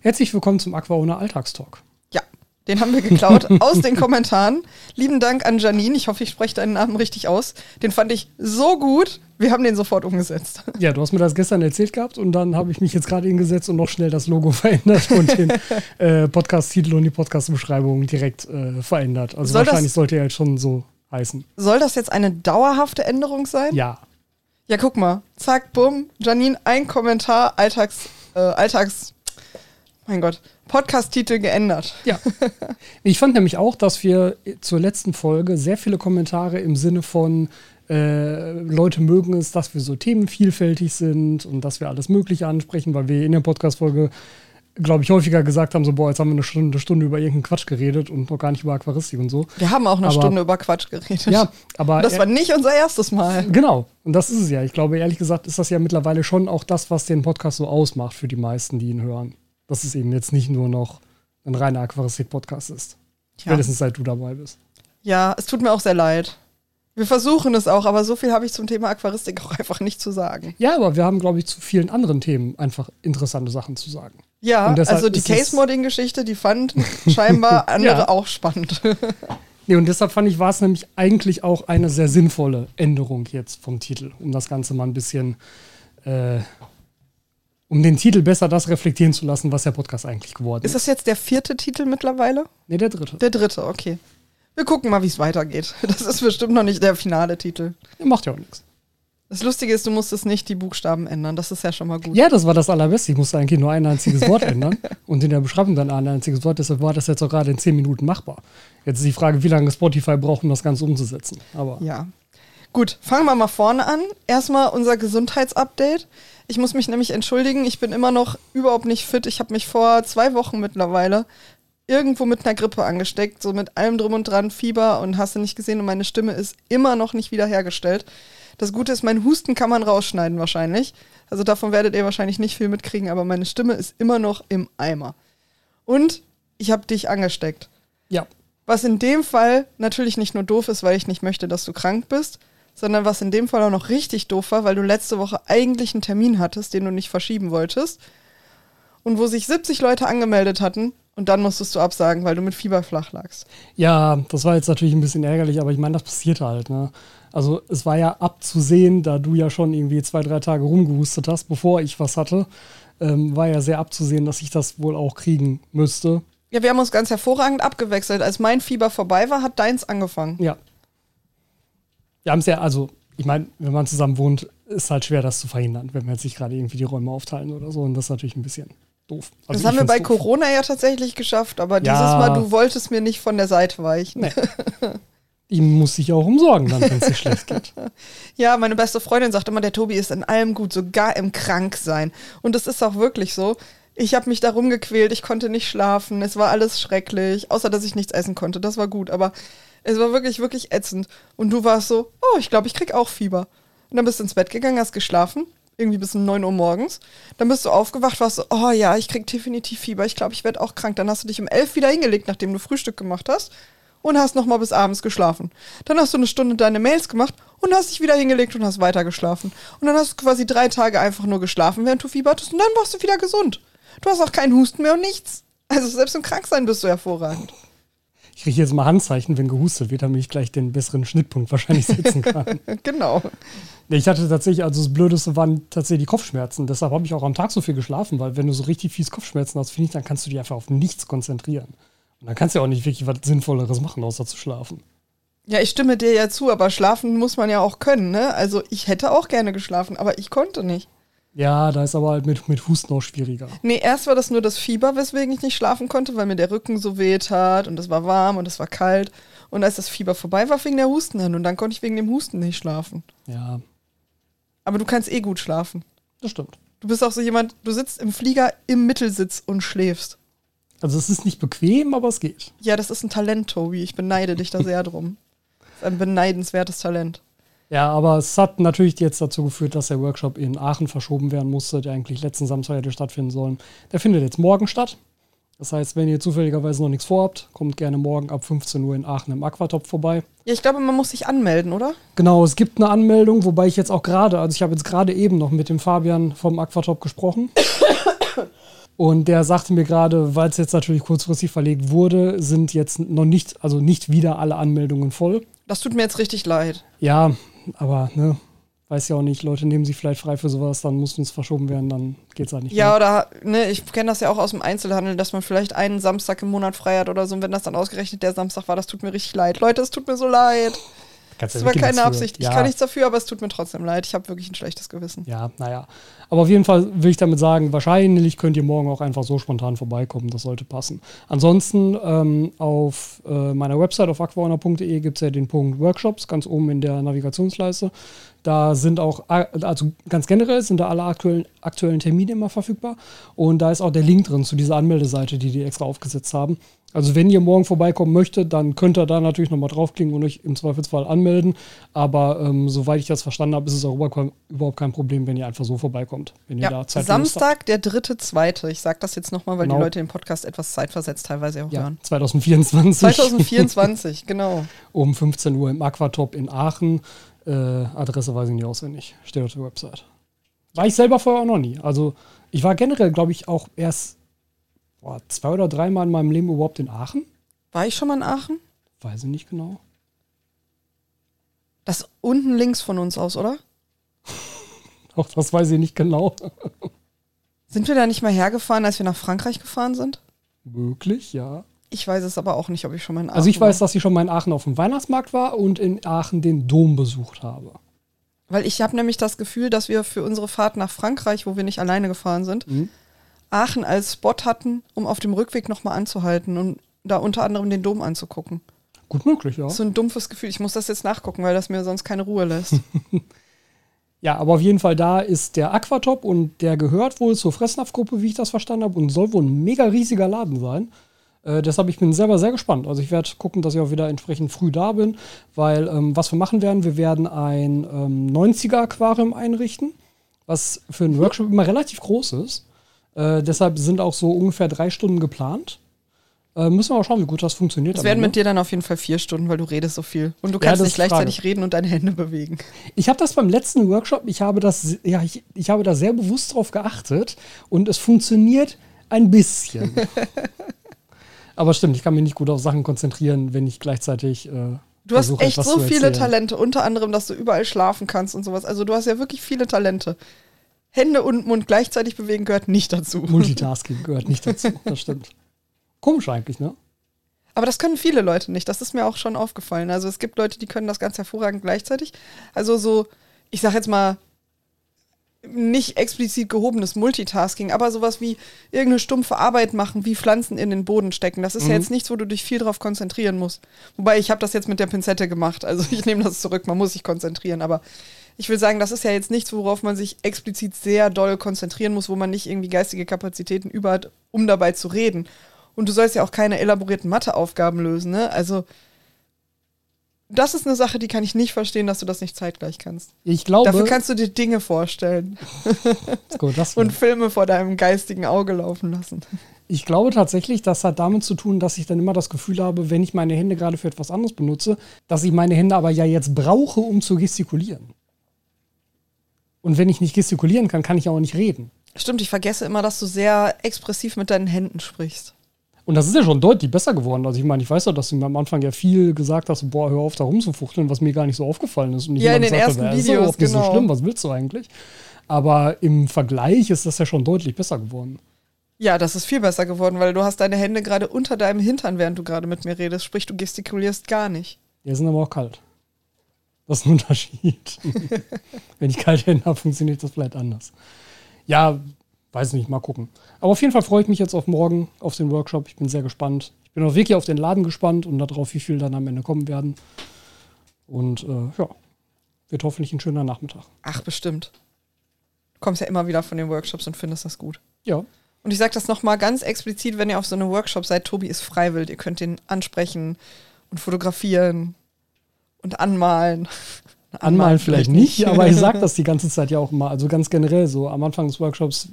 Herzlich willkommen zum Aquaona Alltagstalk. Ja, den haben wir geklaut aus den Kommentaren. Lieben Dank an Janine. Ich hoffe, ich spreche deinen Namen richtig aus. Den fand ich so gut. Wir haben den sofort umgesetzt. Ja, du hast mir das gestern erzählt gehabt und dann habe ich mich jetzt gerade hingesetzt und noch schnell das Logo verändert und den äh, Podcast-Titel und die Podcast-Beschreibung direkt äh, verändert. Also Soll das- wahrscheinlich sollte er jetzt schon so heißen. Soll das jetzt eine dauerhafte Änderung sein? Ja. Ja, guck mal. Zack, bumm. Janine, ein Kommentar, Alltags, äh, Alltags, mein Gott, Podcast-Titel geändert. Ja. Ich fand nämlich auch, dass wir zur letzten Folge sehr viele Kommentare im Sinne von äh, Leute mögen es, dass wir so themenvielfältig sind und dass wir alles Mögliche ansprechen, weil wir in der Podcast-Folge, glaube ich, häufiger gesagt haben, so, boah, jetzt haben wir eine Stunde, eine Stunde über irgendeinen Quatsch geredet und noch gar nicht über Aquaristik und so. Wir haben auch eine Aber- Stunde über Quatsch geredet. Ja, aber Das war nicht unser erstes Mal. Genau, und das ist es ja. Ich glaube, ehrlich gesagt, ist das ja mittlerweile schon auch das, was den Podcast so ausmacht für die meisten, die ihn hören. Dass es eben jetzt nicht nur noch ein reiner Aquaristik-Podcast ist. Ja. Seit du dabei bist. ja, es tut mir auch sehr leid. Wir versuchen es auch, aber so viel habe ich zum Thema Aquaristik auch einfach nicht zu sagen. Ja, aber wir haben, glaube ich, zu vielen anderen Themen einfach interessante Sachen zu sagen. Ja, also die Case-Modding-Geschichte, die fand scheinbar andere Ja. auch spannend. Nee, und deshalb fand ich, war es nämlich eigentlich auch eine sehr sinnvolle Änderung jetzt vom Titel, um das Ganze mal ein bisschen, äh, um den Titel besser das reflektieren zu lassen, was der Podcast eigentlich geworden Ist ist. das jetzt der vierte Titel mittlerweile? Nee, der dritte. Der dritte, okay. Wir gucken mal, wie es weitergeht. Das ist bestimmt noch nicht der finale Titel. Der macht ja auch nichts. Das Lustige ist, du musstest nicht die Buchstaben ändern. Das ist ja schon mal gut. Ja, das war das Allerbeste. Ich musste eigentlich nur ein einziges Wort ändern und in der Beschreibung dann ein einziges Wort. Deshalb war das jetzt auch gerade in zehn Minuten machbar. Jetzt ist die Frage, wie lange Spotify braucht, um das Ganze umzusetzen. Aber Ja. Gut, fangen wir mal vorne an. Erstmal unser Gesundheitsupdate. Ich muss mich nämlich entschuldigen, ich bin immer noch überhaupt nicht fit. Ich habe mich vor zwei Wochen mittlerweile irgendwo mit einer Grippe angesteckt, so mit allem drum und dran, Fieber und hast du nicht gesehen und meine Stimme ist immer noch nicht wiederhergestellt. Das Gute ist, mein Husten kann man rausschneiden wahrscheinlich. Also davon werdet ihr wahrscheinlich nicht viel mitkriegen, aber meine Stimme ist immer noch im Eimer. Und ich habe dich angesteckt. ja, Was in dem Fall natürlich nicht nur doof ist, weil ich nicht möchte, dass du krank bist, sondern was in dem Fall auch noch richtig doof war, weil du letzte Woche eigentlich einen Termin hattest, den du nicht verschieben wolltest. Und wo sich 70 Leute angemeldet hatten und dann musstest du absagen, weil du mit Fieber flach lagst. ja, das war jetzt natürlich ein bisschen ärgerlich, aber ich meine, das passiert halt. Ne? Also es war ja abzusehen, da du ja schon irgendwie zwei, drei Tage rumgehustet hast, bevor ich was hatte, ähm, war ja sehr abzusehen, dass ich das wohl auch kriegen müsste. Ja, wir haben uns ganz hervorragend abgewechselt. Als mein Fieber vorbei war, hat deins angefangen. Ja. Wir haben es ja, also, ich meine, wenn man zusammen wohnt, ist halt schwer, das zu verhindern, wenn wir jetzt nicht gerade irgendwie die Räume aufteilen oder so. Und das ist natürlich ein bisschen doof. Also das haben wir bei doof. Corona ja tatsächlich geschafft, aber Ja. dieses Mal, du wolltest mir nicht von der Seite weichen. Nee. Ihm muss sich auch umsorgen, dann, wenn es dir schlecht geht. Ja, meine beste Freundin sagt immer, der Tobi ist in allem gut, sogar im Kranksein. Und das ist auch wirklich so. Ich habe mich darum gequält, ich konnte nicht schlafen, es war alles schrecklich, außer dass ich nichts essen konnte. Das war gut, aber es war wirklich, wirklich ätzend. Und du warst so, oh, ich glaube, ich krieg auch Fieber. Und dann bist du ins Bett gegangen, hast geschlafen, irgendwie bis um 9 Uhr morgens. Dann bist du aufgewacht, warst so, oh ja, ich krieg definitiv Fieber, ich glaube, ich werde auch krank. Dann hast du dich um 11 wieder hingelegt, nachdem du Frühstück gemacht hast und hast noch mal bis abends geschlafen. Dann hast du eine Stunde deine Mails gemacht und hast dich wieder hingelegt und hast weiter geschlafen. Und dann hast du quasi drei Tage einfach nur geschlafen, während du Fieber hattest und dann warst du wieder gesund. Du hast auch keinen Husten mehr und nichts. Also selbst im Kranksein bist du hervorragend. Ich kriege jetzt mal Handzeichen, wenn gehustet wird, damit ich gleich den besseren Schnittpunkt wahrscheinlich setzen kann. genau. Ich hatte tatsächlich, also das Blödeste waren tatsächlich die Kopfschmerzen. Deshalb habe ich auch am Tag so viel geschlafen, weil wenn du so richtig fies Kopfschmerzen hast, finde ich, dann kannst du dich einfach auf nichts konzentrieren. Und dann kannst du ja auch nicht wirklich was Sinnvolleres machen, außer zu schlafen. Ja, ich stimme dir ja zu, aber schlafen muss man ja auch können, ne? Also ich hätte auch gerne geschlafen, aber ich konnte nicht. Ja, da ist aber halt mit, mit Husten auch schwieriger. Nee, erst war das nur das Fieber, weswegen ich nicht schlafen konnte, weil mir der Rücken so weht hat und es war warm und es war kalt. Und als das Fieber vorbei war, fing der Husten an und dann konnte ich wegen dem Husten nicht schlafen. Ja, Aber du kannst eh gut schlafen. das stimmt. Du bist auch so jemand, du sitzt im Flieger im Mittelsitz und schläfst. Also es ist nicht bequem, aber es geht. Ja, das ist ein Talent, Tobi. Ich beneide dich da sehr drum. Das ist ein beneidenswertes Talent. Ja, aber es hat natürlich jetzt dazu geführt, dass der Workshop in Aachen verschoben werden musste, der eigentlich letzten Samstag hätte stattfinden sollen. Der findet jetzt morgen statt. Das heißt, wenn ihr zufälligerweise noch nichts vorhabt, kommt gerne morgen ab 15 Uhr in Aachen im Aquatop vorbei. Ja, ich glaube, man muss sich anmelden, oder? Genau, es gibt eine Anmeldung, wobei ich jetzt auch gerade, also ich habe jetzt gerade eben noch mit dem Fabian vom Aquatop gesprochen. Und der sagte mir gerade, weil es jetzt natürlich kurzfristig verlegt wurde, sind jetzt noch nicht, also nicht wieder alle Anmeldungen voll. Das tut mir jetzt richtig leid. Ja, aber ne, weiß ja auch nicht, Leute nehmen sich vielleicht frei für sowas, dann muss es verschoben werden, dann geht es halt nicht. Ja, mehr. oder ne, ich kenne das ja auch aus dem Einzelhandel, dass man vielleicht einen Samstag im Monat frei hat oder so. Und wenn das dann ausgerechnet der Samstag war, das tut mir richtig leid. Leute, es tut mir so leid. Kannst Das war keine für. Absicht. Ja. Ich kann nichts dafür, aber es tut mir trotzdem leid. Ich habe wirklich ein schlechtes Gewissen. Ja, naja. Aber auf jeden Fall will ich damit sagen, wahrscheinlich könnt ihr morgen auch einfach so spontan vorbeikommen. Das sollte passen. Ansonsten ähm, auf äh, meiner Website auf aquaona.de gibt es ja den Punkt Workshops ganz oben in der Navigationsleiste. Da sind auch, also ganz generell sind da alle aktuellen, aktuellen Termine immer verfügbar. Und da ist auch der Link drin zu dieser Anmeldeseite, die die extra aufgesetzt haben. Also wenn ihr morgen vorbeikommen möchtet, dann könnt ihr da natürlich nochmal draufklicken und euch im Zweifelsfall anmelden. Aber ähm, soweit ich das verstanden habe, ist es auch überhaupt kein Problem, wenn ihr einfach so vorbeikommt. Wenn ihr Ja, da Zeit. Samstag, der dritte, zweite. Ich sage das jetzt nochmal, weil Genau. die Leute den Podcast etwas zeitversetzt teilweise auch Ja, hören. 2024. 2024, genau. um 15 Uhr im Aquatop in Aachen. Äh, Adresse weiß ich nicht auswendig. Steht auf der Website. War ich selber vorher auch noch nie. Also ich war generell, glaube ich, auch erst boah, zwei oder dreimal in meinem Leben überhaupt in Aachen. War ich schon mal in Aachen? Weiß ich nicht genau. Das unten links von uns aus, oder? Auch das weiß ich nicht genau. Sind wir da nicht mal hergefahren, als wir nach Frankreich gefahren sind? Möglich, ja. Ich weiß es aber auch nicht, ob ich schon mal in Aachen Also ich weiß, war. dass ich schon mal in Aachen auf dem Weihnachtsmarkt war und in Aachen den Dom besucht habe. Weil ich habe nämlich das Gefühl, dass wir für unsere Fahrt nach Frankreich, wo wir nicht alleine gefahren sind, Mhm. Aachen als Spot hatten, um auf dem Rückweg nochmal anzuhalten und da unter anderem den Dom anzugucken. Gut möglich, ja. So ein dumpfes Gefühl. Ich muss das jetzt nachgucken, weil das mir sonst keine Ruhe lässt. Ja, aber auf jeden Fall da ist der Aquatop und der gehört wohl zur Fressnapf-Gruppe, wie ich das verstanden habe, und soll wohl ein mega riesiger Laden sein. Äh, deshalb ich bin selber sehr gespannt. Also ich werde gucken, dass ich auch wieder entsprechend früh da bin, weil ähm, was wir machen werden, wir werden ein ähm, 90er-Aquarium einrichten, was für einen Workshop immer relativ groß ist. Äh, deshalb sind auch so ungefähr drei Stunden geplant. Äh, müssen wir mal schauen, wie gut das funktioniert. Es am werden mit dir dann auf jeden Fall vier Stunden, weil du redest so viel. Und du Ja, kannst das nicht gleichzeitig Frage. reden und deine Hände bewegen. Ich habe das beim letzten Workshop, ich habe das, ja, ich, ich habe da sehr bewusst drauf geachtet und es funktioniert ein bisschen. Aber stimmt, ich kann mich nicht gut auf Sachen konzentrieren, wenn ich gleichzeitig. Äh, Du hast versuche, echt so viele. Talente, unter anderem, dass du überall schlafen kannst und sowas. Also du hast ja wirklich viele Talente. Hände und Mund gleichzeitig bewegen gehört nicht dazu. Multitasking gehört nicht dazu, das stimmt. Komisch eigentlich, ne? Aber das können viele Leute nicht. Das ist mir auch schon aufgefallen. Also es gibt Leute, die können das ganz hervorragend gleichzeitig. Also so, ich sag jetzt mal, nicht explizit gehobenes Multitasking, aber sowas wie irgendeine stumpfe Arbeit machen, wie Pflanzen in den Boden stecken. Das ist ja jetzt nichts, wo du dich viel drauf konzentrieren musst. Wobei ich habe das jetzt mit der Pinzette gemacht. Also ich nehme das zurück. Man muss sich konzentrieren. Aber ich will sagen, das ist ja jetzt nichts, worauf man sich explizit sehr doll konzentrieren muss, wo man nicht irgendwie geistige Kapazitäten über hat, um dabei zu reden. Und du sollst ja auch keine elaborierten Matheaufgaben lösen, ne? Also, das ist eine Sache, die kann ich nicht verstehen, dass du das nicht zeitgleich kannst. Ich glaube. Dafür kannst du dir Dinge vorstellen gut, das und Filme vor deinem geistigen Auge laufen lassen. Ich glaube tatsächlich, das hat damit zu tun, dass ich dann immer das Gefühl habe, wenn ich meine Hände gerade für etwas anderes benutze, dass ich meine Hände aber ja jetzt brauche, um zu gestikulieren. Und wenn ich nicht gestikulieren kann, kann ich auch nicht reden. Stimmt, ich vergesse immer, dass du sehr expressiv mit deinen Händen sprichst. Und das ist ja schon deutlich besser geworden. Also ich meine, ich weiß ja, dass du mir am Anfang ja viel gesagt hast, boah, hör auf da rumzufuchteln, was mir gar nicht so aufgefallen ist. Und ich Ja, in den gesagt ersten habe, ist Videos, überhaupt nicht genau. so schlimm, was willst du eigentlich? Aber im Vergleich ist das ja schon deutlich besser geworden. Ja, das ist viel besser geworden, weil du hast deine Hände gerade unter deinem Hintern, während du gerade mit mir redest. Sprich, du gestikulierst gar nicht. Die sind aber auch kalt. Das ist ein Unterschied. Wenn ich kalte Hände habe, funktioniert das vielleicht anders. Ja, weiß nicht, mal gucken. Aber auf jeden Fall freue ich mich jetzt auf morgen, auf den Workshop. Ich bin sehr gespannt. Ich bin auch wirklich auf den Laden gespannt und darauf, wie viel dann am Ende kommen werden. Und äh, ja, wird hoffentlich ein schöner Nachmittag. Ach, bestimmt. Du kommst ja immer wieder von den Workshops und findest das gut. Ja, Und ich sage das nochmal ganz explizit, wenn ihr auf so einem Workshop seid, Tobi ist freiwillig. Ihr könnt ihn ansprechen und fotografieren und anmalen. Anmalen vielleicht nicht, aber ich sage das die ganze Zeit ja auch immer. Also ganz generell so. Am Anfang des Workshops,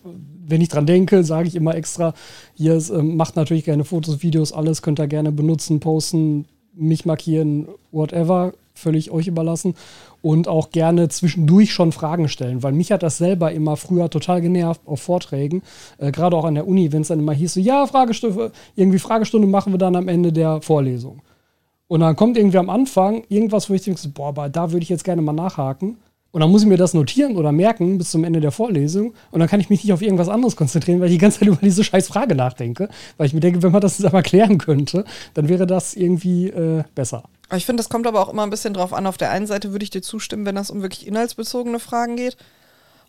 wenn ich dran denke, sage ich immer extra, hier ist, ähm, macht natürlich gerne Fotos, Videos, alles könnt ihr gerne benutzen, posten, mich markieren, whatever. völlig euch überlassen. Und auch gerne zwischendurch schon Fragen stellen, weil mich hat das selber immer früher total genervt auf Vorträgen, äh, gerade auch an der Uni, wenn es dann immer hieß, so, ja, Fragestunde, irgendwie Fragestunde machen wir dann am Ende der Vorlesung. Und dann kommt irgendwie am Anfang irgendwas, wo ich denke, boah, aber da würde ich jetzt gerne mal nachhaken. Und dann muss ich mir das notieren oder merken bis zum Ende der Vorlesung. Und dann kann ich mich nicht auf irgendwas anderes konzentrieren, weil ich die ganze Zeit über diese scheiß Frage nachdenke. Weil ich mir denke, wenn man das jetzt einmal klären könnte, dann wäre das irgendwie äh, besser. Ich finde, das kommt aber auch immer ein bisschen drauf an. Auf der einen Seite würde ich dir zustimmen, wenn das um wirklich inhaltsbezogene Fragen geht.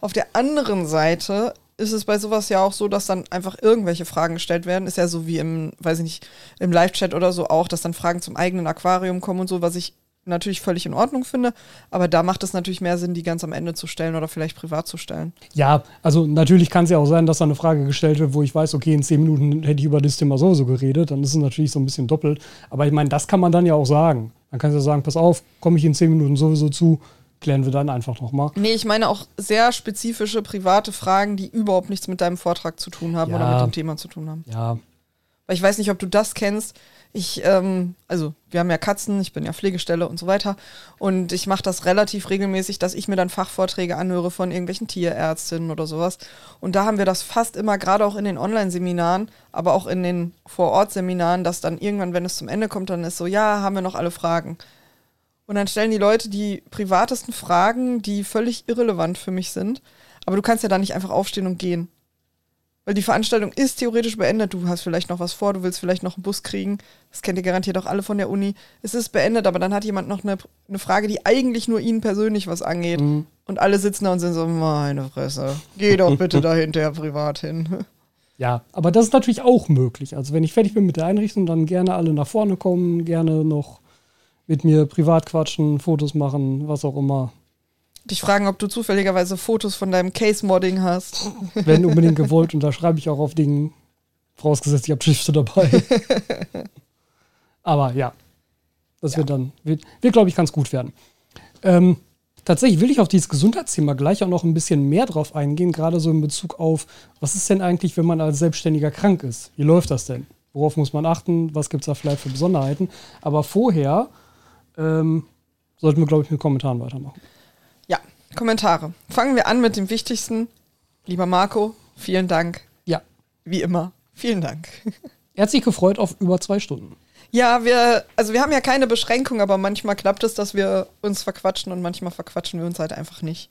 Auf der anderen Seite ist es bei sowas ja auch so, dass dann einfach irgendwelche Fragen gestellt werden. Ist ja so wie im, weiß ich nicht, im Live-Chat oder so auch, dass dann Fragen zum eigenen Aquarium kommen und so, was ich natürlich völlig in Ordnung finde. Aber da macht es natürlich mehr Sinn, die ganz am Ende zu stellen oder vielleicht privat zu stellen. Ja, also natürlich kann es ja auch sein, dass da eine Frage gestellt wird, wo ich weiß, okay, in zehn Minuten hätte ich über das Thema sowieso geredet. Dann ist es natürlich so ein bisschen doppelt. Aber ich meine, das kann man dann ja auch sagen. Dann kannst du ja sagen, pass auf, komme ich in zehn Minuten sowieso zu, klären wir dann einfach nochmal. Nee, ich meine auch sehr spezifische private Fragen, die überhaupt nichts mit deinem Vortrag zu tun haben Ja. oder mit dem Thema zu tun haben. Ja, Weil ich weiß nicht, ob du das kennst. Ich, ähm, also wir haben ja Katzen, ich bin ja Pflegestelle und so weiter. Und ich mache das relativ regelmäßig, dass ich mir dann Fachvorträge anhöre von irgendwelchen Tierärztinnen oder sowas. Und da haben wir das fast immer, gerade auch in den Online-Seminaren, aber auch in den Vor-Ort-Seminaren, dass dann irgendwann, wenn es zum Ende kommt, dann ist so, ja, haben wir noch alle Fragen. Und dann stellen die Leute die privatesten Fragen, die völlig irrelevant für mich sind. Aber du kannst ja da nicht einfach aufstehen und gehen. Weil die Veranstaltung ist theoretisch beendet. Du hast vielleicht noch was vor, du willst vielleicht noch einen Bus kriegen. Das kennt ihr garantiert auch alle von der Uni. Es ist beendet, aber dann hat jemand noch eine, eine Frage, die eigentlich nur ihnen persönlich was angeht. Mhm. Und alle sitzen da und sind so, meine Fresse, geh doch bitte da hinterher privat hin. ja, aber das ist natürlich auch möglich. Also wenn ich fertig bin mit der Einrichtung, dann gerne alle nach vorne kommen, gerne noch mit mir privat quatschen, Fotos machen, was auch immer. Dich fragen, ob du zufälligerweise Fotos von deinem Case-Modding hast. Wenn unbedingt gewollt, und da schreibe ich auch auf Dingen, vorausgesetzt, ich habe Stifte dabei. Aber ja, das wird dann, wird, wird glaube ich, ganz gut werden. Ähm, tatsächlich will ich auf dieses Gesundheitsthema gleich auch noch ein bisschen mehr drauf eingehen, gerade so in Bezug auf, was ist denn eigentlich, wenn man als Selbstständiger krank ist? Wie läuft das denn? Worauf muss man achten? Was gibt es da vielleicht für Besonderheiten? Aber vorher ähm, sollten wir, glaube ich, mit Kommentaren weitermachen. Ja, Kommentare. Fangen wir an mit dem Wichtigsten. Lieber Marco, vielen Dank. Ja, Wie immer. Vielen Dank. er hat sich gefreut auf über zwei Stunden. Ja, wir, also wir haben ja keine Beschränkung, aber manchmal klappt es, dass wir uns verquatschen und manchmal verquatschen wir uns halt einfach nicht.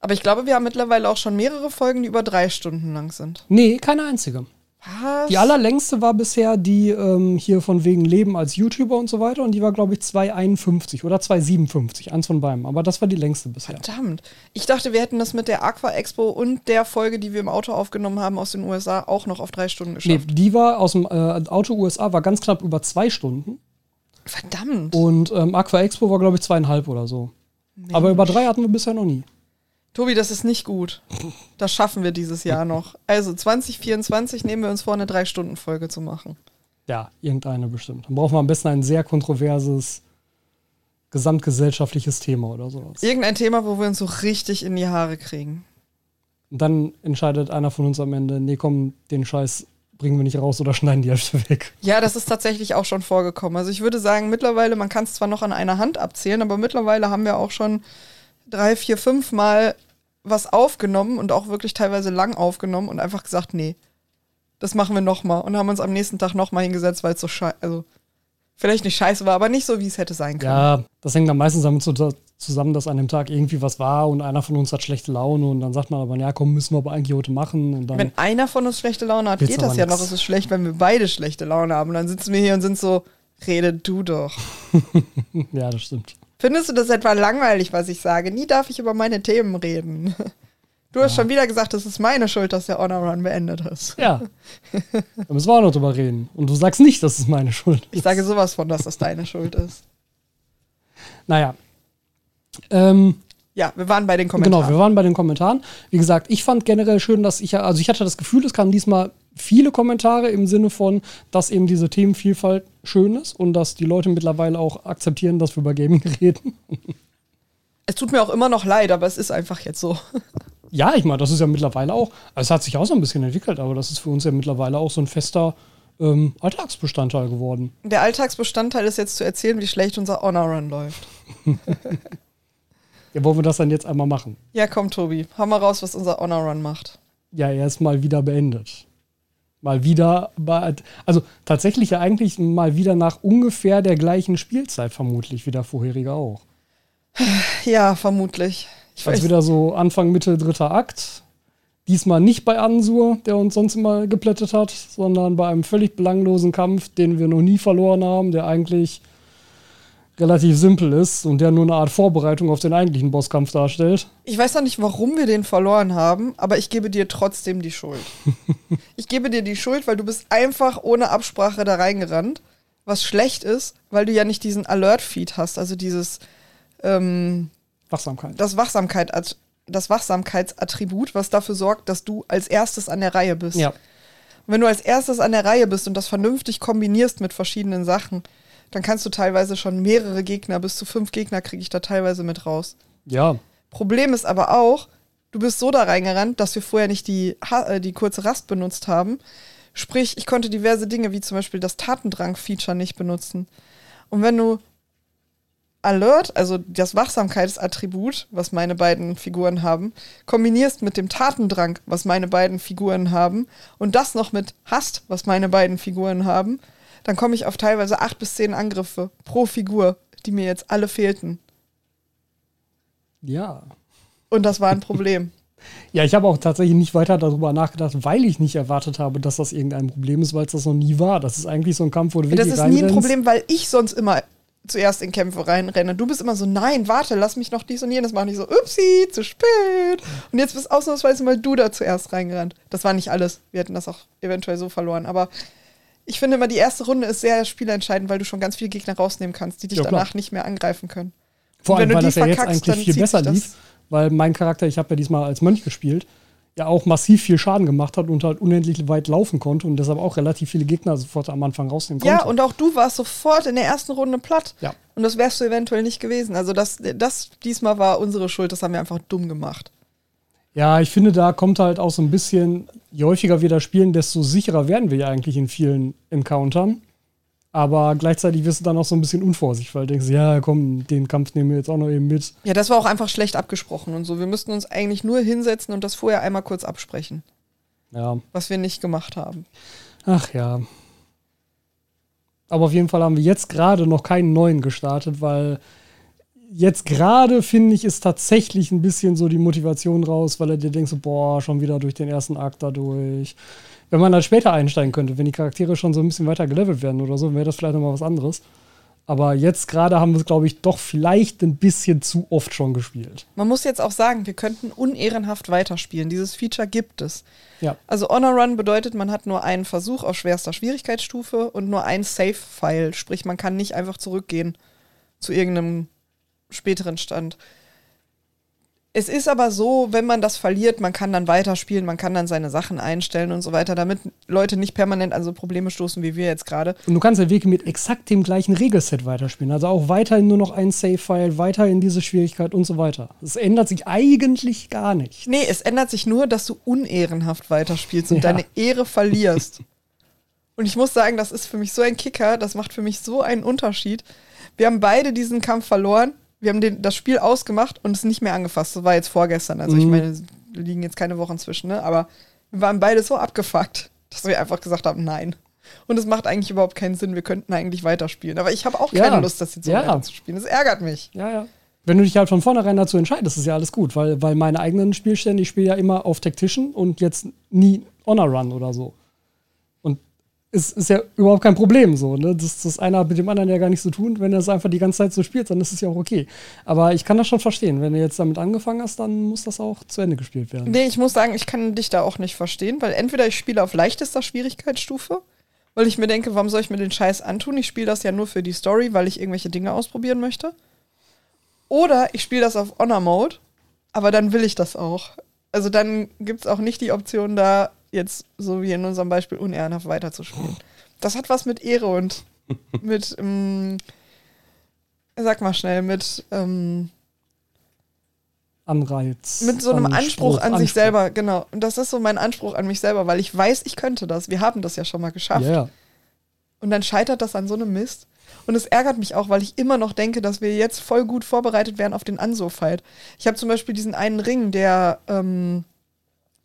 Aber ich glaube, wir haben mittlerweile auch schon mehrere Folgen, die über drei Stunden lang sind. Nee, keine einzige. Was? Die allerlängste war bisher die ähm, hier von wegen Leben als YouTuber und so weiter und die war, glaube ich, 2,51 oder 2,57, eins von beiden. Aber das war die längste bisher. Verdammt. Ich dachte, wir hätten das mit der Aqua Expo und der Folge, die wir im Auto aufgenommen haben aus den USA, auch noch auf drei Stunden Nee, geschafft. die war aus dem äh, Auto USA, war ganz knapp über zwei Stunden. Verdammt. Und ähm, Aqua Expo war, glaube ich, zweieinhalb oder so. Aber über drei hatten wir bisher noch nie. Tobi, das ist nicht gut. Das schaffen wir dieses Jahr noch. Also 2024 nehmen wir uns vor, eine Drei-Stunden-Folge zu machen. Ja, irgendeine bestimmt. Dann brauchen wir am besten ein sehr kontroverses gesamtgesellschaftliches Thema oder sowas. Irgendein Thema, wo wir uns so richtig in die Haare kriegen. Und dann entscheidet einer von uns am Ende, nee, komm, den Scheiß bringen wir nicht raus oder schneiden die Hälfte weg. Ja, das ist tatsächlich auch schon vorgekommen. Also ich würde sagen, mittlerweile, man kann es zwar noch an einer Hand abzählen, aber mittlerweile haben wir auch schon drei, vier, fünf Mal was aufgenommen und auch wirklich teilweise lang aufgenommen und einfach gesagt, nee, das machen wir nochmal und haben uns am nächsten Tag nochmal hingesetzt, weil es so scheiße, also vielleicht nicht scheiße war, aber nicht so, wie es hätte sein können. Ja, das hängt dann meistens damit zusammen, dass an dem Tag irgendwie was war und einer von uns hat schlechte Laune und dann sagt man aber, ja komm, müssen wir aber eigentlich heute machen. Und Wenn einer von uns schlechte Laune hat, geht das ja nix. noch. Es ist schlecht, wenn wir beide schlechte Laune haben. Und dann sitzen wir hier und sind so, rede du doch. ja, das stimmt. Findest du das etwa langweilig, was ich sage? Nie darf ich über meine Themen reden. Du hast schon wieder gesagt, es ist meine Schuld, dass der Honor Run beendet ist. Ja. da müssen wir auch noch drüber reden. Und du sagst nicht, dass es meine Schuld ist. Ich sage sowas von, dass das deine Schuld ist. Naja. Ähm, Ja, wir waren bei den Kommentaren. Genau, wir waren bei den Kommentaren. Wie gesagt, ich fand generell schön, dass ich, ja- also ich hatte das Gefühl, es kamen diesmal viele Kommentare im Sinne von, dass eben diese Themenvielfalt schön ist und dass die Leute mittlerweile auch akzeptieren, dass wir über Gaming reden. es tut mir auch immer noch leid, aber es ist einfach jetzt so. Ja, ich meine, das ist ja mittlerweile auch, also es hat sich auch so ein bisschen entwickelt, aber das ist für uns ja mittlerweile auch so ein fester ähm, Alltagsbestandteil geworden. Der Alltagsbestandteil ist jetzt zu erzählen, wie schlecht unser Honor Run läuft. Ja, wollen wir das dann jetzt einmal machen? Ja, komm, Tobi, hau mal raus, was unser Honor Run macht. Ja, er ist mal wieder beendet. Mal wieder, also tatsächlich ja eigentlich mal wieder nach ungefähr der gleichen Spielzeit vermutlich wie der vorherige auch. Ja, vermutlich. Ich Also weiß, wieder so Anfang, Mitte, dritter Akt. Diesmal nicht bei Ansur, der uns sonst immer geplättet hat, sondern bei einem völlig belanglosen Kampf, den wir noch nie verloren haben, der eigentlich relativ simpel ist und der nur eine Art Vorbereitung auf den eigentlichen Bosskampf darstellt. ich weiß noch nicht, warum wir den verloren haben, aber ich gebe dir trotzdem die Schuld. ich gebe dir die Schuld, weil du bist einfach ohne Absprache da reingerannt. Was schlecht ist, weil du ja nicht diesen Alert-Feed hast, also dieses ähm, Wachsamkeit. das, Wachsamkeit, das Wachsamkeitsattribut, was dafür sorgt, dass du als erstes an der Reihe bist. Ja. Und wenn du als erstes an der Reihe bist und das vernünftig kombinierst mit verschiedenen Sachen, dann kannst du teilweise schon mehrere Gegner, bis zu fünf Gegner kriege ich da teilweise mit raus. Ja. Problem ist aber auch, du bist so da reingerannt, dass wir vorher nicht die, äh, die kurze Rast benutzt haben. Sprich, ich konnte diverse Dinge wie zum Beispiel das Tatendrang-Feature nicht benutzen. Und wenn du Alert, also das Wachsamkeitsattribut, was meine beiden Figuren haben, kombinierst mit dem Tatendrang, was meine beiden Figuren haben, und das noch mit Hast, was meine beiden Figuren haben, dann komme ich auf teilweise acht bis zehn Angriffe pro Figur, die mir jetzt alle fehlten. Ja. Und das war ein Problem. Ja, ich habe auch tatsächlich nicht weiter darüber nachgedacht, weil ich nicht erwartet habe, dass das irgendein Problem ist, weil es das noch nie war. Das ist eigentlich so ein Kampf, wo du Das wirklich ist nie ein. Problem, weil ich sonst immer zuerst in Kämpfe reinrenne. Du bist immer so, nein, warte, lass mich noch dies und jenes machen. Ich so, upsi, zu spät. Und jetzt bist ausnahmsweise mal du da zuerst reingerannt. Das war nicht alles. Wir hätten das auch eventuell so verloren. Aber ich finde immer, die erste Runde ist sehr spielentscheidend, weil du schon ganz viele Gegner rausnehmen kannst, die dich Ja, danach nicht mehr angreifen können. Vor allem, weil das ja jetzt eigentlich viel besser lief, weil mein Charakter, ich habe ja diesmal als Mönch gespielt, ja auch massiv viel Schaden gemacht hat und halt unendlich weit laufen konnte und deshalb auch relativ viele Gegner sofort am Anfang rausnehmen konnte. Ja, und auch du warst sofort in der ersten Runde platt. Ja. Und das wärst du eventuell nicht gewesen. Also das, das diesmal war unsere Schuld, das haben wir einfach dumm gemacht. Ja, ich finde, da kommt halt auch so ein bisschen, je häufiger wir da spielen, desto sicherer werden wir ja eigentlich in vielen Encountern. Aber gleichzeitig wirst du dann auch so ein bisschen unvorsichtig, weil du denkst, ja, komm, den Kampf nehmen wir jetzt auch noch eben mit. Ja, das war auch einfach schlecht abgesprochen und so. Wir müssten uns eigentlich nur hinsetzen und das vorher einmal kurz absprechen, Ja, was wir nicht gemacht haben. ach ja. Aber auf jeden Fall haben wir jetzt gerade noch keinen neuen gestartet, weil jetzt gerade, finde ich, ist tatsächlich ein bisschen so die Motivation raus, weil er dir denkst, so, boah, schon wieder durch den ersten Akt dadurch. Wenn man dann später einsteigen könnte, wenn die Charaktere schon so ein bisschen weiter gelevelt werden oder so, wäre das vielleicht nochmal was anderes. Aber jetzt gerade haben wir es, glaube ich, doch vielleicht ein bisschen zu oft schon gespielt. Man muss jetzt auch sagen, wir könnten unehrenhaft weiterspielen. Dieses Feature gibt es. Ja. Also Honor Run bedeutet, man hat nur einen Versuch auf schwerster Schwierigkeitsstufe und nur ein Save-File. Sprich, man kann nicht einfach zurückgehen zu irgendeinem späteren Stand. Es ist aber so, wenn man das verliert, man kann dann weiterspielen, man kann dann seine Sachen einstellen und so weiter, damit Leute nicht permanent an so Probleme stoßen wie wir jetzt gerade. Und du kannst ja wirklich mit exakt dem gleichen Regelset weiterspielen. Also auch weiterhin nur noch ein Save-File, weiterhin diese Schwierigkeit und so weiter. Es ändert sich eigentlich gar nicht. Nee, es ändert sich nur, dass du unehrenhaft weiterspielst und Ja. deine Ehre verlierst. und ich muss sagen, das ist für mich so ein Kicker, das macht für mich so einen Unterschied. Wir haben beide diesen Kampf verloren. Wir haben den, das Spiel ausgemacht und es nicht mehr angefasst. Das war jetzt vorgestern. Also ich Mhm. meine, es liegen jetzt keine Wochen zwischen, ne? Aber wir waren beide so abgefuckt, dass wir einfach gesagt haben, nein. Und es macht eigentlich überhaupt keinen Sinn. Wir könnten eigentlich weiterspielen. Aber ich habe auch keine Ja. Lust, das jetzt so Ja. weiterzuspielen. Das ärgert mich. Ja, ja. Wenn du dich halt von vornherein dazu entscheidest, ist ja alles gut, weil, weil meine eigenen Spielstände, ich spiele ja immer auf Tactician und jetzt nie Honor Run oder so. Es ist ja überhaupt kein Problem so, ne? Das, das eine hat mit dem anderen ja gar nichts zu tun. Wenn er es einfach die ganze Zeit so spielt, dann ist es ja auch okay. Aber ich kann das schon verstehen. Wenn du jetzt damit angefangen hast, dann muss das auch zu Ende gespielt werden. Nee, ich muss sagen, ich kann dich da auch nicht verstehen, weil entweder ich spiele auf leichtester Schwierigkeitsstufe, weil ich mir denke, warum soll ich mir den Scheiß antun? Ich spiele das ja nur für die Story, weil ich irgendwelche Dinge ausprobieren möchte. Oder ich spiele das auf Honor Mode, aber dann will ich das auch. Also dann gibt es auch nicht die Option, da jetzt, so wie in unserem Beispiel, unehrenhaft weiterzuspielen. Das hat was mit Ehre und mit, ähm, sag mal schnell, mit, ähm, Anreiz. mit so einem Anspruch, an sich Anspruch. selber, genau. Und das ist so mein Anspruch an mich selber, weil ich weiß, ich könnte das. Wir haben das ja schon mal geschafft. Ja, ja. Und dann scheitert das an so einem Mist. Und es ärgert mich auch, weil ich immer noch denke, dass wir jetzt voll gut vorbereitet werden auf den Anso-Fight. Ich habe zum Beispiel diesen einen Ring, der ähm,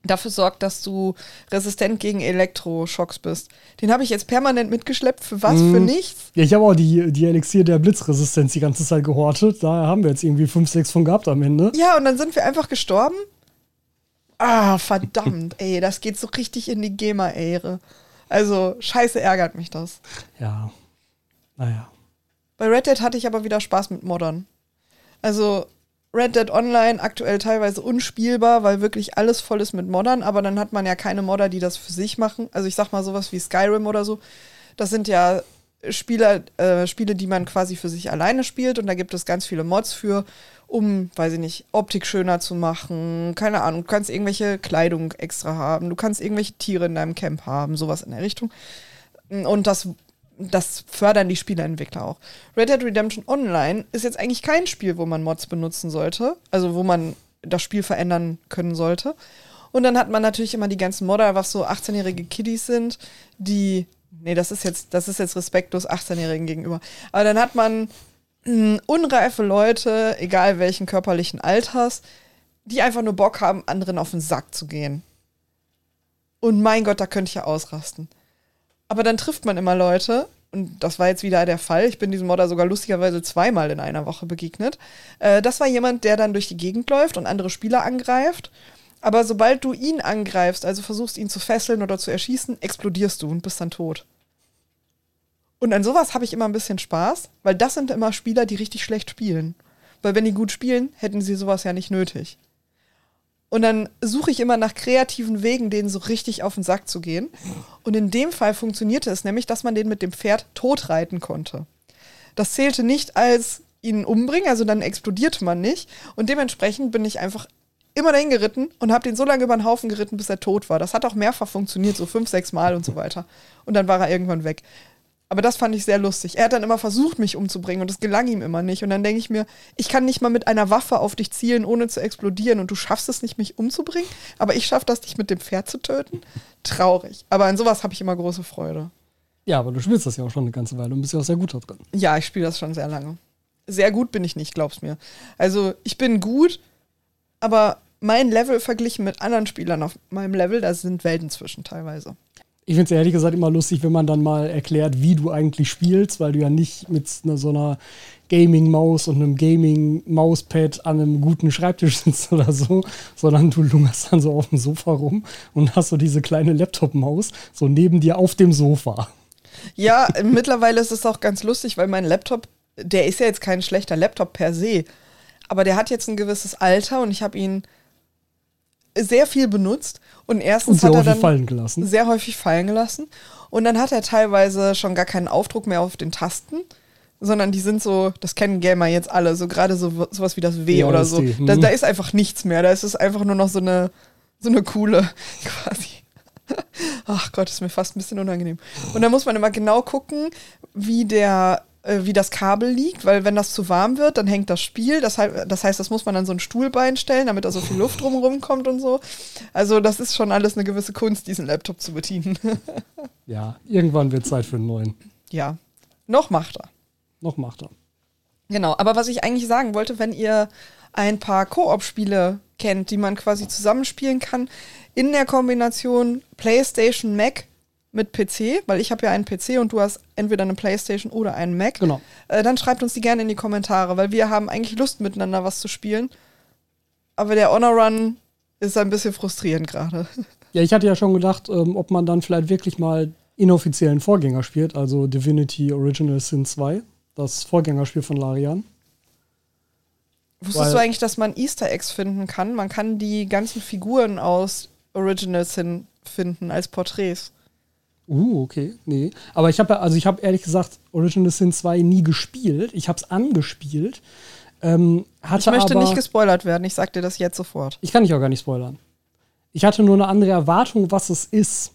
dafür sorgt, dass du resistent gegen Elektroschocks bist. Den habe ich jetzt permanent mitgeschleppt. Für was? Für nichts? Ja, ich habe auch die, die Elixier der Blitzresistenz die ganze Zeit gehortet. Da haben wir jetzt irgendwie fünf, sechs von gehabt am Ende. Ja, und dann sind wir einfach gestorben. Ah, verdammt, ey, das geht so richtig in die GEMA-Ehre. Also, scheiße ärgert mich das. Ja. Naja. Bei Red Dead hatte ich aber wieder Spaß mit Modern. Also, Red Dead Online aktuell teilweise unspielbar, weil wirklich alles voll ist mit Modern, aber dann hat man ja keine Modder, die das für sich machen. Also ich sag mal sowas wie Skyrim oder so. Das sind ja Spieler, äh, Spiele, die man quasi für sich alleine spielt und da gibt es ganz viele Mods für, um, weiß ich nicht, Optik schöner zu machen. Keine Ahnung, du kannst irgendwelche Kleidung extra haben, du kannst irgendwelche Tiere in deinem Camp haben, sowas in der Richtung. Und das, das fördern die Spieleentwickler auch. Red Dead Redemption Online ist jetzt eigentlich kein Spiel, wo man Mods benutzen sollte, also wo man das Spiel verändern können sollte. Und dann hat man natürlich immer die ganzen Modder, was so 18-jährige Kiddies sind, die nee, das ist jetzt, das ist jetzt respektlos 18-Jährigen gegenüber. Aber dann hat man mh, unreife Leute, egal welchen körperlichen Alters, die einfach nur Bock haben, anderen auf den Sack zu gehen. Und mein Gott, da könnte ich ja ausrasten. Aber dann trifft man immer Leute, und das war jetzt wieder der Fall. Ich bin diesem Modder sogar lustigerweise zweimal in einer Woche begegnet. Äh, das war jemand, der dann durch die Gegend läuft und andere Spieler angreift. Aber sobald du ihn angreifst, also versuchst ihn zu fesseln oder zu erschießen, explodierst du und bist dann tot. Und an sowas habe ich immer ein bisschen Spaß, weil das sind immer Spieler, die richtig schlecht spielen. Weil wenn die gut spielen, hätten sie sowas ja nicht nötig. Und dann suche ich immer nach kreativen Wegen, denen so richtig auf den Sack zu gehen. Und in dem Fall funktionierte es nämlich, dass man den mit dem Pferd totreiten konnte. Das zählte nicht als ihn umbringen, also dann explodierte man nicht. Und dementsprechend bin ich einfach immer dahin geritten und habe den so lange über den Haufen geritten, bis er tot war. Das hat auch mehrfach funktioniert, so fünf, sechs Mal und so weiter. Und dann war er irgendwann weg. Aber das fand ich sehr lustig. Er hat dann immer versucht, mich umzubringen und es gelang ihm immer nicht. Und dann denke ich mir, ich kann nicht mal mit einer Waffe auf dich zielen, ohne zu explodieren und du schaffst es nicht, mich umzubringen, aber ich schaffe das, dich mit dem Pferd zu töten. Traurig. Aber an sowas habe ich immer große Freude. Ja, aber du spielst das ja auch schon eine ganze Weile und bist ja auch sehr gut da drin. Ja, ich spiele das schon sehr lange. Sehr gut bin ich nicht, glaub's mir. Also, ich bin gut, aber mein Level verglichen mit anderen Spielern auf meinem Level, da sind Welten zwischen teilweise. Ich finde es ehrlich gesagt immer lustig, wenn man dann mal erklärt, wie du eigentlich spielst, weil du ja nicht mit ne, so einer Gaming-Maus und einem Gaming-Mauspad an einem guten Schreibtisch sitzt oder so, sondern du lungerst dann so auf dem Sofa rum und hast so diese kleine Laptop-Maus so neben dir auf dem Sofa. Ja, mittlerweile ist es auch ganz lustig, weil mein Laptop, der ist ja jetzt kein schlechter Laptop per se, aber der hat jetzt ein gewisses Alter und ich habe ihn sehr viel benutzt und erstens Und sehr hat er dann fallen gelassen. sehr häufig fallen gelassen und dann hat er teilweise schon gar keinen Aufdruck mehr auf den Tasten, sondern die sind so, das kennen Gamer jetzt alle, so gerade so sowas wie das W Ja, oder das so. D, Da, mhm. da ist einfach nichts mehr, da ist es einfach nur noch so eine so eine coole quasi. Ach Gott, ist mir fast ein bisschen unangenehm. Und da muss man immer genau gucken, wie der wie das Kabel liegt, weil wenn das zu warm wird, dann hängt das Spiel. Das, das heißt, das muss man an so ein Stuhlbein stellen, damit da so viel Luft drumherum kommt und so. Also das ist schon alles eine gewisse Kunst, diesen Laptop zu bedienen. Ja, irgendwann wird Zeit für einen neuen. ja, noch macht er. Noch macht er. Genau, aber was ich eigentlich sagen wollte, wenn ihr ein paar Koop-Spiele kennt, die man quasi zusammenspielen kann, in der Kombination PlayStation Mac mit PC, weil ich habe ja einen PC und du hast entweder eine PlayStation oder einen Mac, Genau. äh, dann schreibt uns die gerne in die Kommentare, weil wir haben eigentlich Lust miteinander was zu spielen. Aber der Honor Run ist ein bisschen frustrierend gerade. Ja, ich hatte ja schon gedacht, ähm, ob man dann vielleicht wirklich mal inoffiziellen Vorgänger spielt, also Divinity Original Sin 2, das Vorgängerspiel von Larian. Wusstest Weil- du eigentlich, dass man Easter Eggs finden kann? Man kann die ganzen Figuren aus Original Sin finden als Porträts. Uh, okay, nee. Aber ich habe also ich habe ehrlich gesagt Original Sin 2 nie gespielt. Ich habe es angespielt. Ähm, Ich möchte aber, nicht gespoilert werden, ich sag dir das jetzt sofort. Ich kann dich auch gar nicht spoilern. Ich hatte nur eine andere Erwartung, was es ist.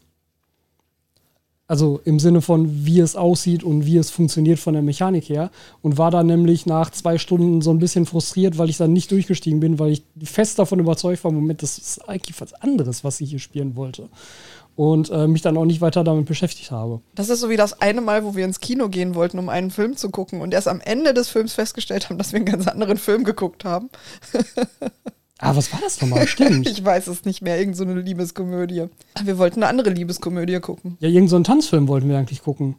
Also im Sinne von, wie es aussieht und wie es funktioniert von der Mechanik her. Und war dann nämlich nach zwei Stunden so ein bisschen frustriert, weil ich dann nicht durchgestiegen bin, weil ich fest davon überzeugt war, Moment, das ist eigentlich was anderes, was ich hier spielen wollte. Und äh, mich dann auch nicht weiter damit beschäftigt habe. Das ist so wie das eine Mal, wo wir ins Kino gehen wollten, um einen Film zu gucken und erst am Ende des Films festgestellt haben, dass wir einen ganz anderen Film geguckt haben. Ah, was war das nochmal? Stimmt. ich weiß es nicht mehr. Irgend so eine Liebeskomödie. Wir wollten eine andere Liebeskomödie gucken. Ja, irgendeinen so einen Tanzfilm wollten wir eigentlich gucken.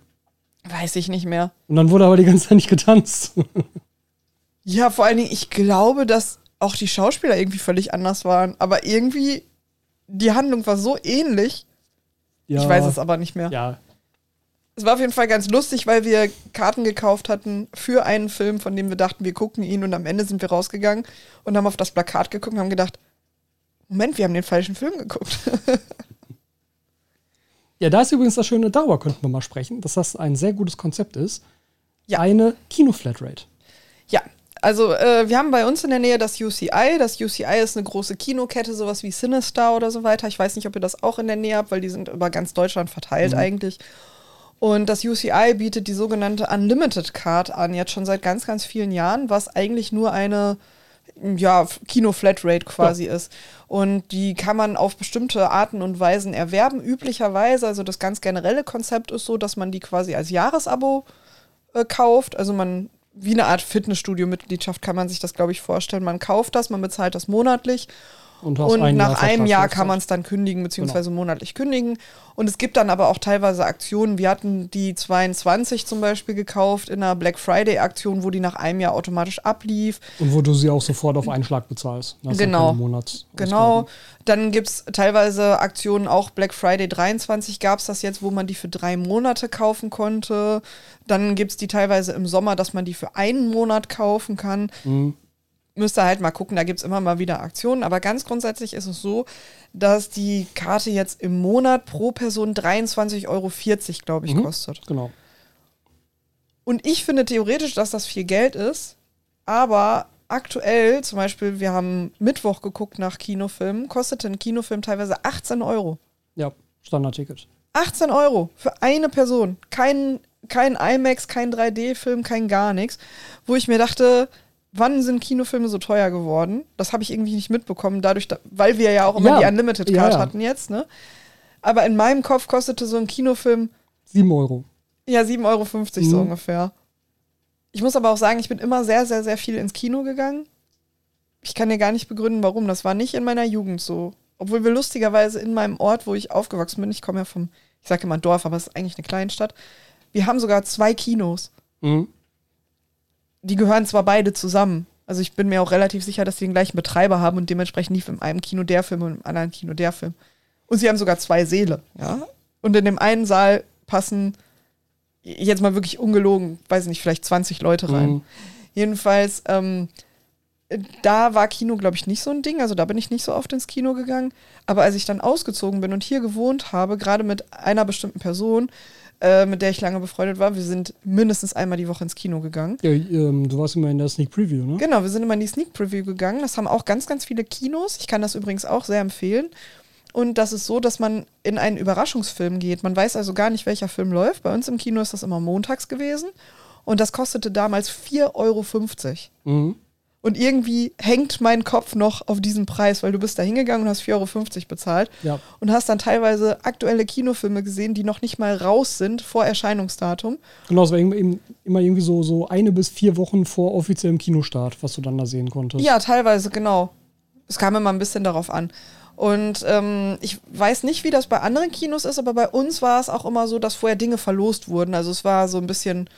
Weiß ich nicht mehr. Und dann wurde aber die ganze Zeit nicht getanzt. ja, vor allen Dingen, ich glaube, dass auch die Schauspieler irgendwie völlig anders waren. Aber irgendwie, die Handlung war so ähnlich. Ja, Ich weiß es aber nicht mehr. Ja, Es war auf jeden Fall ganz lustig, weil wir Karten gekauft hatten für einen Film, von dem wir dachten, wir gucken ihn und am Ende sind wir rausgegangen und haben auf das Plakat geguckt und haben gedacht, Moment, wir haben den falschen Film geguckt. Ja, da ist übrigens das schöne, darüber könnten wir mal sprechen, dass das ein sehr gutes Konzept ist. Ja. Eine Kinoflatrate. ja, also äh, wir haben bei uns in der Nähe das UCI. Das UCI ist eine große Kinokette, sowas wie Sinister oder so weiter. Ich weiß nicht, ob ihr das auch in der Nähe habt, weil die sind über ganz Deutschland verteilt eigentlich. Und das UCI bietet die sogenannte Unlimited Card an, jetzt schon seit ganz, ganz vielen Jahren, was eigentlich nur eine ja, Kino-Flatrate quasi ist. Und die kann man auf bestimmte Arten und Weisen erwerben. Üblicherweise, also das ganz generelle Konzept ist so, dass man die quasi als Jahresabo äh, kauft. Also man, wie eine Art Fitnessstudio-Mitgliedschaft kann man sich das, glaube ich, vorstellen. Man kauft das, man bezahlt das monatlich Und, und ein nach einem Jahr kann man es dann kündigen, beziehungsweise monatlich kündigen. Und es gibt dann aber auch teilweise Aktionen. Wir hatten die 22 zum Beispiel gekauft in einer Black Friday-Aktion, wo die nach einem Jahr automatisch ablief. Und wo du sie auch sofort auf einen Schlag bezahlst. Das Genau. Genau. Dann gibt es teilweise Aktionen, auch Black Friday 23 gab es das jetzt, wo man die für drei Monate kaufen konnte. Dann gibt es die teilweise im Sommer, dass man die für einen Monat kaufen kann. Mhm. Müsst ihr halt mal gucken, da gibt es immer mal wieder Aktionen. Aber ganz grundsätzlich ist es so, dass die Karte jetzt im Monat pro Person 23,40 Euro, glaube ich, Mhm. kostet. Genau. Und ich finde theoretisch, dass das viel Geld ist, aber aktuell, zum Beispiel, wir haben Mittwoch geguckt nach Kinofilmen, kostete ein Kinofilm teilweise 18 Euro. Ja, Standardticket. 18 Euro für eine Person. Kein, kein IMAX, kein 3D-Film, kein gar nichts. Wo ich mir dachte, wann sind Kinofilme so teuer geworden? Das habe ich irgendwie nicht mitbekommen, dadurch, da, weil wir ja auch immer Ja. die Unlimited Card ja. hatten jetzt, ne? Aber in meinem Kopf kostete so ein Kinofilm 7 Euro. ja, 7,50 Euro so Mhm. ungefähr. Ich muss aber auch sagen, ich bin immer sehr, sehr, sehr viel ins Kino gegangen. Ich kann dir gar nicht begründen, warum. Das war nicht in meiner Jugend so. Obwohl wir lustigerweise in meinem Ort, wo ich aufgewachsen bin, ich komme ja vom, ich sage immer Dorf, aber es ist eigentlich eine Kleinstadt, wir haben sogar zwei Kinos. Mhm. Die gehören zwar beide zusammen. Also ich bin mir auch relativ sicher, dass sie den gleichen Betreiber haben und dementsprechend lief in einem Kino der Film und im anderen Kino der Film. Und sie haben sogar zwei Säle, ja. Und in dem einen Saal passen jetzt mal wirklich ungelogen, weiß nicht, vielleicht 20 Leute rein. Mhm. Jedenfalls, ähm, da war Kino, glaube ich, nicht so ein Ding. Also da bin ich nicht so oft ins Kino gegangen. Aber als ich dann ausgezogen bin und hier gewohnt habe, gerade mit einer bestimmten Person, äh, mit der ich lange befreundet war, wir sind mindestens einmal die Woche ins Kino gegangen. Ja, ähm, du warst immer in der Sneak Preview, ne? Genau, wir sind immer in die Sneak Preview gegangen. Das haben auch ganz, ganz viele Kinos. Ich kann das übrigens auch sehr empfehlen. Und das ist so, dass man in einen Überraschungsfilm geht. Man weiß also gar nicht, welcher Film läuft. Bei uns im Kino ist das immer montags gewesen. Und das kostete damals 4,50 Euro. Mhm. Und irgendwie hängt mein Kopf noch auf diesen Preis, weil du bist da hingegangen und hast 4,50 Euro bezahlt Ja. und hast dann teilweise aktuelle Kinofilme gesehen, die noch nicht mal raus sind vor Erscheinungsdatum. Genau, es war eben- immer irgendwie so, so eine bis vier Wochen vor offiziellem Kinostart, was du dann da sehen konntest. Ja, teilweise, genau. Es kam immer ein bisschen darauf an. Und ähm, ich weiß nicht, wie das bei anderen Kinos ist, aber bei uns war es auch immer so, dass vorher Dinge verlost wurden. Also es war so ein bisschen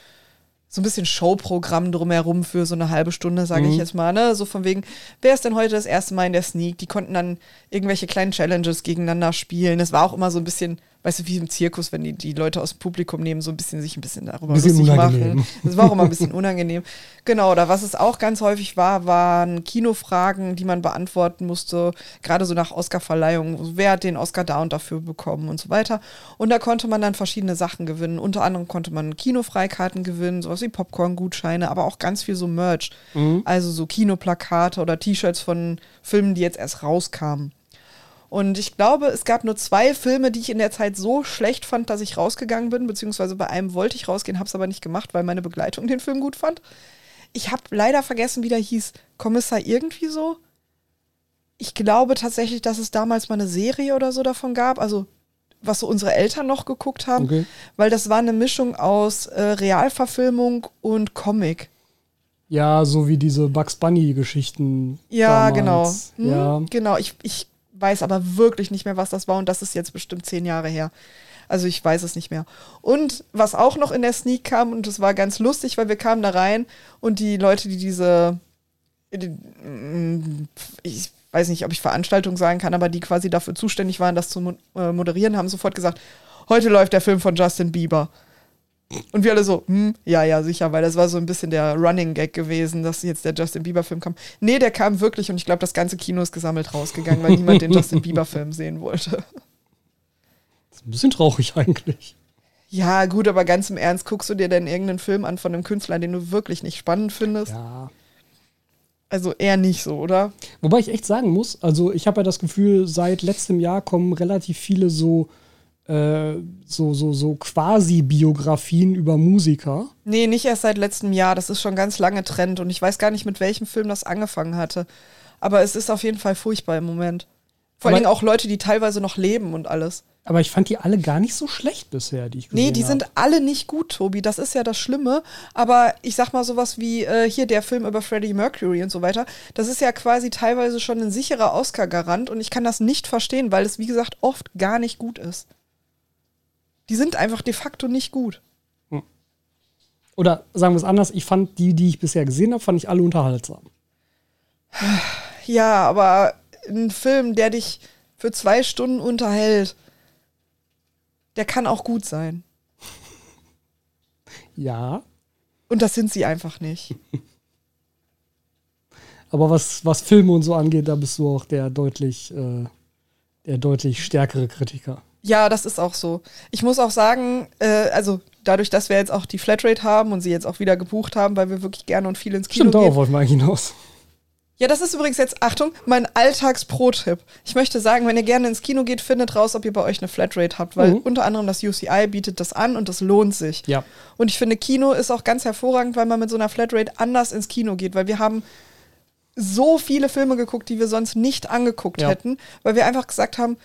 so ein bisschen Showprogramm drumherum für so eine halbe Stunde, sage ich Mhm. jetzt mal. Ne? So von wegen, wer ist denn heute das erste Mal in der Sneak? Die konnten dann irgendwelche kleinen Challenges gegeneinander spielen. Es war auch immer so ein bisschen, weißt du, wie im Zirkus, wenn die, die Leute aus dem Publikum nehmen, so ein bisschen sich ein bisschen darüber Bisschen lustig unangenehm. machen. Das war auch immer ein bisschen unangenehm. Genau, oder was es auch ganz häufig war, waren Kinofragen, die man beantworten musste, gerade so nach Oscarverleihungen. Wer hat den Oscar da und dafür bekommen und so weiter. Und da konnte man dann verschiedene Sachen gewinnen. Unter anderem konnte man Kinofreikarten gewinnen, sowas wie Popcorn-Gutscheine, aber auch ganz viel so Merch. Mhm. Also so Kinoplakate oder T-Shirts von Filmen, die jetzt erst rauskamen. Und ich glaube, es gab nur zwei Filme, die ich in der Zeit so schlecht fand, dass ich rausgegangen bin, beziehungsweise bei einem wollte ich rausgehen, habe es aber nicht gemacht, weil meine Begleitung den Film gut fand. Ich habe leider vergessen, wie der hieß. Kommissar irgendwie so? Ich glaube tatsächlich, dass es damals mal eine Serie oder so davon gab. Also was so unsere Eltern noch geguckt haben, Okay. weil das war eine Mischung aus äh, Realverfilmung und Comic. Ja, so wie diese Bugs Bunny-Geschichten. Ja, damals. genau. Hm, Ja. Genau, ich, ich weiß aber wirklich nicht mehr, was das war und das ist jetzt bestimmt zehn Jahre her. Also ich weiß es nicht mehr. Und was auch noch in der Sneak kam, und das war ganz lustig, weil wir kamen da rein und die Leute, die diese, die, mm, ich weiß nicht, ob ich Veranstaltung sagen kann, aber die quasi dafür zuständig waren, das zu äh, moderieren, haben sofort gesagt, heute läuft der Film von Justin Bieber. Und wir alle so, hm, ja, ja, sicher, weil das war so ein bisschen der Running Gag gewesen, dass jetzt der Justin Bieber-Film kam. Nee, der kam wirklich und ich glaube, das ganze Kino ist gesammelt rausgegangen, weil niemand den Justin Bieber-Film sehen wollte. Das ist ein bisschen traurig eigentlich. Ja, gut, aber ganz im Ernst, guckst du dir denn irgendeinen Film an von einem Künstler, den du wirklich nicht spannend findest? Ja. Also eher nicht so, oder? Wobei ich echt sagen muss, also ich habe ja das Gefühl, seit letztem Jahr kommen relativ viele so, äh, so, so, so Quasi-Biografien über Musiker. Nee, nicht erst seit letztem Jahr. Das ist schon ganz lange Trend und ich weiß gar nicht, mit welchem Film das angefangen hatte. Aber es ist auf jeden Fall furchtbar im Moment. Vor Aber- allen Dingen auch Leute, die teilweise noch leben und alles. Aber ich fand die alle gar nicht so schlecht bisher, die ich gesehen Nee, die hab. sind alle nicht gut, Tobi. Das ist ja das Schlimme. Aber ich sag mal sowas wie äh, hier der Film über Freddie Mercury und so weiter. Das ist ja quasi teilweise schon ein sicherer Oscar-Garant und ich kann das nicht verstehen, weil es, wie gesagt, oft gar nicht gut ist. Die sind einfach de facto nicht gut. Oder sagen wir es anders, ich fand die, die ich bisher gesehen habe, fand ich alle unterhaltsam. Ja, aber ein Film, der dich für zwei Stunden unterhält, der kann auch gut sein. Ja, Und das sind sie einfach nicht. aber was, was Filme und so angeht, da bist du auch der deutlich, äh, der deutlich stärkere Kritiker. Ja, das ist auch so. Ich muss auch sagen, äh, also dadurch, dass wir jetzt auch die Flatrate haben und sie jetzt auch wieder gebucht haben, weil wir wirklich gerne und viel ins Kino Stimmt, gehen. wollten wir eigentlich hinaus. Ja, das ist übrigens jetzt, Achtung, mein Alltags-Pro-Tipp. Ich möchte sagen, wenn ihr gerne ins Kino geht, findet raus, ob ihr bei euch eine Flatrate habt, weil Mhm. unter anderem das UCI bietet das an und das lohnt sich. Ja. Und ich finde, Kino ist auch ganz hervorragend, weil man mit so einer Flatrate anders ins Kino geht, weil wir haben so viele Filme geguckt, die wir sonst nicht angeguckt Ja. hätten, weil wir einfach gesagt haben,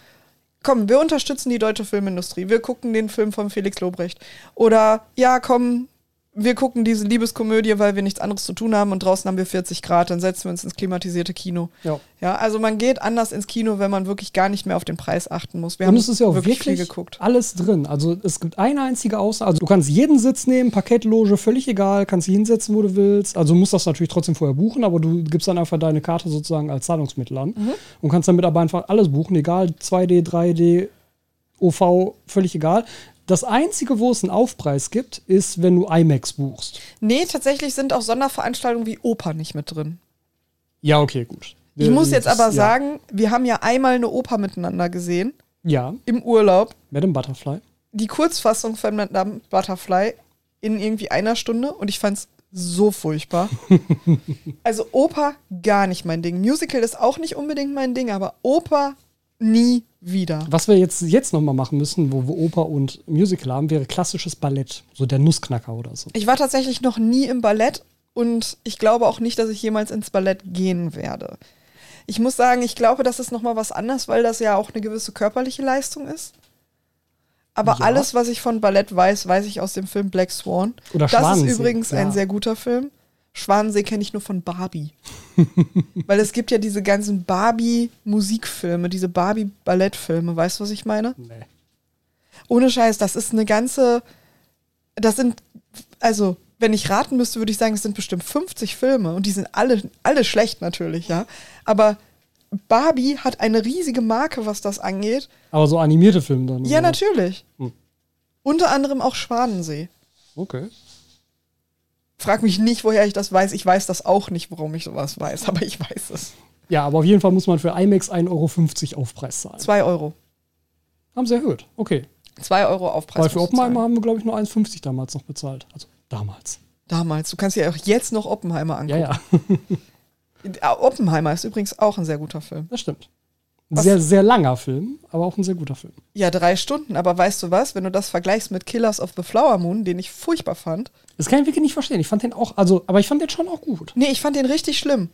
komm, wir unterstützen die deutsche Filmindustrie, wir gucken den Film von Felix Lobrecht. Oder ja, komm, wir gucken diese Liebeskomödie, weil wir nichts anderes zu tun haben und draußen haben wir 40 Grad, dann setzen wir uns ins klimatisierte Kino. Ja. Ja, also man geht anders ins Kino, wenn man wirklich gar nicht mehr auf den Preis achten muss. Wir Und haben es ist ja auch wirklich, viel geguckt. alles drin. Also es gibt eine einzige Aussage. Also du kannst jeden Sitz nehmen, Parkettloge, völlig egal, kannst dich hinsetzen, wo du willst. Also du musst das natürlich trotzdem vorher buchen, aber du gibst dann einfach deine Karte sozusagen als Zahlungsmittel an Mhm. und kannst damit aber einfach alles buchen, egal 2D, 3D, OV, völlig egal. Das Einzige, wo es einen Aufpreis gibt, ist, wenn du IMAX buchst. Nee, tatsächlich sind auch Sonderveranstaltungen wie Oper nicht mit drin. Ja, okay, gut. Ich muss jetzt Das- aber ja. sagen, wir haben ja einmal eine Oper miteinander gesehen, Ja, im Urlaub. Madame Butterfly. Die Kurzfassung von Madame Butterfly in irgendwie einer Stunde und ich fand's so furchtbar. also Oper gar nicht mein Ding. Musical ist auch nicht unbedingt mein Ding, aber Oper nie wieder. Was wir jetzt, jetzt nochmal machen müssen, wo wir Oper und Musical haben, wäre klassisches Ballett. So der Nussknacker oder so. Ich war tatsächlich noch nie im Ballett und ich glaube auch nicht, dass ich jemals ins Ballett gehen werde. Ich muss sagen, ich glaube, das ist noch mal was anderes, weil das ja auch eine gewisse körperliche Leistung ist. Aber Ja. alles, was ich von Ballett weiß, weiß ich aus dem Film Black Swan. Oder das Schwanensee, ist übrigens ja. ein sehr guter Film. Schwanensee kenne ich nur von Barbie. weil es gibt ja diese ganzen Barbie-Musikfilme, diese Barbie-Ballettfilme. Weißt du, was ich meine? Nee. Ohne Scheiß, das ist eine ganze. Das sind, also, wenn ich raten müsste, würde ich sagen, es sind bestimmt 50 Filme und die sind alle, alle schlecht natürlich, ja. Aber Barbie hat eine riesige Marke, was das angeht. Aber so animierte Filme dann. Ja, oder? natürlich. Hm. Unter anderem auch Schwanensee. Okay. Frag mich nicht, woher ich das weiß. Ich weiß das auch nicht, warum ich sowas weiß, aber ich weiß es. Ja, aber auf jeden Fall muss man für IMAX 1,50 Euro Aufpreis zahlen. Zwei Euro. Haben sie erhöht. Okay. Zwei Euro Aufpreis. Weil für Oppenheimer haben wir, glaube ich, nur 1,50 damals noch bezahlt. Also damals. Damals. Du kannst ja auch jetzt noch Oppenheimer angucken. Ja, ja, Ja, Oppenheimer ist übrigens auch ein sehr guter Film. das stimmt. Ein sehr, sehr langer Film, aber auch ein sehr guter Film. Ja, drei Stunden. Aber weißt du was? Wenn du das vergleichst mit Killers of the Flower Moon, den ich furchtbar fand. Das kann ich wirklich nicht verstehen. Ich fand den auch, also, aber ich fand den schon auch gut. Nee, ich fand den richtig schlimm.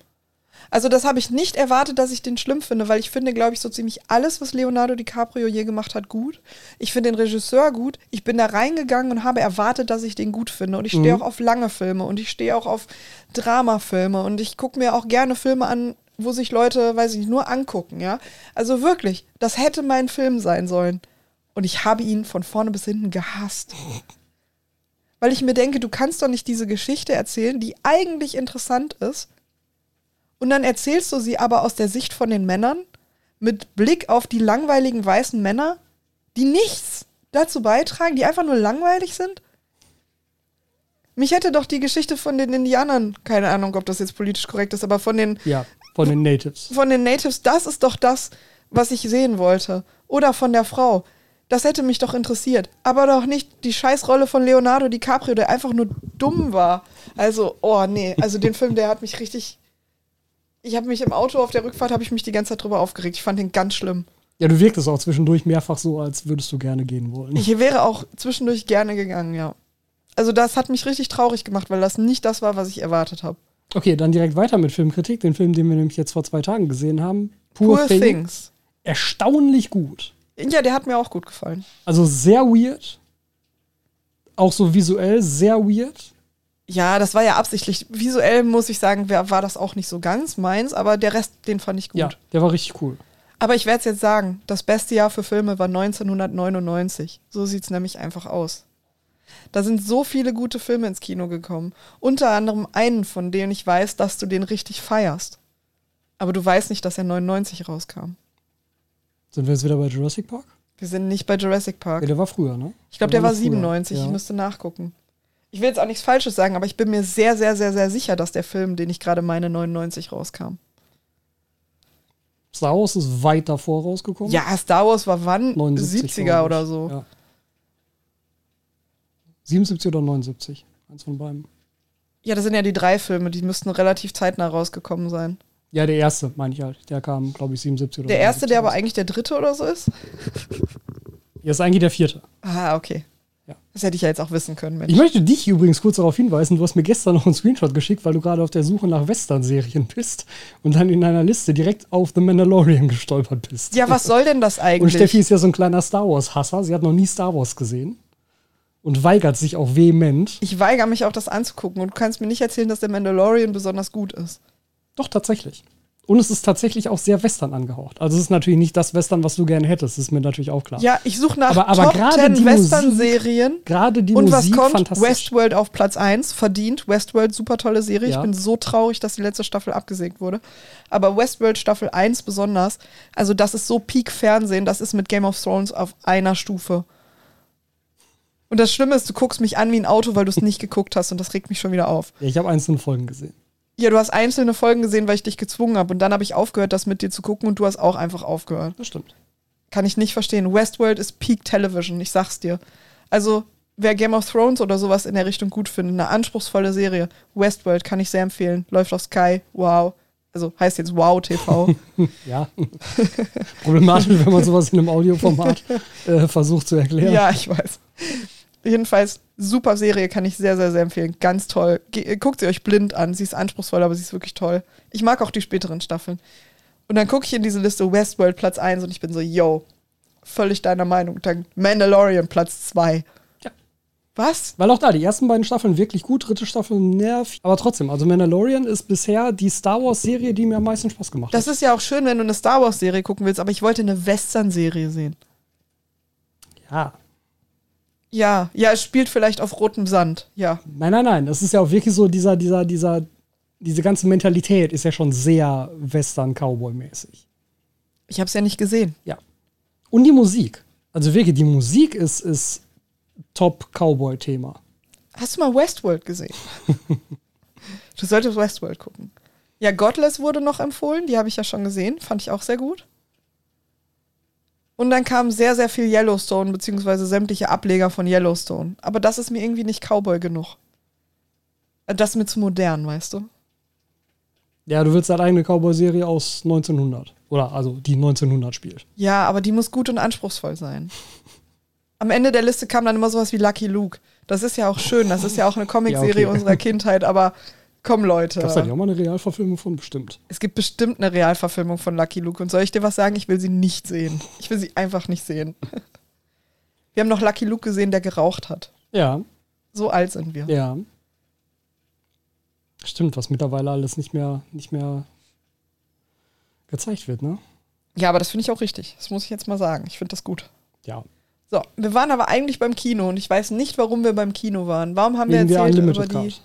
Also das habe ich nicht erwartet, dass ich den schlimm finde, weil ich finde, glaube ich, so ziemlich alles, was Leonardo DiCaprio je gemacht hat, gut. Ich finde den Regisseur gut. Ich bin da reingegangen und habe erwartet, dass ich den gut finde. Und ich stehe Mhm. auch auf lange Filme und ich stehe auch auf Dramafilme und ich gucke mir auch gerne Filme an, wo sich Leute, weiß ich nicht, nur angucken, ja. Also wirklich, das hätte mein Film sein sollen. Und ich habe ihn von vorne bis hinten gehasst. Weil ich mir denke, du kannst doch nicht diese Geschichte erzählen, die eigentlich interessant ist. Und dann erzählst du sie aber aus der Sicht von den Männern, mit Blick auf die langweiligen weißen Männer, die nichts dazu beitragen, die einfach nur langweilig sind. Mich hätte doch die Geschichte von den Indianern, keine Ahnung, ob das jetzt politisch korrekt ist, aber von den Ja, von den Natives. von den Natives, das ist doch das, was ich sehen wollte. Oder von der Frau. Das hätte mich doch interessiert. Aber doch nicht die Scheißrolle von Leonardo DiCaprio, der einfach nur dumm war. Also, oh nee, also den Film, der hat mich richtig. Ich habe mich im Auto auf der Rückfahrt, habe ich mich die ganze Zeit drüber aufgeregt. Ich fand den ganz schlimm. Ja, du wirktest auch zwischendurch mehrfach so, als würdest du gerne gehen wollen. Ich wäre auch zwischendurch gerne gegangen, ja. Also das hat mich richtig traurig gemacht, weil das nicht das war, was ich erwartet habe. Okay, dann direkt weiter mit Filmkritik. Den Film, den wir nämlich jetzt vor zwei Tagen gesehen haben. Poor, Poor Thing. Things. Erstaunlich gut. Ja, der hat mir auch gut gefallen. Also sehr weird. Auch so visuell sehr weird. Ja, das war ja absichtlich. Visuell muss ich sagen, war, war das auch nicht so ganz meins, aber der Rest, den fand ich gut. Ja, der war richtig cool. Aber ich werde es jetzt sagen, das beste Jahr für Filme war 1999. So sieht es nämlich einfach aus. Da sind so viele gute Filme ins Kino gekommen. Unter anderem einen, von dem ich weiß, dass du den richtig feierst. Aber du weißt nicht, dass er 99 rauskam. Sind wir jetzt wieder bei Jurassic Park? Wir sind nicht bei Jurassic Park. Ja, der war früher, ne? Ich glaube, der war noch früher. 97. Ja. Ich müsste nachgucken. Ich will jetzt auch nichts Falsches sagen, aber ich bin mir sehr, sehr, sehr, sehr sicher, dass der Film, den ich gerade meine, 99 rauskam. Star Wars ist weit davor rausgekommen. Ja, Star Wars war wann? 79, 70er glaub ich. oder so. Ja. 77 oder 79. Eins von beiden. Ja, das sind ja die drei Filme, die müssten relativ zeitnah rausgekommen sein. Ja, der erste, meine ich halt. Der kam, glaube ich, 77 oder Der erste, 79 der aber raus. eigentlich der dritte oder so ist? Ja, ist eigentlich der vierte. Ah, okay. Ja. Das hätte ich ja jetzt auch wissen können, Mensch. Ich möchte dich übrigens kurz darauf hinweisen, du hast mir gestern noch einen Screenshot geschickt, weil du gerade auf der Suche nach Western-Serien bist und dann in einer Liste direkt auf The Mandalorian gestolpert bist. Ja, was soll denn das Und eigentlich? Steffi ist ja so ein kleiner Star Wars-Hasser. Sie hat noch nie Star Wars gesehen und weigert sich auch vehement. ich weigere mich auch, das anzugucken. Und du kannst mir nicht erzählen, dass der Mandalorian besonders gut ist. Doch, tatsächlich. Und es ist tatsächlich auch sehr Western angehaucht. Also es ist natürlich nicht das Western, was du gerne hättest, das ist mir natürlich auch klar. Ja, ich suche nach Aber- aber Top gerade 10 die Western-Serien. Gerade die Und was Musik kommt? fantastisch. Westworld auf Platz 1, verdient. Westworld, super tolle Serie. Ja. Ich bin so traurig, dass die letzte Staffel abgesägt wurde. Aber Westworld Staffel 1 besonders, also das ist so Peak-Fernsehen, das ist mit Game of Thrones auf einer Stufe. Und das Schlimme ist, du guckst mich an wie ein Auto, weil du es nicht geguckt hast und das regt mich schon wieder auf. Ja, ich habe einzelne Folgen gesehen. Ja, du hast einzelne Folgen gesehen, weil ich dich gezwungen habe und dann habe ich aufgehört, das mit dir zu gucken und du hast auch einfach aufgehört. Das stimmt. Kann ich nicht verstehen. Westworld ist Peak Television, ich sag's dir. Also, wer Game of Thrones oder sowas in der Richtung gut findet, eine anspruchsvolle Serie, Westworld kann ich sehr empfehlen. Läuft auf Sky, wow. Also heißt jetzt Wow TV. Ja. Problematisch, wenn man sowas in einem Audioformat äh, versucht zu erklären. ja, ich weiß. Jedenfalls, super Serie, kann ich sehr, sehr, sehr empfehlen. Ganz toll. Ge guckt sie euch blind an. Sie ist anspruchsvoll, aber sie ist wirklich toll. Ich mag auch die späteren Staffeln. Und dann gucke ich in diese Liste Westworld Platz 1 und ich bin so, yo, völlig deiner Meinung. Dann Mandalorian Platz 2. Ja. Was? Weil auch da, die ersten beiden Staffeln wirklich gut, dritte Staffel nervig. Aber trotzdem, also Mandalorian ist bisher die Star Wars-Serie, die mir am meisten Spaß gemacht Das hat. ist ja auch schön, wenn du eine Star Wars-Serie gucken willst, aber ich wollte eine Western-Serie sehen. Ja. Ja, ja, es spielt vielleicht auf rotem Sand. Ja. Nein, nein, nein. Das ist ja auch wirklich so, dieser, dieser, dieser, diese ganze Mentalität ist ja schon sehr Western-Cowboy-mäßig. Ich habe es ja nicht gesehen. Ja. Und die Musik. Also wirklich, die Musik ist, ist Top-Cowboy-Thema. Hast du mal Westworld gesehen? du solltest Westworld gucken. Ja, Godless wurde noch empfohlen, die habe ich ja schon gesehen, fand ich auch sehr gut. Und dann kam sehr, sehr viel Yellowstone, beziehungsweise sämtliche Ableger von Yellowstone. Aber das ist mir irgendwie nicht Cowboy genug. Äh, Das ist mir zu modern, weißt du? Ja, du willst deine eigene Cowboy-Serie aus 1900. Oder also die 1900 spielt. Ja, aber die muss gut und anspruchsvoll sein. Am Ende der Liste kam dann immer sowas wie Lucky Luke. Das ist ja auch schön, das ist ja auch eine Comicserie Ja, okay. unserer Kindheit, aber Komm, Leute. Gab's da nicht auch mal eine Realverfilmung von? Bestimmt. Es gibt bestimmt eine Realverfilmung von Lucky Luke. Und soll ich dir was sagen? Ich will sie nicht sehen. Ich will sie einfach nicht sehen. Wir haben noch Lucky Luke gesehen, der geraucht hat. Ja, So alt sind wir. ja. Stimmt, was mittlerweile alles nicht mehr, nicht mehr gezeigt wird, ne? Ja, aber das finde ich auch richtig. Das muss ich jetzt mal sagen. Ich finde das gut. Ja. So, wir waren aber eigentlich beim Kino und ich weiß nicht, warum wir beim Kino waren. Warum haben Wegen wir erzählt über die. Card.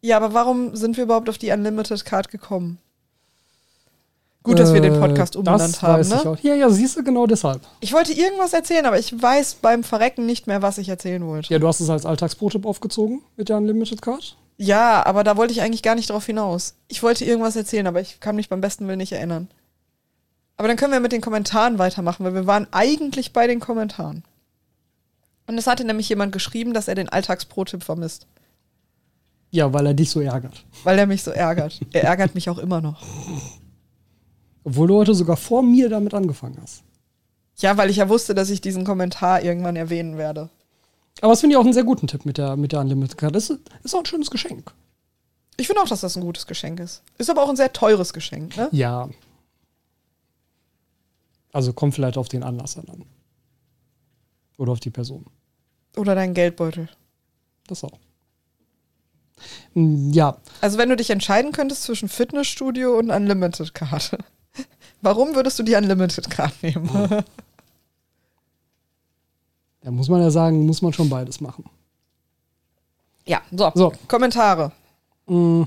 Ja, aber warum sind wir überhaupt auf die Unlimited Card gekommen? Gut, dass wir den Podcast Äh, umbenannt das haben, weiß ich ne? auch. Ja, ja, siehst du, genau deshalb. Ich wollte irgendwas erzählen, aber ich weiß beim Verrecken nicht mehr, was ich erzählen wollte. Ja, du hast es als Alltagsprototyp aufgezogen mit der Unlimited Card. Ja, aber da wollte ich eigentlich gar nicht drauf hinaus. Ich wollte irgendwas erzählen, aber ich kann mich beim besten Willen nicht erinnern. Aber dann können wir mit den Kommentaren weitermachen, weil wir waren eigentlich bei den Kommentaren. Und es hatte nämlich jemand geschrieben, dass er den Alltagsprotipp vermisst, Ja, weil er dich so ärgert. weil er mich so ärgert. Er ärgert mich auch immer noch. Obwohl du heute sogar vor mir damit angefangen hast. Ja, weil ich ja wusste, dass ich diesen Kommentar irgendwann erwähnen werde. Aber das finde ich auch einen sehr guten Tipp mit der, mit der Unlimited Card. Das ist, ist auch ein schönes Geschenk. Ich finde auch, dass das ein gutes Geschenk ist. Ist aber auch ein sehr teures Geschenk, ne? Ja. Also kommt vielleicht auf den Anlass an. Oder auf die Person. Oder dein Geldbeutel. Das auch. Mm, Ja, Also wenn du dich entscheiden könntest zwischen Fitnessstudio und Unlimited Card, warum würdest du die Unlimited Card nehmen? da muss man ja sagen, muss man schon beides machen. ja, so. So. Kommentare. Mm.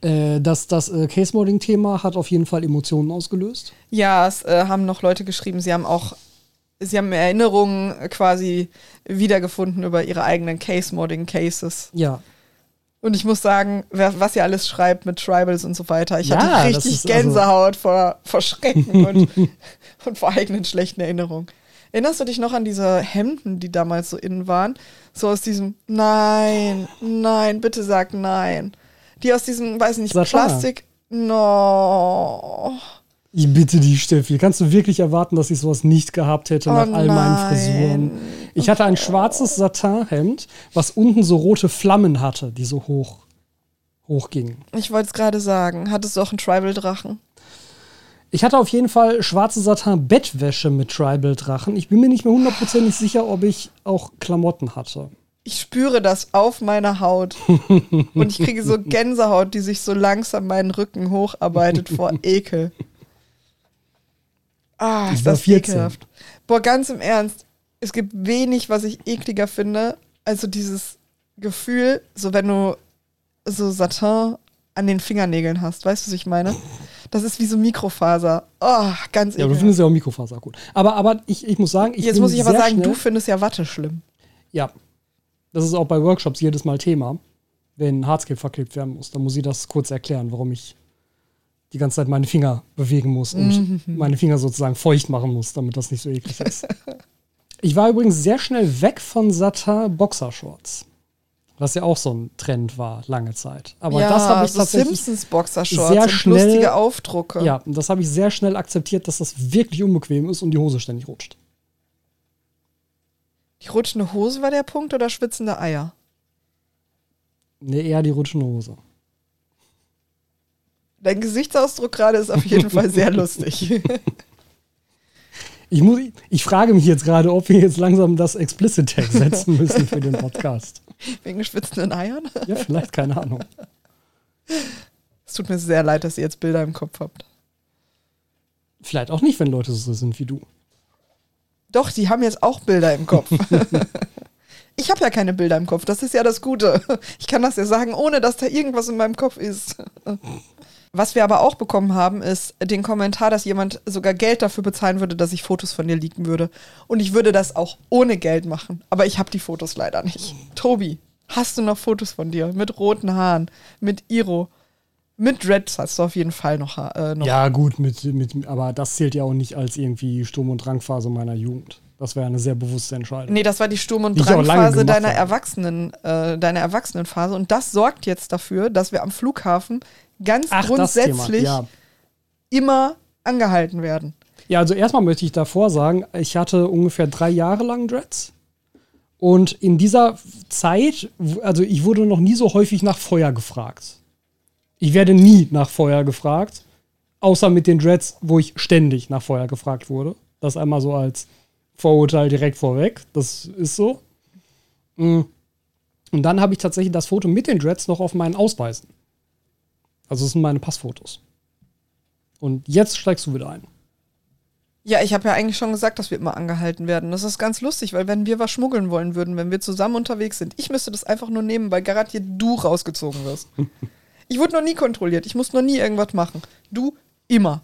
Äh, das das äh, Case-Modding-Thema hat auf jeden Fall Emotionen ausgelöst. Ja, es äh, haben noch Leute geschrieben, sie haben auch, sie haben Erinnerungen quasi wiedergefunden über ihre eigenen Case-Modding-Cases. Ja. Und ich muss sagen, wer, was ihr alles schreibt mit Tribals und so weiter, ich Ja, hatte richtig also- Gänsehaut vor, vor Schrecken und, und vor eigenen schlechten Erinnerungen. Erinnerst du dich noch an diese Hemden, die damals so innen waren? So aus diesem Nein, nein, bitte sag nein. Die aus diesem, weiß nicht. Plastik. No. Ich bitte dich, Steffi. Kannst du wirklich erwarten, dass ich sowas nicht gehabt hätte nach Oh all meinen nein. Frisuren? Ich hatte ein schwarzes Satinhemd, was unten so rote Flammen hatte, die so hoch hochgingen. Ich wollte es gerade sagen. Hattest du auch einen Tribal-Drachen? Ich hatte auf jeden Fall schwarze Satin-Bettwäsche mit Tribal-Drachen. Ich bin mir nicht mehr hundertprozentig sicher, ob ich auch Klamotten hatte. Ich spüre das auf meiner Haut. Und ich kriege so Gänsehaut, die sich so langsam meinen Rücken hocharbeitet vor Ekel. Ah, ist das 14. ekelhaft. Boah, ganz im Ernst. Es gibt wenig, was ich ekliger finde, als so dieses Gefühl, so wenn du so Satin an den Fingernägeln hast. Weißt du, was ich meine? Das ist wie so Mikrofaser. Oh, ganz Ja, du ekelhaft. findest ja auch Mikrofaser gut. Aber, aber ich, ich muss sagen, ich Jetzt muss ich aber sagen, schnell, du findest ja Watte schlimm. Ja. Das ist auch bei Workshops jedes Mal Thema, wenn Hardscape verklebt werden muss. Dann muss ich das kurz erklären, warum ich die ganze Zeit meine Finger bewegen muss und Mhm. meine Finger sozusagen feucht machen muss, damit das nicht so eklig ist. ich war übrigens sehr schnell weg von Satin Boxershorts. Was ja auch so ein Trend war, lange Zeit. Aber ja, das habe ich so tatsächlich. Simpsons Boxershorts sehr schnell- lustige Aufdrucke. Ja, und das habe ich sehr schnell akzeptiert, dass das wirklich unbequem ist und die Hose ständig rutscht. Die rutschende Hose war der Punkt oder schwitzende Eier? Nee, eher die rutschende Hose. Dein Gesichtsausdruck gerade ist auf jeden Fall sehr lustig. Ich, muss, ich frage mich jetzt gerade, ob wir jetzt langsam das Explicit Tag setzen müssen für den Podcast. Wegen schwitzenden Eiern? Ja, vielleicht, keine Ahnung. Es tut mir sehr leid, dass ihr jetzt Bilder im Kopf habt. Vielleicht auch nicht, wenn Leute so sind wie du. Doch, die haben jetzt auch Bilder im Kopf. ich habe ja keine Bilder im Kopf, das ist ja das Gute. Ich kann das ja sagen, ohne dass da irgendwas in meinem Kopf ist. Was wir aber auch bekommen haben, ist den Kommentar, dass jemand sogar Geld dafür bezahlen würde, dass ich Fotos von dir leaken würde. Und ich würde das auch ohne Geld machen. Aber ich habe die Fotos leider nicht. Tobi, hast du noch Fotos von dir? Mit roten Haaren, mit Iro, mit Dreads hast du auf jeden Fall noch. Äh, noch. Ja, gut, mit, mit, aber das zählt ja auch nicht als irgendwie Sturm- und Drangphase meiner Jugend. Das wäre eine sehr bewusste Entscheidung. Nee, das war die Sturm- und Drangphase deiner habe. Erwachsenen, äh, deiner Erwachsenenphase. Und das sorgt jetzt dafür, dass wir am Flughafen ganz Ach, grundsätzlich. Ja. immer angehalten werden. ja, also erstmal möchte ich davor sagen, ich hatte ungefähr drei Jahre lang Dreads. Und in dieser Zeit, also ich wurde noch nie so häufig nach Feuer gefragt. Ich werde nie nach Feuer gefragt, außer mit den Dreads, wo ich ständig nach Feuer gefragt wurde. Das einmal so als Vorurteil direkt vorweg. Das ist so. Mm. Und dann habe ich tatsächlich das Foto mit den Dreads noch auf meinen Ausweisen. Also das sind meine Passfotos. Und jetzt steigst du wieder ein. Ja, ich habe ja eigentlich schon gesagt, dass wir immer angehalten werden. Das ist ganz lustig, weil wenn wir was schmuggeln wollen würden, wenn wir zusammen unterwegs sind, ich müsste das einfach nur nehmen, weil garantiert du rausgezogen wirst. ich wurde noch nie kontrolliert. Ich muss noch nie irgendwas machen. Du immer.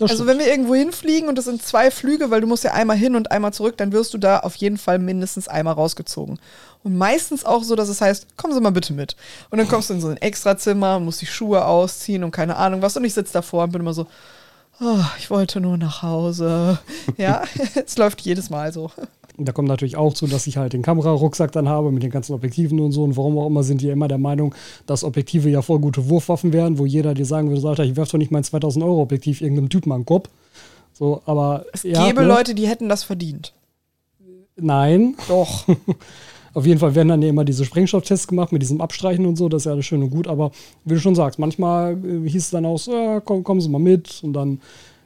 Also wenn wir irgendwo hinfliegen und das sind zwei Flüge, weil du musst ja einmal hin und einmal zurück, dann wirst du da auf jeden Fall mindestens einmal rausgezogen. Und meistens auch so, dass es heißt, kommen Sie mal bitte mit. Und dann kommst du in so ein Extrazimmer, musst die Schuhe ausziehen und keine Ahnung was. Und ich sitze davor und bin immer so, oh, ich wollte nur nach Hause. Ja, es läuft jedes Mal so. Da kommt natürlich auch zu, dass ich halt den Kamerarucksack dann habe mit den ganzen Objektiven und so. Und warum auch immer sind die immer der Meinung, dass Objektive ja voll gute Wurfwaffen wären, wo jeder dir sagen würde, Alter, ich werfe doch nicht mein 2000 Euro Objektiv irgendeinem Typen an den Kopf. So, aber es ja, gäbe ne? Leute, die hätten das verdient. Nein. Doch. Auf jeden Fall werden dann ja immer diese Sprengstofftests gemacht mit diesem Abstreichen und so, das ist ja alles schön und gut, aber wie du schon sagst, manchmal äh, hieß es dann auch so, ja, komm, kommen Sie mal mit und dann.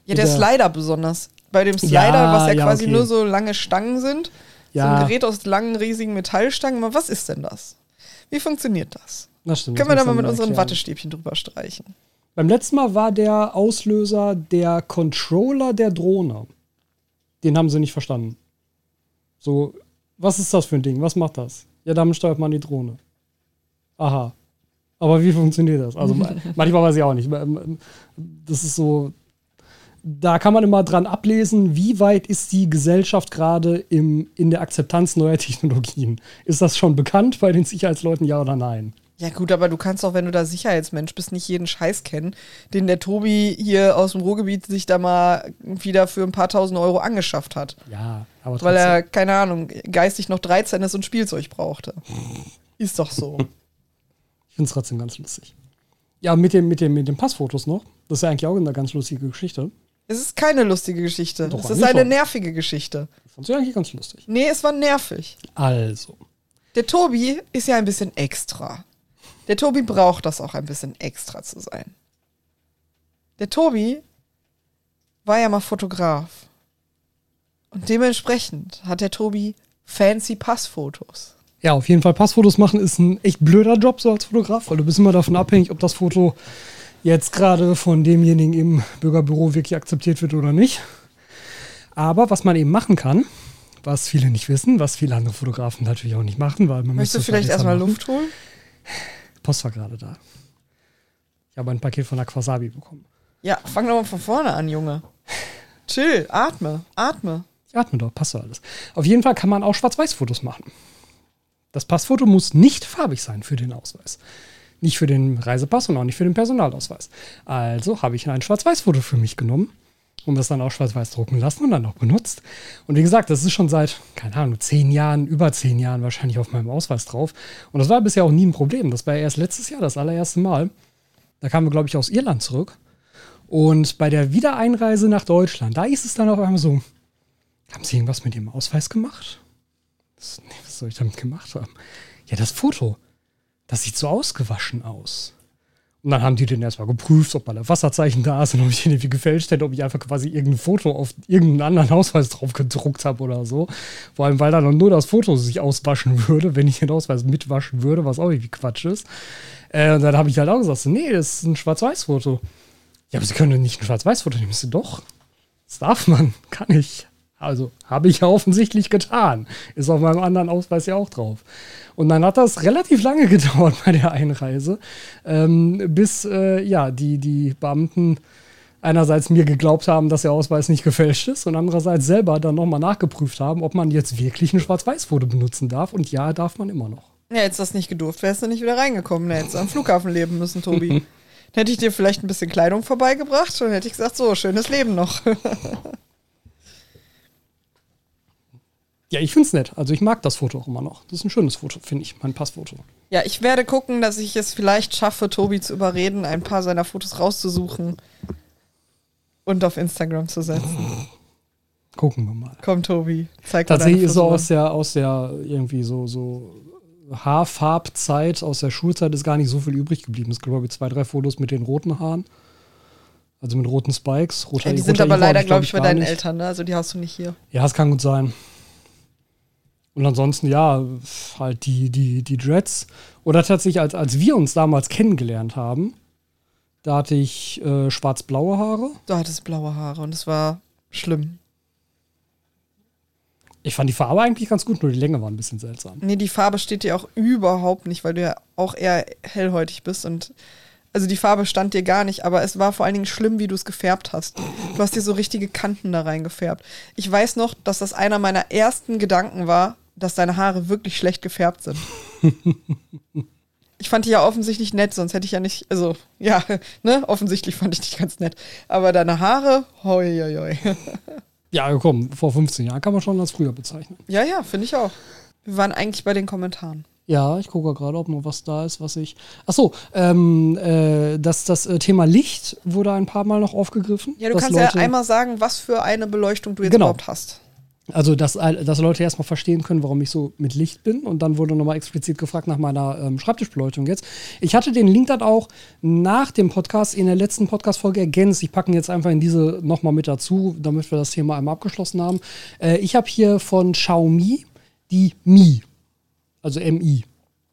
Ja, der, der Slider besonders. Bei dem Slider, ja, was ja, ja quasi okay. nur so lange Stangen sind, ja. so ein Gerät aus langen, riesigen Metallstangen, aber was ist denn das? Wie funktioniert das? Das stimmt. Können das wir da mal mit unseren erklären. Wattestäbchen drüber streichen? Beim letzten Mal war der Auslöser der Controller der Drohne. Den haben sie nicht verstanden. So, was ist das für ein Ding? Was macht das? Ja, damit steuert man die Drohne. Aha. Aber wie funktioniert das? Also manchmal weiß ich auch nicht. Das ist so, da kann man immer dran ablesen, wie weit ist die Gesellschaft gerade in der Akzeptanz neuer Technologien. Ist das schon bekannt bei den Sicherheitsleuten, ja oder nein? Ja, gut, aber du kannst auch, wenn du da Sicherheitsmensch bist, nicht jeden Scheiß kennen, den der Tobi hier aus dem Ruhrgebiet sich da mal wieder für ein paar tausend Euro angeschafft hat. Ja, aber trotzdem. Weil er, keine Ahnung, geistig noch 13 ist und Spielzeug brauchte. ist doch so. Ich finde es trotzdem ganz lustig. Ja, mit, dem, mit, dem, mit den Passfotos noch. Das ist ja eigentlich auch eine ganz lustige Geschichte. Es ist keine lustige Geschichte. Doch, es ist eine schon. nervige Geschichte. Ich fand sie eigentlich ganz lustig. Nee, es war nervig. Also. Der Tobi ist ja ein bisschen extra. Der Tobi braucht das auch ein bisschen extra zu sein. Der Tobi war ja mal Fotograf. Und dementsprechend hat der Tobi fancy Passfotos. Ja, auf jeden Fall Passfotos machen ist ein echt blöder Job so als Fotograf, weil du bist immer davon abhängig, ob das Foto jetzt gerade von demjenigen im Bürgerbüro wirklich akzeptiert wird oder nicht. Aber was man eben machen kann, was viele nicht wissen, was viele andere Fotografen natürlich auch nicht machen, weil man Möchtest du vielleicht erstmal Luft holen? Post war gerade da. Ich habe ein Paket von der Quasabi bekommen. Ja, fang doch mal von vorne an, Junge. Chill, atme, atme. Ich atme doch, passt doch alles. Auf jeden Fall kann man auch Schwarz-Weiß-Fotos machen. Das Passfoto muss nicht farbig sein für den Ausweis. Nicht für den Reisepass und auch nicht für den Personalausweis. Also habe ich ein Schwarz-Weiß-Foto für mich genommen und das dann auch schwarz-weiß drucken lassen und dann auch benutzt. Und wie gesagt, das ist schon seit, keine Ahnung, zehn Jahren, über zehn Jahren wahrscheinlich auf meinem Ausweis drauf. Und das war bisher auch nie ein Problem. Das war erst letztes Jahr das allererste Mal. Da kamen wir, glaube ich, aus Irland zurück. Und bei der Wiedereinreise nach Deutschland, da ist es dann auf einmal so, haben Sie irgendwas mit Ihrem Ausweis gemacht? Was soll ich damit gemacht haben? Ja, das Foto, das sieht so ausgewaschen aus. Und dann haben die den erstmal geprüft, ob alle Wasserzeichen da ist und ob ich irgendwie gefälscht hätte, ob ich einfach quasi irgendein Foto auf irgendeinen anderen Ausweis drauf gedruckt habe oder so. Vor allem, weil da nur das Foto sich auswaschen würde, wenn ich den Ausweis mitwaschen würde, was auch irgendwie Quatsch ist. Äh, und dann habe ich halt auch gesagt, nee, das ist ein Schwarz-Weiß-Foto. Ja, aber Sie können nicht ein Schwarz-Weiß-Foto nehmen. Ich so, doch, das darf man, kann ich. Also habe ich ja offensichtlich getan. Ist auf meinem anderen Ausweis ja auch drauf. Und dann hat das relativ lange gedauert bei der Einreise, ähm, bis äh, ja, die, die Beamten einerseits mir geglaubt haben, dass der Ausweis nicht gefälscht ist und andererseits selber dann nochmal nachgeprüft haben, ob man jetzt wirklich ein Schwarz-Weiß-Foto benutzen darf. Und ja, darf man immer noch. Ja, hättest das nicht gedurft, wärst du nicht wieder reingekommen. Hättest du am Flughafen leben müssen, Tobi. dann hätte ich dir vielleicht ein bisschen Kleidung vorbeigebracht und hätte ich gesagt, so, schönes Leben noch. Ja, ich finde es nett. Also ich mag das Foto auch immer noch. Das ist ein schönes Foto, finde ich, mein Passfoto. Ja, ich werde gucken, dass ich es vielleicht schaffe, Tobi zu überreden, ein paar seiner Fotos rauszusuchen und auf Instagram zu setzen. Gucken wir mal. Komm, Tobi, zeig mal Tatsächlich deine ist so aus der, aus der irgendwie so, so Haarfarbzeit, aus der Schulzeit ist gar nicht so viel übrig geblieben. Es gibt, glaube ich, zwei, drei Fotos mit den roten Haaren. Also mit roten Spikes. Roter, Ja, die sind aber leider, glaube ich, bei deinen nicht. Eltern, ne? Also die hast du nicht hier. Ja, es kann gut sein. Und ansonsten, ja, halt die, die, die Dreads. Oder tatsächlich, als, als wir uns damals kennengelernt haben, da hatte ich äh, schwarz-blaue Haare. Du hattest blaue Haare und es war schlimm. Ich fand die Farbe eigentlich ganz gut, nur die Länge war ein bisschen seltsam. Nee, die Farbe steht dir auch überhaupt nicht, weil du ja auch eher hellhäutig bist und also die Farbe stand dir gar nicht, aber es war vor allen Dingen schlimm, wie du es gefärbt hast. Du hast dir so richtige Kanten da reingefärbt. Ich weiß noch, dass das einer meiner ersten Gedanken war, dass deine Haare wirklich schlecht gefärbt sind. Ich fand die ja offensichtlich nett, sonst hätte ich ja nicht, also ja, ne, offensichtlich fand ich dich ganz nett. Aber deine Haare, hoi, hoi, hoi. Ja, komm, vor 15 Jahren kann man schon als früher bezeichnen. Ja, ja, finde ich auch. Wir waren eigentlich bei den Kommentaren. Ja, ich gucke gerade, ob noch was da ist, was ich. Achso, ähm, äh, das, das äh, Thema Licht wurde ein paar Mal noch aufgegriffen. Ja, du kannst Leute, ja einmal sagen, was für eine Beleuchtung du jetzt Genau. überhaupt hast. Also, dass, dass Leute erstmal verstehen können, warum ich so mit Licht bin. Und dann wurde nochmal explizit gefragt nach meiner ähm, Schreibtischbeleuchtung jetzt. Ich hatte den Link dann auch nach dem Podcast in der letzten Podcast-Folge ergänzt. Ich packe ihn jetzt einfach in diese nochmal mit dazu, damit wir das Thema einmal abgeschlossen haben. Äh, ich habe hier von Xiaomi die Mi. Also MI.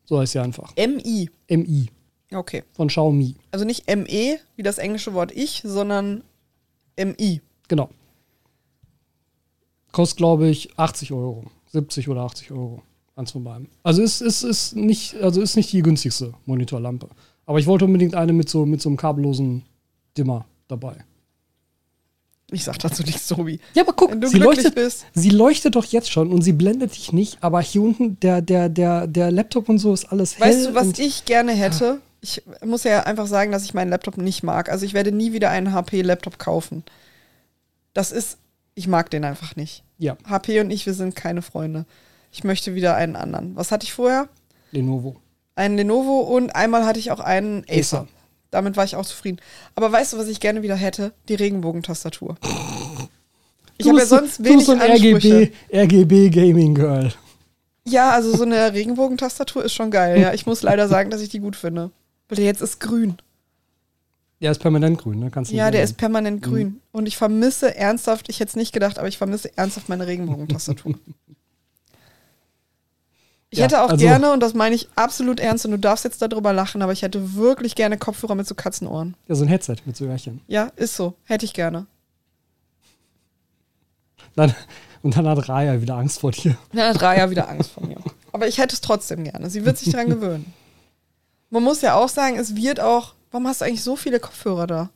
So heißt sie einfach. MI. MI. Okay. Von Xiaomi. Also nicht ME, wie das englische Wort ich, sondern MI. Genau. Kostet, glaube ich, 80 Euro. 70 oder 80 Euro. Eins von beiden. Also ist, ist, ist, nicht, also ist nicht die günstigste Monitorlampe. Aber ich wollte unbedingt eine mit so, mit so einem kabellosen Dimmer dabei. Ich sag dazu nichts, Tobi. Ja, aber guck, Wenn du sie leuchtet, bist. sie leuchtet doch jetzt schon und sie blendet dich nicht, aber hier unten der, der, der, der Laptop und so ist alles hell. Weißt du, was ich gerne hätte? Ich muss ja einfach sagen, dass ich meinen Laptop nicht mag. Also ich werde nie wieder einen HP-Laptop kaufen. Das ist, ich mag den einfach nicht. Ja, HP und ich, wir sind keine Freunde. Ich möchte wieder einen anderen. Was hatte ich vorher? Lenovo. Einen Lenovo und einmal hatte ich auch einen Acer. Acer. Damit war ich auch zufrieden. Aber weißt du, was ich gerne wieder hätte? Die Regenbogentastatur. Ich Du habe ja bist so- sonst du wenig bist so ein Ansprüche. RGB, RGB Gaming Girl. Ja, also so eine Regenbogentastatur ist schon geil. Ja, ich muss leider sagen, dass ich die gut finde. Weil der jetzt ist grün. Der ist permanent grün, ne? Kannst Ja, der ändern. ist permanent grün. Und ich vermisse ernsthaft, ich hätte es nicht gedacht, aber ich vermisse ernsthaft meine Regenbogentastatur. Ich Ja, hätte auch also- gerne, und das meine ich absolut ernst, und du darfst jetzt darüber lachen, aber ich hätte wirklich gerne Kopfhörer mit so Katzenohren. Ja, so ein Headset mit so Öhrchen. Ja, ist so. Hätte ich gerne. Dann, und dann hat Raya wieder Angst vor dir. Dann hat Raya wieder Angst vor mir. Aber ich hätte es trotzdem gerne. Sie wird sich daran gewöhnen. Man muss ja auch sagen, es wird auch. Warum hast du eigentlich so viele Kopfhörer da?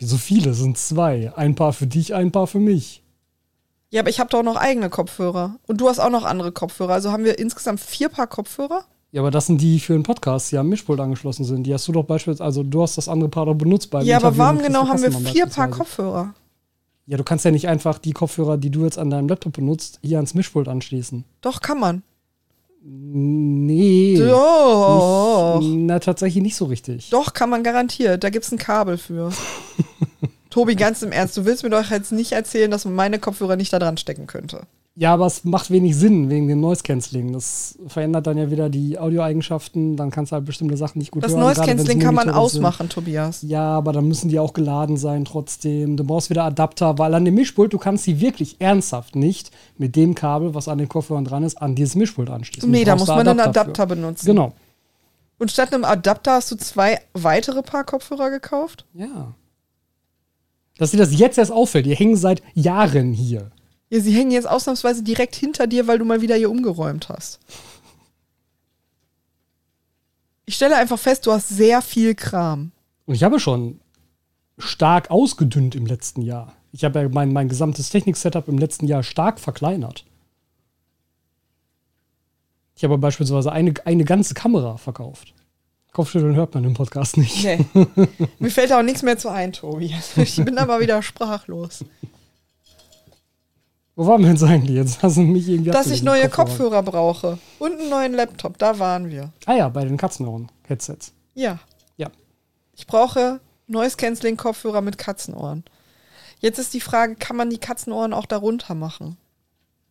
So viele, sind zwei. Ein paar für dich, ein paar für mich. Ja, aber ich habe doch noch eigene Kopfhörer. Und du hast auch noch andere Kopfhörer. Also haben wir insgesamt vier Paar Kopfhörer? Ja, aber das sind die für den Podcast, die am Mischpult angeschlossen sind. Die hast du doch beispielsweise, also du hast das andere Paar doch benutzt beim ja, aber warum genau haben wir vier Paar. Kopfhörer? Ja, du kannst ja nicht einfach die Kopfhörer, die du jetzt an deinem Laptop benutzt, hier ans Mischpult anschließen. Doch, kann man. Nee. Doch. Nicht, na, tatsächlich nicht so richtig. Doch, kann man garantiert. Da gibt es ein Kabel für. Tobi, ganz im Ernst, du willst mir doch jetzt nicht erzählen, dass man meine Kopfhörer nicht da dran stecken könnte. Ja, aber es macht wenig Sinn wegen dem Noise Cancelling. Das verändert dann ja wieder die Audioeigenschaften. Dann kannst du halt bestimmte Sachen nicht gut Das hören. Noise gerade wenn's Cancelling kann man Monitore sind. ausmachen, Tobias. Ja, aber dann müssen die auch geladen sein trotzdem. Du brauchst wieder Adapter, weil an dem Mischpult, du kannst sie wirklich ernsthaft nicht mit dem Kabel, was an den Kopfhörern dran ist, an dieses Mischpult anschließen. Nee, da muss man einen Adapter Adapter für. benutzen. Genau. Und statt einem Adapter hast du zwei weitere Paar Kopfhörer gekauft? Ja. Dass dir das jetzt erst auffällt. Die hängen seit Jahren hier. Ja, sie hängen jetzt ausnahmsweise direkt hinter dir, weil du mal wieder hier umgeräumt hast. Ich stelle einfach fest, du hast sehr viel Kram. Und ich habe schon stark ausgedünnt im letzten Jahr. Ich habe ja mein, mein gesamtes Technik-Setup im letzten Jahr stark verkleinert. Ich habe beispielsweise eine, eine ganze Kamera verkauft. Kopfschütteln hört man im Podcast nicht. Nee. Mir fällt auch nichts mehr zu ein, Tobi. Ich bin aber wieder sprachlos. Wo waren wir jetzt eigentlich? Jetzt hast du mich irgendwie Dass ich neue Kopfhörer. Kopfhörer brauche und einen neuen Laptop, da waren wir. Ah ja, bei den Katzenohren-Headsets. Ja. Ja. Ich brauche Noise Cancelling Kopfhörer mit Katzenohren. Jetzt ist die Frage, kann man die Katzenohren auch darunter machen?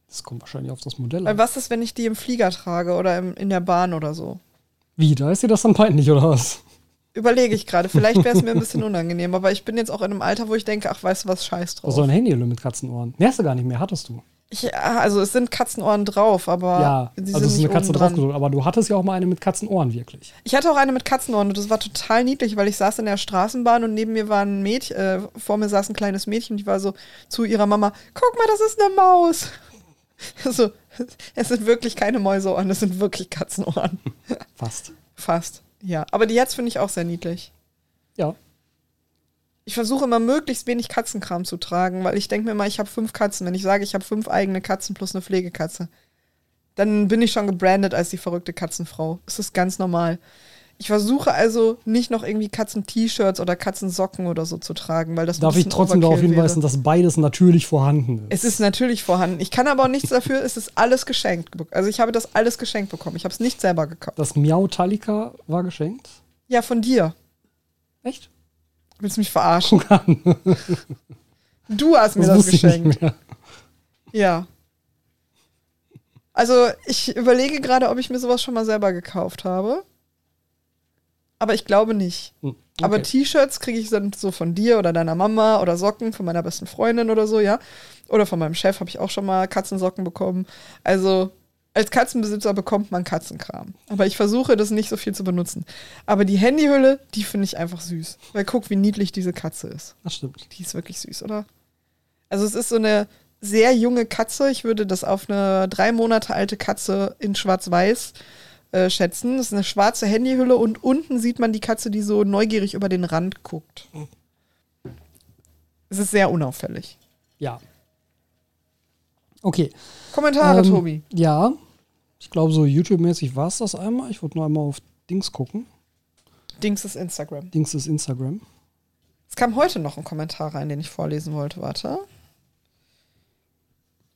Das kommt wahrscheinlich auf das Modell Weil an. was ist, wenn ich die im Flieger trage oder im, in der Bahn oder so? Wie, da ist dir das dann peinlich, oder was? Überlege ich gerade. Vielleicht wäre es mir ein bisschen unangenehm, aber ich bin jetzt auch in einem Alter, wo ich denke, ach, weißt du was, scheiß drauf. Also ein Handyhülle mit Katzenohren. Nee, hast du gar nicht mehr, hattest du. Ja, also es sind Katzenohren drauf, aber ja, sie also es ist eine Katze draufgedrückt. Aber du hattest ja auch mal eine mit Katzenohren, wirklich. Ich hatte auch eine mit Katzenohren und das war total niedlich, weil ich saß in der Straßenbahn und neben mir war ein Mädchen, äh, vor mir saß ein kleines Mädchen, die war so zu ihrer Mama, guck mal, das ist eine Maus. Also, es sind wirklich keine Mäuseohren, es sind wirklich Katzenohren. Fast. Fast, ja. Aber die jetzt finde ich auch sehr niedlich. Ja. Ich versuche immer möglichst wenig Katzenkram zu tragen, weil ich denke mir immer, ich habe fünf Katzen. Wenn ich sage, ich habe fünf eigene Katzen plus eine Pflegekatze, dann bin ich schon gebrandet als die verrückte Katzenfrau. Das ist ganz normal. Ich versuche also nicht noch irgendwie Katzen-T-Shirts oder Katzensocken oder so zu tragen, weil das Darf ich trotzdem darauf hinweisen, wäre. dass beides natürlich vorhanden ist. Es ist natürlich vorhanden. Ich kann aber auch nichts dafür, es ist alles geschenkt. Also ich habe das alles geschenkt bekommen. Ich habe es nicht selber gekauft. das Miau Talika war geschenkt. Ja, von dir. Echt? Willst du mich verarschen? Guck an. Du hast mir Das das, geschenkt. Ja. Also, ich überlege gerade, ob ich mir sowas schon mal selber gekauft habe. Aber ich glaube nicht. Hm, Aber okay. T-Shirts kriege ich dann so von dir oder deiner Mama oder Socken von meiner besten Freundin oder so, ja. Oder von meinem Chef habe ich auch schon mal Katzensocken bekommen. Also, als Katzenbesitzer bekommt man Katzenkram. Aber ich versuche, das nicht so viel zu benutzen. Aber die Handyhülle, die finde ich einfach süß. Weil guck, wie niedlich diese Katze ist. Das stimmt. Die ist wirklich süß, oder? Also es ist so eine sehr junge Katze. Ich würde das auf eine drei Monate alte Katze in Schwarz-Weiß äh, schätzen. Das ist eine schwarze Handyhülle und unten sieht man die Katze, die so neugierig über den Rand guckt. Es ist sehr unauffällig. Ja. Okay. Kommentare, Ähm, Tobi. Ja. Ich glaube, so YouTube-mäßig war es das einmal. Ich wollte nur einmal auf Dings gucken. Dings ist Instagram. Dings ist Instagram. Es kam heute noch ein Kommentar rein, den ich vorlesen wollte. Warte.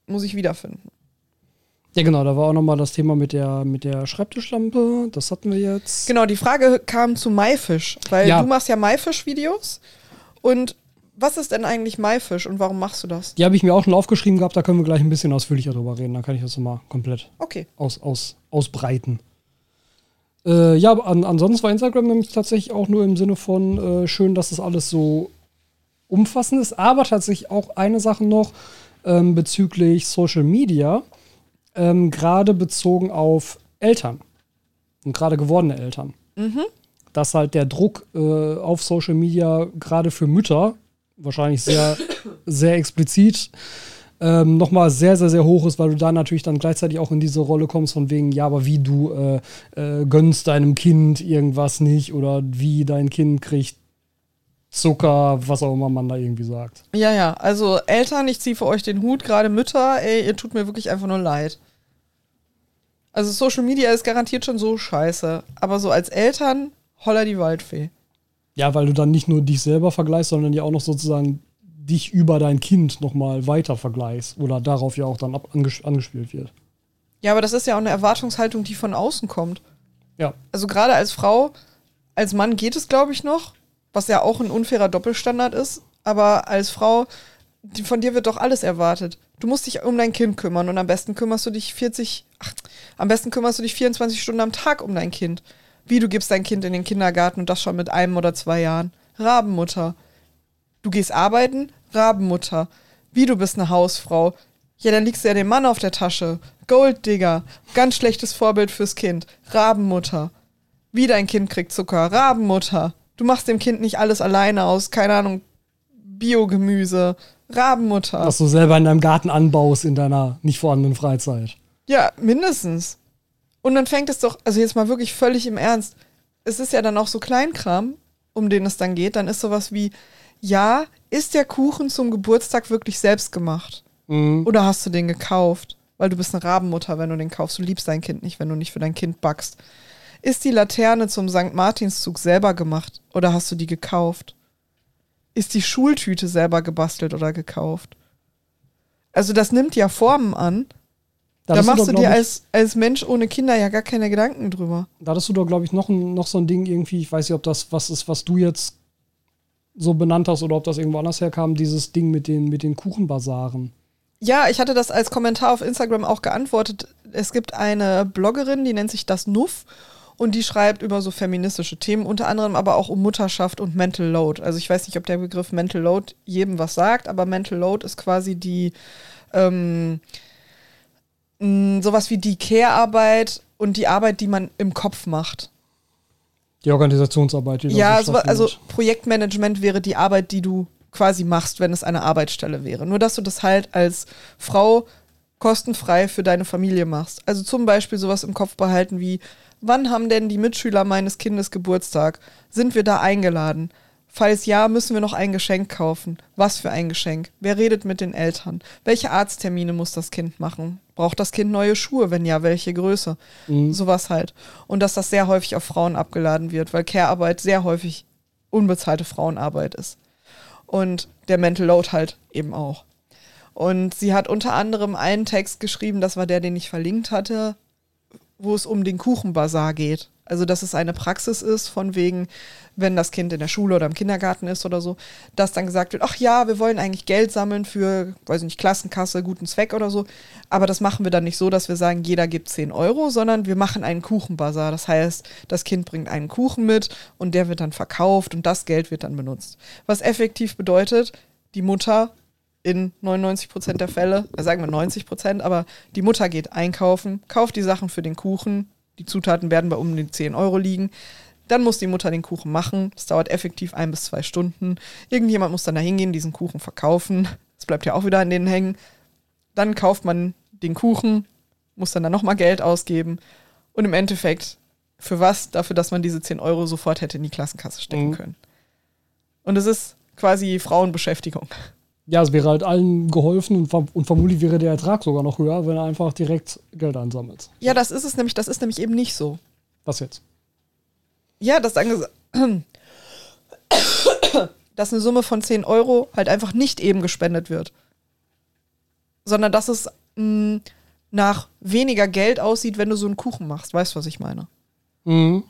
Muss ich wiederfinden. Ja, genau, da war auch nochmal das Thema mit der, mit der Schreibtischlampe. Das hatten wir jetzt. Genau, die Frage kam zu Maifisch, weil Ja. du machst ja Maifisch-Videos. Und was ist denn eigentlich Maifisch und warum machst du das? Die habe ich mir auch schon aufgeschrieben gehabt, da können wir gleich ein bisschen ausführlicher drüber reden. Dann kann ich das nochmal komplett Okay. aus, aus, ausbreiten. Äh, ja, an, ansonsten war Instagram nämlich tatsächlich auch nur im Sinne von äh, schön, dass das alles so umfassend ist, aber tatsächlich auch eine Sache noch ähm, bezüglich Social Media, ähm, gerade bezogen auf Eltern und gerade gewordene Eltern. Dass halt der Druck äh, auf Social Media gerade für Mütter wahrscheinlich sehr, sehr explizit ähm, nochmal sehr, sehr, sehr hoch ist, weil du da natürlich dann gleichzeitig auch in diese Rolle kommst von wegen, ja, aber wie du äh, äh, gönnst deinem Kind irgendwas nicht oder wie dein Kind kriegt Zucker, was auch immer man da irgendwie sagt. Ja, ja. Also Eltern, ich ziehe für euch den Hut, gerade Mütter, ey, ihr tut mir wirklich einfach nur leid. Also Social Media ist garantiert schon so scheiße. Aber so als Eltern, holla die Waldfee. Ja, weil du dann nicht nur dich selber vergleichst, sondern ja auch noch sozusagen dich über dein Kind nochmal weiter vergleichst oder darauf ja auch dann ab anges angespielt wird. Ja, aber das ist ja auch eine Erwartungshaltung, die von außen kommt. Ja, Also gerade als Frau, als Mann geht es, glaube ich, noch, was ja auch ein unfairer Doppelstandard ist. Aber als Frau, die, von dir wird doch alles erwartet. Du musst dich um dein Kind kümmern und am besten kümmerst du dich 40, ach, am besten kümmerst du dich 24 Stunden am Tag um dein Kind. Wie du gibst dein Kind in den Kindergarten und das schon mit einem oder zwei Jahren. Rabenmutter. Du gehst arbeiten, Rabenmutter. Wie du bist eine Hausfrau. Ja, dann liegst du ja dem Mann auf der Tasche. Golddigger. Ganz schlechtes Vorbild fürs Kind. Rabenmutter. Wie dein Kind kriegt Zucker. Rabenmutter. Du machst dem Kind nicht alles alleine aus, keine Ahnung, Biogemüse. Rabenmutter. was du selber in deinem Garten anbaust in deiner nicht vorhandenen Freizeit. Ja, mindestens. Und dann fängt es doch, also jetzt mal wirklich völlig im Ernst. Es ist ja dann auch so Kleinkram, um den es dann geht. Dann ist sowas wie, ja, ist der Kuchen zum Geburtstag wirklich selbst gemacht? Mhm. Oder hast du den gekauft? Weil du bist eine Rabenmutter, wenn du den kaufst. Du liebst dein Kind nicht, wenn du nicht für dein Kind backst. Ist die Laterne zum St. Martinszug selber gemacht? Oder hast du die gekauft? Ist die Schultüte selber gebastelt oder gekauft? Also das nimmt ja Formen an. Da, hattest machst doch, du glaub dir ich- als, als Mensch ohne Kinder ja gar keine Gedanken drüber. Da hattest du doch, glaube ich, noch, noch so ein Ding irgendwie, ich weiß nicht, ob das was ist, was du jetzt so benannt hast oder ob das irgendwo anders herkam, dieses Ding mit den, mit den Kuchenbasaren. Ja, ich hatte das als Kommentar auf Instagram auch geantwortet. Es gibt eine Bloggerin, die nennt sich das Nuff und die schreibt über so feministische Themen, unter anderem aber auch um Mutterschaft und Mental Load. Also ich weiß nicht, ob der Begriff Mental Load jedem was sagt, aber Mental Load ist quasi die ähm, mh, sowas wie die Care-Arbeit und die Arbeit, die man im Kopf macht. Die Organisationsarbeit, die Ja, so so, also. Projektmanagement wäre die Arbeit, die du quasi machst, wenn es eine Arbeitsstelle wäre. Nur, dass du das halt als Frau kostenfrei für deine Familie machst. Also zum Beispiel sowas im Kopf behalten wie, wann haben denn die Mitschüler meines Kindes Geburtstag? Sind wir da eingeladen? Falls ja, müssen wir noch ein Geschenk kaufen. Was für ein Geschenk? Wer redet mit den Eltern? Welche Arzttermine muss das Kind machen? Braucht das Kind neue Schuhe? Wenn ja, welche Größe? Sowas halt. Und dass das sehr häufig auf Frauen abgeladen wird, weil Care-Arbeit sehr häufig unbezahlte Frauenarbeit ist. Und der Mental Load halt eben auch. Und sie hat unter anderem einen Text geschrieben, das war der, den ich verlinkt hatte, wo es um den Kuchenbazar geht. Also, dass es eine Praxis ist, von wegen, wenn das Kind in der Schule oder im Kindergarten ist oder so, dass dann gesagt wird, ach ja, wir wollen eigentlich Geld sammeln für, weiß ich nicht, Klassenkasse, guten Zweck oder so. Aber das machen wir dann nicht so, dass wir sagen, jeder gibt 10 Euro, sondern wir machen einen Kuchenbazar. Das heißt, das Kind bringt einen Kuchen mit und der wird dann verkauft und das Geld wird dann benutzt. Was effektiv bedeutet, die Mutter in 99 Prozent der Fälle, äh, sagen wir 90 Prozent, aber die Mutter geht einkaufen, kauft die Sachen für den Kuchen, die Zutaten werden bei um die 10 Euro liegen. Dann muss die Mutter den Kuchen machen. Das dauert effektiv ein bis zwei Stunden. Irgendjemand muss dann da hingehen, diesen Kuchen verkaufen. Das bleibt ja auch wieder an denen hängen. Dann kauft man den Kuchen, muss dann da nochmal Geld ausgeben. Und im Endeffekt, für was? Dafür, dass man diese 10 Euro sofort hätte in die Klassenkasse stecken Mhm. können. Und es ist quasi Frauenbeschäftigung. Ja, es wäre halt allen geholfen und, verm- und vermutlich wäre der Ertrag sogar noch höher, wenn er einfach direkt Geld einsammelt. Ja, das ist es nämlich, das ist nämlich eben nicht so. Was jetzt? Ja, ges- dass eine Summe von 10 Euro halt einfach nicht eben gespendet wird. Sondern dass es mh, nach weniger Geld aussieht, wenn du so einen Kuchen machst. Weißt du, was ich meine? Mhm.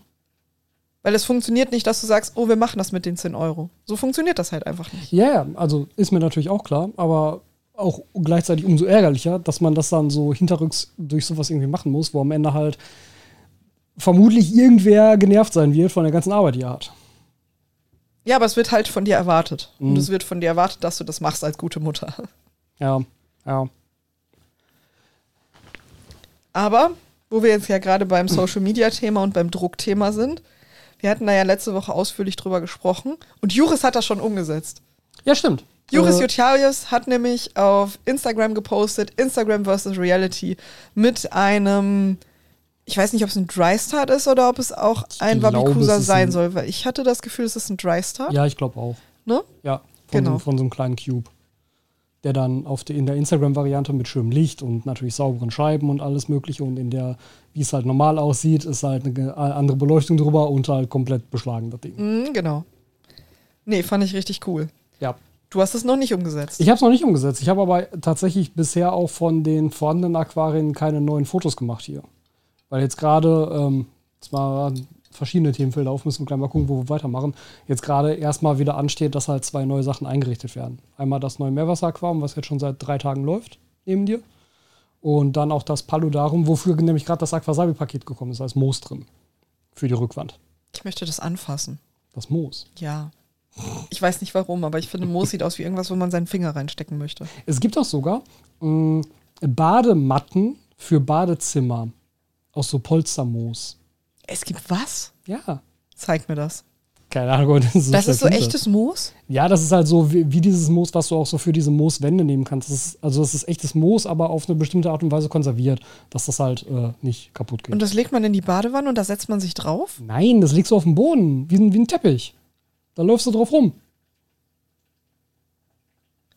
Weil es funktioniert nicht, dass du sagst, oh, wir machen das mit den 10 Euro. So funktioniert das halt einfach nicht. Ja, ja, also ist mir natürlich auch klar, aber auch gleichzeitig umso ärgerlicher, dass man das dann so hinterrücks durch sowas irgendwie machen muss, wo am Ende halt vermutlich irgendwer genervt sein wird von der ganzen Arbeit, die er hat. Ja, aber es wird halt von dir erwartet. Und Mhm. es wird von dir erwartet, dass du das machst als gute Mutter. Ja, ja. Aber, wo wir jetzt ja gerade beim Social Media Thema und beim Druckthema sind, wir hatten da ja letzte Woche ausführlich drüber gesprochen und Juris hat das schon umgesetzt. Ja, stimmt. Juris Äh, Jutjarius hat nämlich auf Instagram gepostet, Instagram versus Reality, mit einem, ich weiß nicht, ob es ein Dry Start ist oder ob es auch ein Wabikusa sein ein- soll, weil ich hatte das Gefühl, es ist ein Dry Start. ja, ich glaube auch. Ne? Ja, von, Genau. so, von so einem kleinen Cube. Der dann auf die, in der Instagram-Variante mit schönem Licht und natürlich sauberen Scheiben und alles Mögliche und in der, wie es halt normal aussieht, ist halt eine andere Beleuchtung drüber und halt komplett beschlagen, das Ding. Mhm, genau. Nee, fand ich richtig cool. Ja. Du hast es noch nicht umgesetzt. Ich habe es noch nicht umgesetzt. Ich habe aber tatsächlich bisher auch von den vorhandenen Aquarien keine neuen Fotos gemacht hier. Weil jetzt gerade, ähm, zwar verschiedene Themenfelder auf, müssen wir gleich mal gucken, wo wir weitermachen. Jetzt gerade erstmal wieder ansteht, dass halt zwei neue Sachen eingerichtet werden. Einmal das neue Meerwasseraquarium, was jetzt schon seit drei Tagen läuft, neben dir. Und dann auch das Paludarum, wofür nämlich gerade das Aquasabi-Paket gekommen ist, als Moos drin. Für die Rückwand. Ich möchte das anfassen. Das Moos. Ja. Ich weiß nicht warum, aber ich finde, Moos sieht aus wie irgendwas, wo man seinen Finger reinstecken möchte. Es gibt auch sogar mh, Badematten für Badezimmer aus so Polstermoos. Es gibt was? Ja. Zeig mir das. Keine Ahnung, das ist, Das ist so echtes Moos? Ja, das ist halt so wie, wie dieses Moos, was du auch so für diese Mooswände nehmen kannst. Das ist, also das ist echtes Moos, aber auf eine bestimmte Art und Weise konserviert, dass das halt äh, nicht kaputt geht. Und das legt man in die Badewanne und da setzt man sich drauf? Nein, das legst du auf dem Boden, wie, ein- wie ein Teppich. Da läufst du drauf rum.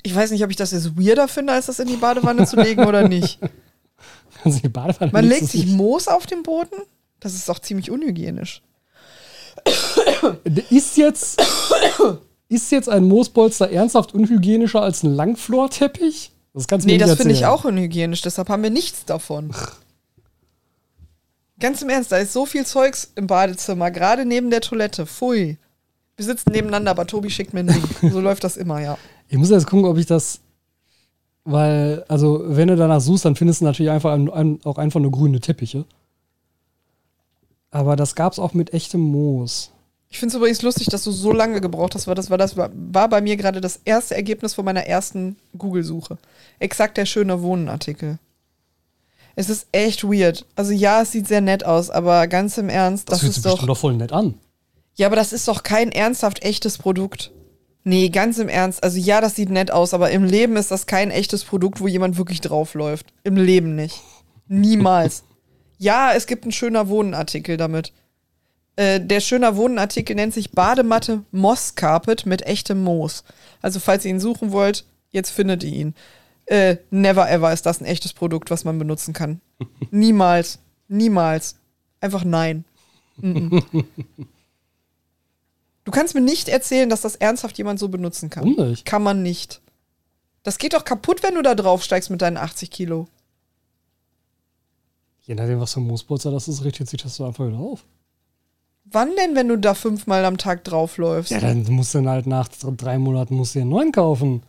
Ich weiß nicht, ob ich das jetzt weirder finde, als das in die Badewanne zu legen oder nicht. Also die Badewanne Man legt sich nicht- Moos auf den Boden? Das ist doch ziemlich unhygienisch. Ist jetzt, ist jetzt ein Moospolster ernsthaft unhygienischer als ein Langflorteppich? Das kannst du Nee, mir das finde ich auch unhygienisch, deshalb haben wir nichts davon. Ganz im Ernst, da ist so viel Zeugs im Badezimmer, gerade neben der Toilette. Pfui. Wir sitzen nebeneinander, aber Tobi schickt mir einen Link. So läuft das immer, ja. Ich muss jetzt gucken, ob ich das. Weil, also, wenn du danach suchst, dann findest du natürlich einfach ein, ein, auch einfach nur grüne Teppiche. Aber das gab's auch mit echtem Moos. Ich finde es übrigens lustig, dass du so lange gebraucht hast, weil das war, das war, war bei mir gerade das erste Ergebnis von meiner ersten Google-Suche. Exakt der schöne Wohnen-Artikel. Es ist echt weird. Also ja, es sieht sehr nett aus, aber ganz im Ernst, Das, das, fühlt ist sich doch. doch voll nett an. Ja, aber das ist doch kein ernsthaft echtes Produkt. Nee, ganz im Ernst. Also ja, das sieht nett aus, aber im Leben ist das kein echtes Produkt, wo jemand wirklich draufläuft. Im Leben nicht. Niemals. Ja, es gibt einen schöner Wohnenartikel damit. Äh, der schöner Wohnenartikel nennt sich Badematte Moss Carpet mit echtem Moos. Also falls ihr ihn suchen wollt, jetzt findet ihr ihn. Äh, never ever ist das ein echtes Produkt, was man benutzen kann. Niemals. Niemals. Einfach nein. Mhm. Du kannst mir nicht erzählen, dass das ernsthaft jemand so benutzen kann. Warum nicht? Kann man nicht. Das geht doch kaputt, wenn du da draufsteigst mit deinen 80 Kilo. Je nachdem, was für ein Moospolster das ist, richtet sich das so einfach wieder auf. Wann denn, wenn du da fünfmal am Tag draufläufst? Ja, dann musst du dann halt nach drei Monaten musst du einen neuen kaufen.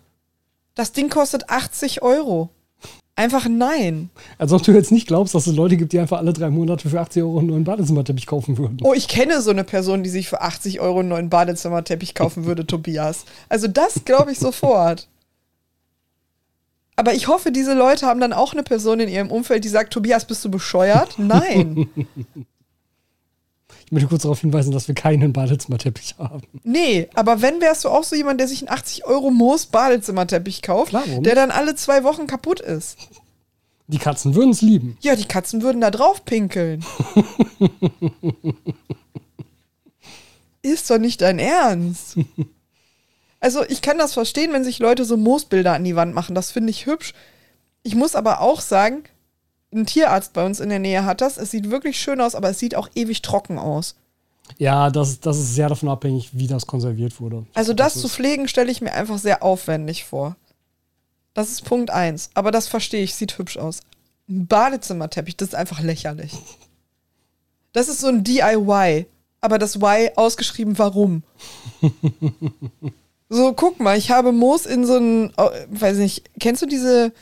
Das Ding kostet 80 Euro. Einfach nein. Als ob du jetzt nicht glaubst, dass es Leute gibt, die einfach alle drei Monate für 80 Euro einen neuen Badezimmerteppich kaufen würden. Oh, ich kenne so eine Person, die sich für 80 Euro einen neuen Badezimmerteppich kaufen würde, Tobias. Also das glaube ich sofort. Aber ich hoffe, diese Leute haben dann auch eine Person in ihrem Umfeld, die sagt, Tobias, bist du bescheuert? Nein. Ich möchte kurz darauf hinweisen, dass wir keinen Badezimmerteppich haben. Nee, aber wenn wärst du auch so jemand, der sich einen 80 Euro Moos Badezimmerteppich kauft, Klar, der dann alle zwei Wochen kaputt ist. Die Katzen würden es lieben. Ja, die Katzen würden da drauf pinkeln. Ist doch nicht dein Ernst. Also, ich kann das verstehen, wenn sich Leute so Moosbilder an die Wand machen. Das finde ich hübsch. Ich muss aber auch sagen, ein Tierarzt bei uns in der Nähe hat das. Es sieht wirklich schön aus, aber es sieht auch ewig trocken aus. Ja, das, das ist sehr davon abhängig, wie das konserviert wurde. Also das zu ist, pflegen stelle ich mir einfach sehr aufwendig vor. Das ist Punkt eins. Aber das verstehe ich, sieht hübsch aus. Ein Badezimmerteppich, das ist einfach lächerlich. Das ist so ein DIY. Aber das Y ausgeschrieben, warum? so, guck mal, ich habe Moos in so einen, oh, weiß nicht, kennst du diese,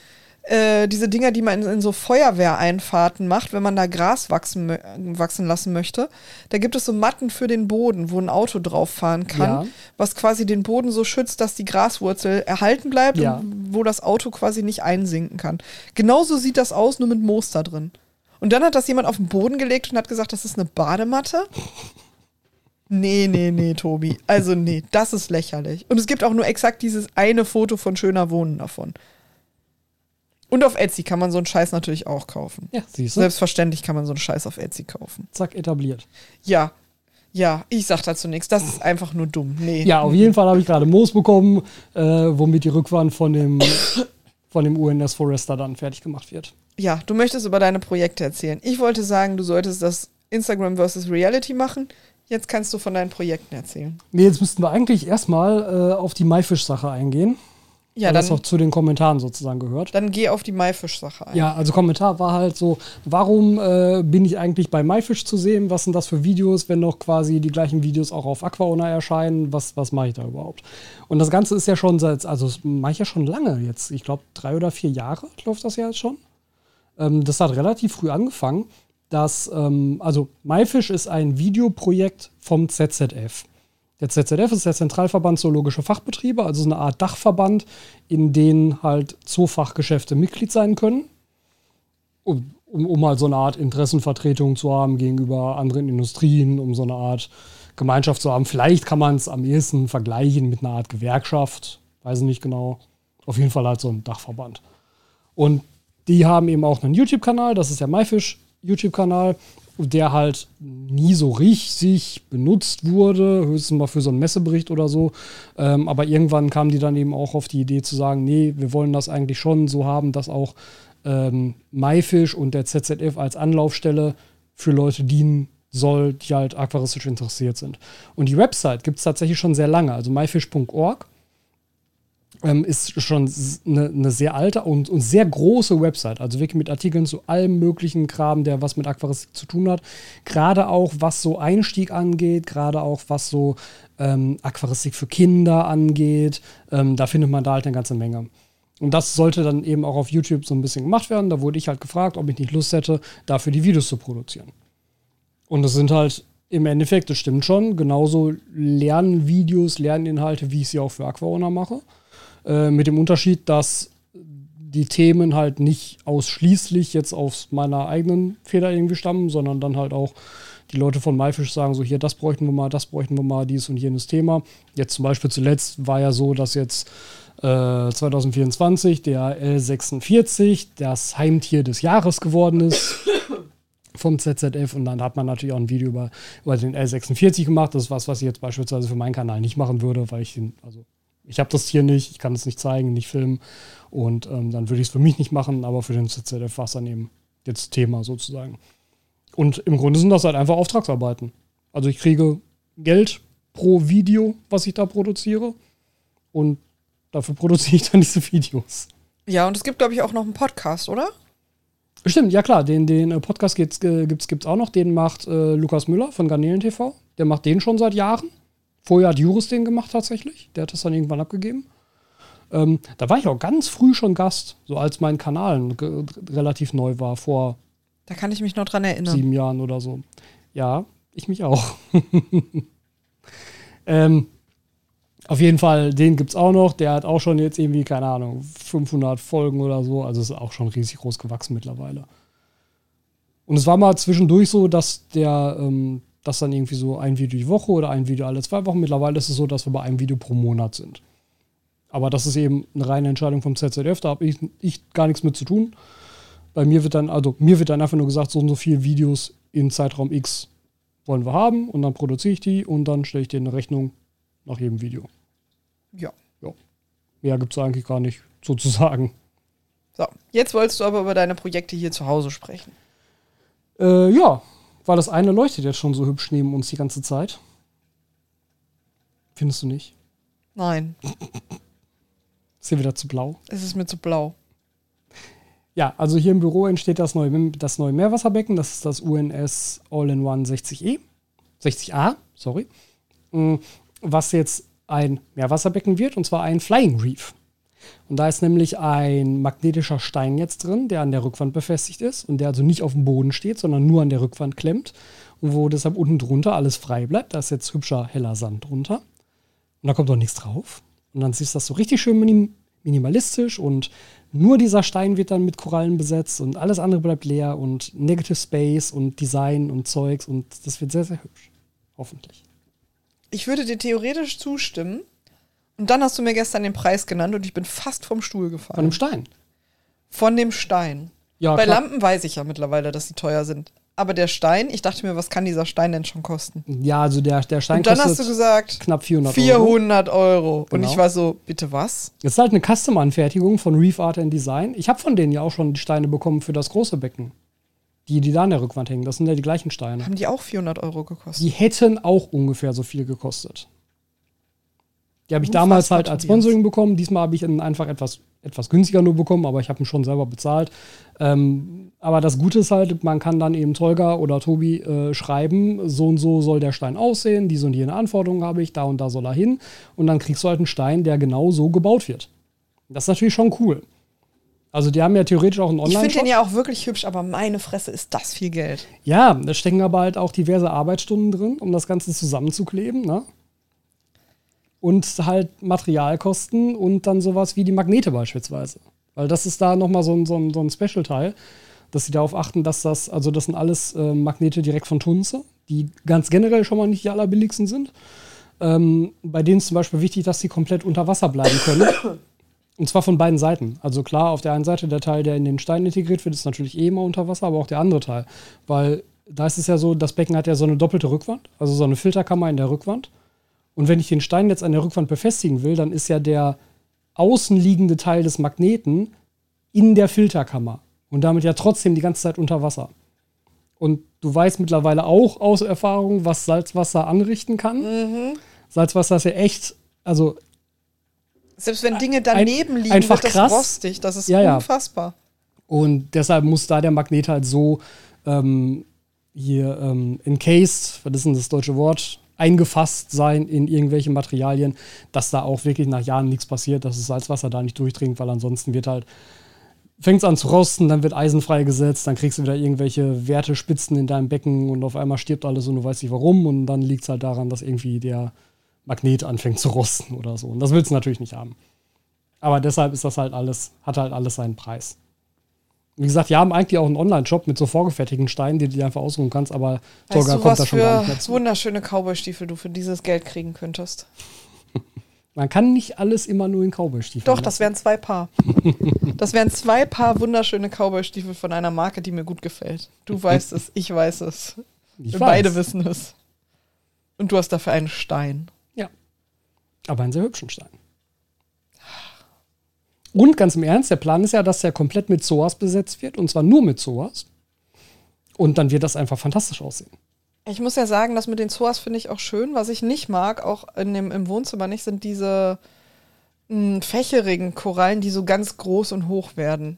äh, diese Dinger, die man in, in so Feuerwehreinfahrten macht, wenn man da Gras wachsen, wachsen lassen möchte? Da gibt es so Matten für den Boden, wo ein Auto drauf fahren kann, Ja. was quasi den Boden so schützt, dass die Graswurzel erhalten bleibt Ja. und wo das Auto quasi nicht einsinken kann. Genauso sieht das aus, nur mit Moos da drin. Und dann hat das jemand auf den Boden gelegt und hat gesagt, das ist eine Badematte. Nee, nee, nee, Tobi. Also nee, das ist lächerlich. Und es gibt auch nur exakt dieses eine Foto von schöner Wohnen davon. Und auf Etsy kann man so einen Scheiß natürlich auch kaufen. ja, siehst du? Selbstverständlich kann man so einen Scheiß auf Etsy kaufen. Zack, etabliert. Ja, ja, ich sag dazu nichts. Das ist einfach nur dumm. Nee. Ja, auf jeden Fall habe ich gerade Moos bekommen, äh, womit die Rückwand von dem, von dem UNS Forester dann fertig gemacht wird. Ja, du möchtest über deine Projekte erzählen. Ich wollte sagen, du solltest das Instagram versus Reality machen. Jetzt kannst du von deinen Projekten erzählen. Nee, jetzt müssten wir eigentlich erstmal äh, auf die Maifisch-Sache eingehen, Ja, weil das dann, auch zu den Kommentaren sozusagen gehört. dann geh auf die Maifisch-Sache ein. Ja, also Kommentar war halt so, warum äh, bin ich eigentlich bei MyFish zu sehen? Was sind das für Videos, wenn doch quasi die gleichen Videos auch auf Aquaona erscheinen? Was, was mache ich da überhaupt? Und das Ganze ist ja schon seit, also das mache ich ja schon lange jetzt. Ich glaube, drei oder vier Jahre läuft das ja jetzt schon. Ähm, das hat relativ früh angefangen. Dass, ähm, also MyFish ist ein Videoprojekt vom ZZF. Der ZZF ist der Zentralverband Zoologische Fachbetriebe, also so eine Art Dachverband, in den halt Zoofachgeschäfte Mitglied sein können um, um, um halt so eine Art Interessenvertretung zu haben gegenüber anderen Industrien, um so eine Art Gemeinschaft zu haben. Vielleicht kann man es am ehesten vergleichen mit einer Art Gewerkschaft, weiß ich nicht genau. Auf jeden Fall halt so ein Dachverband. Und die haben eben auch einen YouTube-Kanal, das ist der MyFish YouTube-Kanal, der halt nie so richtig benutzt wurde, höchstens mal für so einen Messebericht oder so. Ähm, aber irgendwann kamen die dann eben auch auf die Idee zu sagen, nee, wir wollen das eigentlich schon so haben, dass auch ähm, MyFish und der ZZF als Anlaufstelle für Leute dienen soll, die halt aquaristisch interessiert sind. Und die Website gibt es tatsächlich schon sehr lange, also myfish.org ähm, ist schon eine, eine sehr alte und, und, sehr große Website. Also wirklich mit Artikeln zu allem möglichen Kram, der was mit Aquaristik zu tun hat. Gerade auch was so Einstieg angeht, gerade auch was so ähm, Aquaristik für Kinder angeht. Ähm, da findet man da halt eine ganze Menge. Und das sollte dann eben auch auf YouTube so ein bisschen gemacht werden. Da wurde ich halt gefragt, ob ich nicht Lust hätte, dafür die Videos zu produzieren. Und das sind halt im Endeffekt, das stimmt schon, genauso Lernvideos, Lerninhalte, wie ich sie auch für Aquaona mache. Äh, mit dem Unterschied, dass die Themen halt nicht ausschließlich jetzt aus meiner eigenen Feder irgendwie stammen, sondern dann halt auch die Leute von MyFish sagen so, hier, das bräuchten wir mal, das bräuchten wir mal, dies und jenes Thema. Jetzt zum Beispiel zuletzt war ja so, dass jetzt äh, 2024 der L46 das Heimtier des Jahres geworden ist vom ZZF und dann hat man natürlich auch ein Video über, über den L46 gemacht. Das ist was, was ich jetzt beispielsweise für meinen Kanal nicht machen würde, weil ich den, also ich habe das Tier nicht, ich kann es nicht zeigen, nicht filmen und ähm, dann würde ich es für mich nicht machen, aber für den ZZF war es dann eben jetzt Thema sozusagen. Und im Grunde sind das halt einfach Auftragsarbeiten. Also ich kriege Geld pro Video, was ich da produziere und dafür produziere ich dann diese Videos. Ja, und es gibt, glaube ich, auch noch einen Podcast, oder? Stimmt, ja klar, den, den äh, Podcast gibt es gibt's auch noch. Den macht äh, Lukas Müller von Garnelen TV. Der macht den schon seit Jahren. Vorher hat Juris den gemacht tatsächlich. Der hat das dann irgendwann abgegeben. Ähm, da war ich auch ganz früh schon Gast, so als mein Kanal relativ neu war, vor da kann ich mich noch dran erinnern. sieben Jahren oder so. Ja, ich mich auch. ähm, auf jeden Fall, den gibt es auch noch. Der hat auch schon jetzt irgendwie, keine Ahnung, 500 Folgen oder so. Also ist auch schon riesig groß gewachsen mittlerweile. Und es war mal zwischendurch so, dass der, ähm, das dann irgendwie so ein Video die Woche oder ein Video alle zwei Wochen. Mittlerweile ist es so, dass wir bei einem Video pro Monat sind. Aber das ist eben eine reine Entscheidung vom ZZF. Da habe ich, ich gar nichts mit zu tun. Bei mir wird dann, also mir wird dann einfach nur gesagt, so und so viele Videos in Zeitraum X wollen wir haben und dann produziere ich die und dann stelle ich dir eine Rechnung nach jedem Video. Ja. ja. Mehr gibt es eigentlich gar nicht sozusagen. So, jetzt wolltest du aber über deine Projekte hier zu Hause sprechen. Äh, ja, weil das eine leuchtet jetzt schon so hübsch neben uns die ganze Zeit. Findest du nicht? Nein. Ist hier wieder zu blau? Es ist mir zu blau. Ja, also hier im Büro entsteht das neue, das neue Meerwasserbecken. Das ist das UNS All-in-One 60E. 60A, sorry. Mm, was jetzt ein Meerwasserbecken wird, und zwar ein Flying Reef. Und da ist nämlich ein magnetischer Stein jetzt drin, der an der Rückwand befestigt ist und der also nicht auf dem Boden steht, sondern nur an der Rückwand klemmt und wo deshalb unten drunter alles frei bleibt. Da ist jetzt hübscher heller Sand drunter und da kommt auch nichts drauf. Und dann siehst du das so richtig schön minim minimalistisch und nur dieser Stein wird dann mit Korallen besetzt und alles andere bleibt leer und Negative Space und Design und Zeugs und das wird sehr, sehr hübsch. Hoffentlich ich würde dir theoretisch zustimmen. Und dann hast du mir gestern den Preis genannt und ich bin fast vom Stuhl gefallen. Von dem Stein? Von dem Stein. Ja, Bei klar. Lampen weiß ich ja mittlerweile, dass sie teuer sind. Aber der Stein, ich dachte mir, was kann dieser Stein denn schon kosten? Ja, also der, der Stein kostet. Und dann hast du gesagt, knapp 400 Euro. 400 Euro. Genau. Und ich war so, bitte was? Das ist halt eine Custom-Anfertigung von Reef Art and Design. Ich habe von denen ja auch schon die Steine bekommen für das große Becken. Die, die da an der Rückwand hängen, das sind ja die gleichen Steine. Haben die auch 400 Euro gekostet? Die hätten auch ungefähr so viel gekostet. Die habe ich Unfassbar damals halt als Sponsoring bekommen. Diesmal habe ich ihn einfach etwas, etwas günstiger nur bekommen, aber ich habe ihn schon selber bezahlt. Ähm, aber das Gute ist halt, man kann dann eben Tolga oder Tobi äh, schreiben, so und so soll der Stein aussehen, diese und jene Anforderungen habe ich, da und da soll er hin. Und dann kriegst du halt einen Stein, der genau so gebaut wird. Das ist natürlich schon cool. Also die haben ja theoretisch auch einen online -Shop. Ich finde den ja auch wirklich hübsch, aber meine Fresse ist das viel Geld. Ja, da stecken aber halt auch diverse Arbeitsstunden drin, um das Ganze zusammenzukleben, ne? Und halt Materialkosten und dann sowas wie die Magnete beispielsweise. Weil das ist da nochmal so ein, so ein, so ein Special-Teil, dass sie darauf achten, dass das, also das sind alles äh, Magnete direkt von Tunze, die ganz generell schon mal nicht die allerbilligsten sind. Ähm, bei denen ist zum Beispiel wichtig, dass sie komplett unter Wasser bleiben können. Und zwar von beiden Seiten. Also klar, auf der einen Seite der Teil, der in den Stein integriert wird, ist natürlich eh immer unter Wasser, aber auch der andere Teil. Weil da ist es ja so, das Becken hat ja so eine doppelte Rückwand, also so eine Filterkammer in der Rückwand. Und wenn ich den Stein jetzt an der Rückwand befestigen will, dann ist ja der außenliegende Teil des Magneten in der Filterkammer und damit ja trotzdem die ganze Zeit unter Wasser. Und du weißt mittlerweile auch aus Erfahrung, was Salzwasser anrichten kann. Mhm. Salzwasser ist ja echt, also Selbst wenn Dinge daneben ein, liegen, einfach wird das krass. rostig. Das ist Ja, ja. unfassbar. Und deshalb muss da der Magnet halt so ähm, hier ähm, encased, was ist denn das deutsche Wort, eingefasst sein in irgendwelche Materialien, dass da auch wirklich nach Jahren nichts passiert, dass das Salzwasser da nicht durchdringt, weil ansonsten wird halt, fängt es an zu rosten, dann wird Eisen freigesetzt, dann kriegst du wieder irgendwelche Wertespitzen in deinem Becken und auf einmal stirbt alles und du weißt nicht warum und dann liegt es halt daran, dass irgendwie der Magnet anfängt zu rosten oder so. Und das willst du natürlich nicht haben. Aber deshalb ist das halt alles, hat halt alles seinen Preis. Wie gesagt, wir haben eigentlich auch einen Online-Shop mit so vorgefertigten Steinen, die du dir einfach ausruhen kannst, aber Weißt Torga du, kommt was da schon gar nicht für mehr zu. wunderschöne Cowboy-Stiefel du für dieses Geld kriegen könntest? Man kann nicht alles immer nur in Cowboy-Stiefeln Doch, das lassen. wären zwei Paar. Das wären zwei Paar wunderschöne Cowboy-Stiefel von einer Marke, die mir gut gefällt. Du weißt es, ich weiß es. Ich Wir weiß. beide wissen es. Und du hast dafür einen Stein. Ja. Aber einen sehr hübschen Stein. Und ganz im Ernst, der Plan ist ja, dass der komplett mit Zoas besetzt wird. Und zwar nur mit Zoas. Und dann wird das einfach fantastisch aussehen. Ich muss ja sagen, das mit den Zoas finde ich auch schön. Was ich nicht mag, auch in dem, im Wohnzimmer nicht, sind diese mh, fächerigen Korallen, die so ganz groß und hoch werden.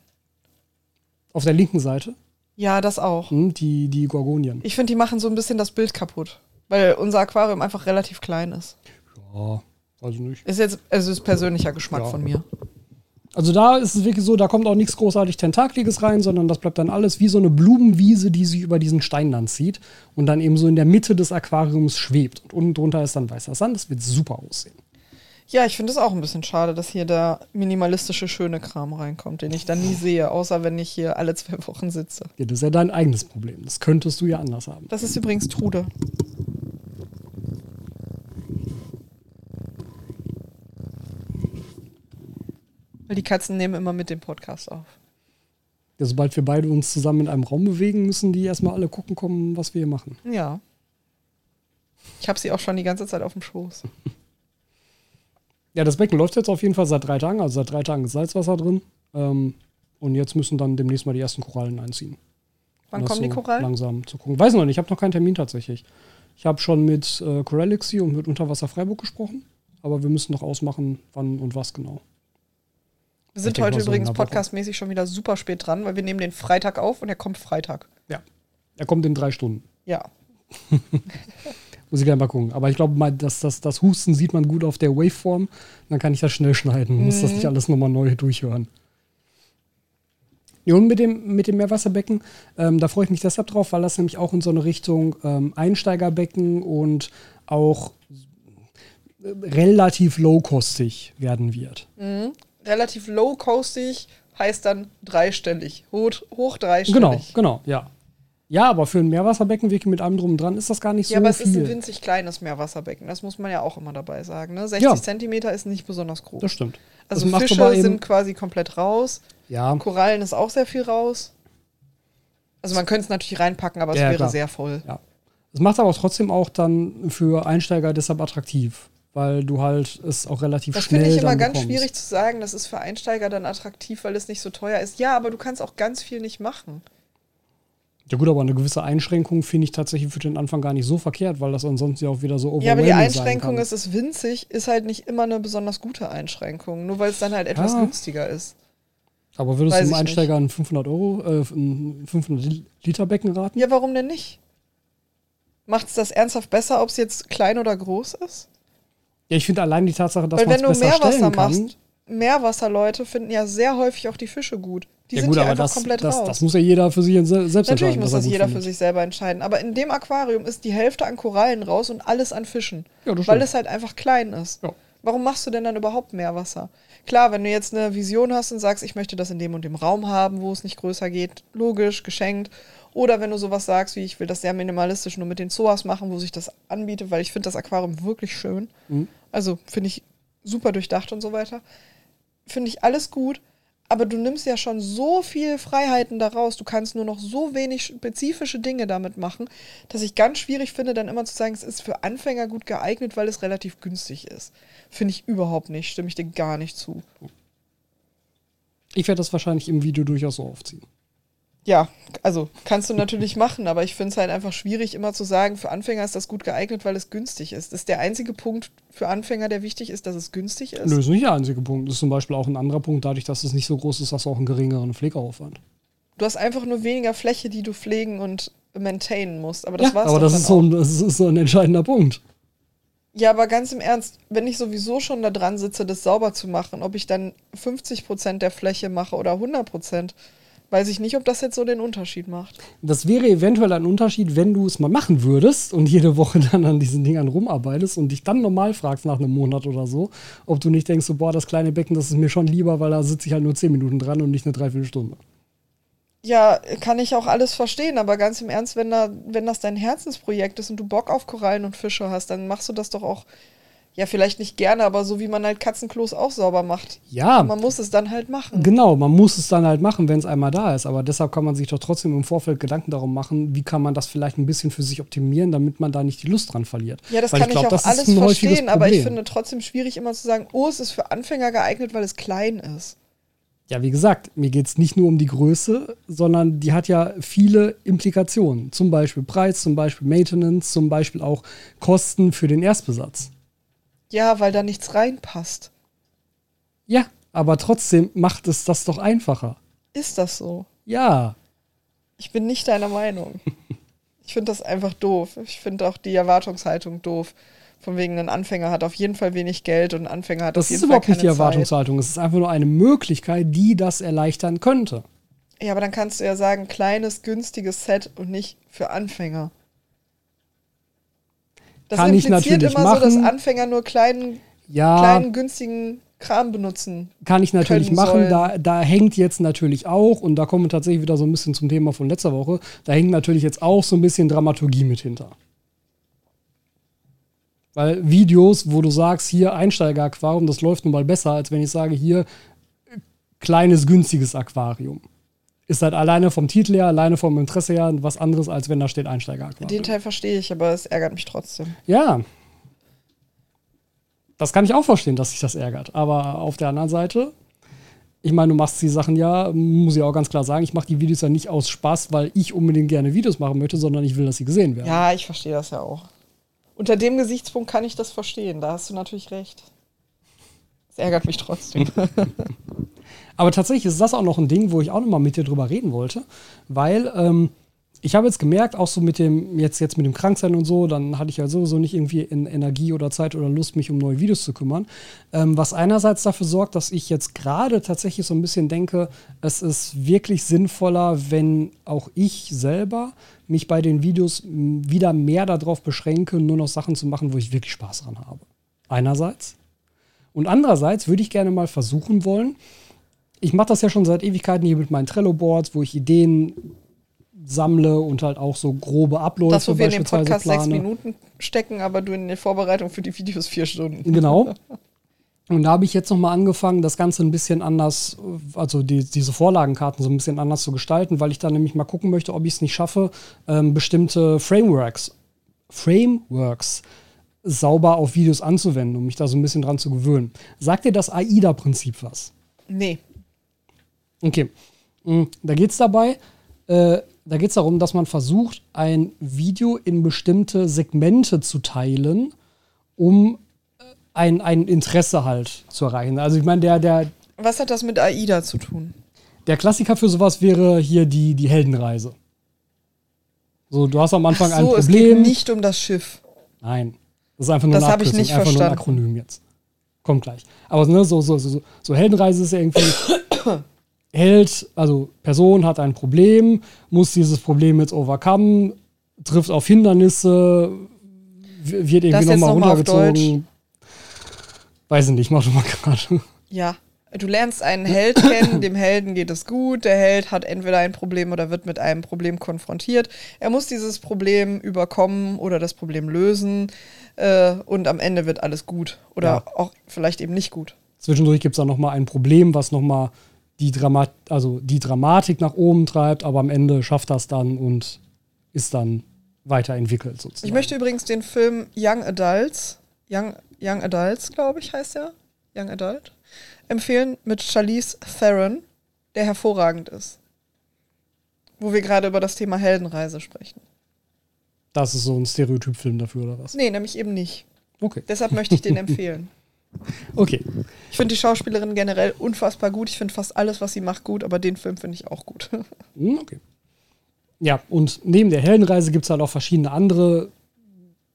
Auf der linken Seite, Ja, das auch. hm, die, die Gorgonien. Ich finde, die machen so ein bisschen das Bild kaputt. Weil unser Aquarium einfach relativ klein ist. Ja, ich nicht. Ist jetzt, also ist persönlicher Geschmack Ja. von mir. Also da ist es wirklich so, da kommt auch nichts großartig Tentakliges rein, sondern das bleibt dann alles wie so eine Blumenwiese, die sich über diesen Stein dann zieht und dann eben so in der Mitte des Aquariums schwebt. Und unten drunter ist dann weißer Sand. Das wird super aussehen. Ja, ich finde es auch ein bisschen schade, dass hier der minimalistische, schöne Kram reinkommt, den ich dann nie sehe, außer wenn ich hier alle zwei Wochen sitze. Ja, das ist ja dein eigenes Problem. Das könntest du ja anders haben. Das ist übrigens Trude. Weil die Katzen nehmen immer mit dem Podcast auf. Ja, sobald wir beide uns zusammen in einem Raum bewegen, müssen die erstmal alle gucken kommen, was wir hier machen. Ja. Ich habe sie auch schon die ganze Zeit auf dem Schoß. Ja, das Becken läuft jetzt auf jeden Fall seit drei Tagen. Also seit drei Tagen ist Salzwasser drin. Ähm, und jetzt müssen dann demnächst mal die ersten Korallen einziehen. Wann kommen die so Korallen? Langsam zu gucken. Weiß noch nicht, ich habe noch keinen Termin tatsächlich. Ich habe schon mit äh, Coralixy und mit Unterwasser Freiburg gesprochen. Aber wir müssen noch ausmachen, wann und was genau. Wir sind heute so übrigens podcastmäßig schon wieder super spät dran, weil wir nehmen den Freitag auf und er kommt Freitag. Ja. Er kommt in drei Stunden. Ja. Muss ich gleich mal gucken. Aber ich glaube, mal, das, das, das Husten sieht man gut auf der Waveform. Dann kann ich das schnell schneiden. Muss das nicht alles nochmal neu durchhören. Ja, und mit dem, mit dem Meerwasserbecken, ähm, da freue ich mich deshalb drauf, weil das nämlich auch in so eine Richtung ähm, Einsteigerbecken und auch äh, relativ low-kostig werden wird. Relativ low-costig heißt dann dreistellig. Hoch, hoch dreistellig. Genau, genau, ja. Ja, aber für ein Meerwasserbecken wirklich mit allem drum und dran ist das gar nicht so Ja, aber es viel. ist ein winzig kleines Meerwasserbecken. Das muss man ja auch immer dabei sagen. Ne? 60 Ja. Zentimeter ist nicht besonders groß. das stimmt. Also Das Fische sind quasi komplett raus. Ja, Korallen ist auch sehr viel raus. Also man könnte es natürlich reinpacken, aber es Ja, wäre klar. sehr voll. Ja. Es macht aber trotzdem auch dann für Einsteiger deshalb attraktiv, weil du halt es auch relativ Das schnell finde ich immer ganz bekommst. schwierig zu sagen, das ist für Einsteiger dann attraktiv, weil es nicht so teuer ist. Ja, aber du kannst auch ganz viel nicht machen. Ja gut, aber eine gewisse Einschränkung finde ich tatsächlich für den Anfang gar nicht so verkehrt, weil das ansonsten ja auch wieder so Ja, aber die overwhelming Einschränkung ist, es winzig, ist halt nicht immer eine besonders gute Einschränkung, nur weil es dann halt etwas Ja. günstiger ist. Aber würdest Weiß du ich Einsteiger ein 500 Euro, äh, ein 500 Liter Becken raten? Ja, warum denn nicht? Macht es das ernsthaft besser, ob es jetzt klein oder groß ist? Ja, ich finde allein die Tatsache, dass man wenn es du besser Meerwasser stellen kann. machst, Meerwasserleute finden ja sehr häufig auch die Fische gut. Die ja sind gut, ja aber einfach das, komplett das, raus. das muss ja jeder für sich se- selbst Natürlich entscheiden. muss was er das jeder findet. für sich selber entscheiden. Aber in dem Aquarium ist die Hälfte an Korallen raus und alles an Fischen. Ja, das weil stimmt. es halt einfach klein ist. Ja. Warum machst du denn dann überhaupt Meerwasser? Klar, wenn du jetzt eine Vision hast und sagst, ich möchte das in dem und dem Raum haben, wo es nicht größer geht, logisch, geschenkt. Oder wenn du sowas sagst, wie ich will das sehr minimalistisch nur mit den Zoas machen, wo sich das anbietet, weil ich finde das Aquarium wirklich schön. Mhm. Also finde ich super durchdacht und so weiter. Finde ich alles gut. Aber du nimmst ja schon so viel Freiheiten daraus. Du kannst nur noch so wenig spezifische Dinge damit machen, dass ich ganz schwierig finde, dann immer zu sagen, es ist für Anfänger gut geeignet, weil es relativ günstig ist. Finde ich überhaupt nicht. Stimme ich dir gar nicht zu. Ich werde das wahrscheinlich im Video durchaus so aufziehen. Ja, also kannst du natürlich machen, aber ich finde es halt einfach schwierig, immer zu sagen, für Anfänger ist das gut geeignet, weil es günstig ist. Das ist der einzige Punkt für Anfänger, der wichtig ist, dass es günstig ist. Nö, ist nicht der einzige Punkt. Das ist zum Beispiel auch ein anderer Punkt, dadurch, dass es nicht so groß ist, hast du auch einen geringeren Pflegeaufwand. Du hast einfach nur weniger Fläche, die du pflegen und maintainen musst. Aber das ja, war's aber das ist, so, ein- das ist so ein entscheidender Punkt. Ja, aber ganz im Ernst, wenn ich sowieso schon da dran sitze, das sauber zu machen, ob ich dann 50% der Fläche mache oder 100%, weiß ich nicht, ob das jetzt so den Unterschied macht. Das wäre eventuell ein Unterschied, wenn du es mal machen würdest und jede Woche dann an diesen Dingern rumarbeitest und dich dann normal fragst nach einem Monat oder so, ob du nicht denkst, so, boah, das kleine Becken, das ist mir schon lieber, weil da sitze ich halt nur 10 Minuten dran und nicht eine Dreiviertelstunde. Ja, kann ich auch alles verstehen, aber ganz im Ernst, wenn, da, wenn das dein Herzensprojekt ist und du Bock auf Korallen und Fische hast, dann machst du das doch auch, ja, vielleicht nicht gerne, aber so wie man halt Katzenklos auch sauber macht. Ja, Man muss es dann halt machen. genau, man muss es dann halt machen, wenn es einmal da ist. Aber deshalb kann man sich doch trotzdem im Vorfeld Gedanken darum machen, wie kann man das vielleicht ein bisschen für sich optimieren, damit man da nicht die Lust dran verliert. Ja, das Weil kann ich, glaub, auch das ist alles verstehen, aber ich finde trotzdem schwierig, immer zu sagen, oh, es ist für Anfänger geeignet, weil es klein ist. Ja, wie gesagt, mir geht es nicht nur um die Größe, sondern die hat ja viele Implikationen. Zum Beispiel Preis, zum Beispiel Maintenance, zum Beispiel auch Kosten für den Erstbesatz. Ja, weil da nichts reinpasst. Ja, aber trotzdem macht es das doch einfacher. Ist das so? Ja, Ich bin nicht deiner Meinung. Ich finde das einfach doof. Ich finde auch die Erwartungshaltung doof. Von wegen, ein Anfänger hat auf jeden Fall wenig Geld und ein Anfänger hat das auf ist jeden überhaupt Fall nicht die keine Zeit. Erwartungshaltung. Es ist einfach nur eine Möglichkeit, die das erleichtern könnte. Ja, aber dann kannst du ja sagen, kleines, günstiges Set und nicht für Anfänger. Das Kann ich impliziert natürlich immer so, dass machen. Anfänger nur kleinen, Ja, kleinen, günstigen Kram benutzen. kann ich natürlich machen. sollen. Da, da hängt jetzt natürlich auch, und da kommen wir tatsächlich wieder so ein bisschen zum Thema von letzter Woche, da hängt natürlich jetzt auch so ein bisschen Dramaturgie mit hinter. Weil Videos, wo du sagst, hier Einsteiger-Aquarium, das läuft nun mal besser, als wenn ich sage, hier kleines, günstiges Aquarium. Ist halt alleine vom Titel her, alleine vom Interesse her was anderes, als wenn da steht Den Einsteiger-Aquarium. Teil verstehe ich, aber es ärgert mich trotzdem. Ja. Das kann ich auch verstehen, dass sich das ärgert. Aber auf der anderen Seite, ich meine, du machst die Sachen ja, muss ich auch ganz klar sagen, ich mache die Videos ja nicht aus Spaß, weil ich unbedingt gerne Videos machen möchte, sondern ich will, dass sie gesehen werden. Ja, ich verstehe das ja auch. Unter dem Gesichtspunkt kann ich das verstehen. Da hast du natürlich recht. Es ärgert mich trotzdem. Aber tatsächlich ist das auch noch ein Ding, wo ich auch noch mal mit dir drüber reden wollte, weil ähm, ich habe jetzt gemerkt, auch so mit dem, jetzt, jetzt mit dem Kranksein und so, dann hatte ich ja sowieso nicht irgendwie Energie oder Zeit oder Lust, mich um neue Videos zu kümmern. Ähm, was einerseits dafür sorgt, dass ich jetzt gerade tatsächlich so ein bisschen denke, es ist wirklich sinnvoller, wenn auch ich selber mich bei den Videos wieder mehr darauf beschränke, nur noch Sachen zu machen, wo ich wirklich Spaß dran habe. Einerseits. Und andererseits würde ich gerne mal versuchen wollen, ich mache das ja schon seit Ewigkeiten hier mit meinen Trello-Boards, wo ich Ideen sammle und halt auch so grobe Abläufe Das, wo wir in beispielsweise Podcast sechs plane. Minuten stecken, aber du in der Vorbereitung für die Videos vier Stunden. Genau. Und da habe ich jetzt noch mal angefangen, das Ganze ein bisschen anders, also die, diese Vorlagenkarten so ein bisschen anders zu gestalten, weil ich dann nämlich mal gucken möchte, ob ich es nicht schaffe, ähm, bestimmte Frameworks, Frameworks sauber auf Videos anzuwenden, um mich da so ein bisschen dran zu gewöhnen. Sagt dir das AIDA-Prinzip was? Nee. Okay. Mm, Da geht es dabei, äh, da geht es darum, dass man versucht, ein Video in bestimmte Segmente zu teilen, um äh, ein, ein Interesse halt zu erreichen. Also ich meine, der, der, Was hat das mit AIDA zu tun? der Klassiker für sowas wäre hier die, die Heldenreise. So, du hast am Anfang Ach ein so, es geht Problem. nicht um das Schiff. Nein, das ist einfach nur Das eine ich nicht einfach nur ein verstanden. Akronym jetzt. Kommt gleich. Aber ne, so, so, so, so Heldenreise ist ja irgendwie Held, also Person hat ein Problem, muss dieses Problem jetzt overcome, trifft auf Hindernisse, wird irgendwie nochmal runtergezogen. Weiß ich nicht, mach doch mal gerade. Ja. Du lernst einen Held kennen, dem Helden geht es gut, der Held hat entweder ein Problem oder wird mit einem Problem konfrontiert. Er muss dieses Problem überkommen oder das Problem lösen äh, und am Ende wird alles gut oder Ja. auch vielleicht eben nicht gut. Zwischendurch gibt es dann nochmal ein Problem, was nochmal die, Drama also die Dramatik nach oben treibt, aber am Ende schafft das dann und ist dann weiterentwickelt sozusagen. Ich möchte übrigens den Film Young Adults, Young, Young Adults, glaube ich, heißt er, Young Adult, empfehlen mit Charlize Theron, der hervorragend ist. Wo wir gerade über das Thema Heldenreise sprechen. Das ist so ein Stereotypfilm dafür, oder was? Nee, nämlich eben nicht. Okay. Deshalb möchte ich den empfehlen. Okay. Ich finde die Schauspielerin generell unfassbar gut. Ich finde fast alles, was sie macht, gut, aber den Film finde ich auch gut. Hm, Okay. Ja, und neben der Heldenreise gibt es halt auch verschiedene andere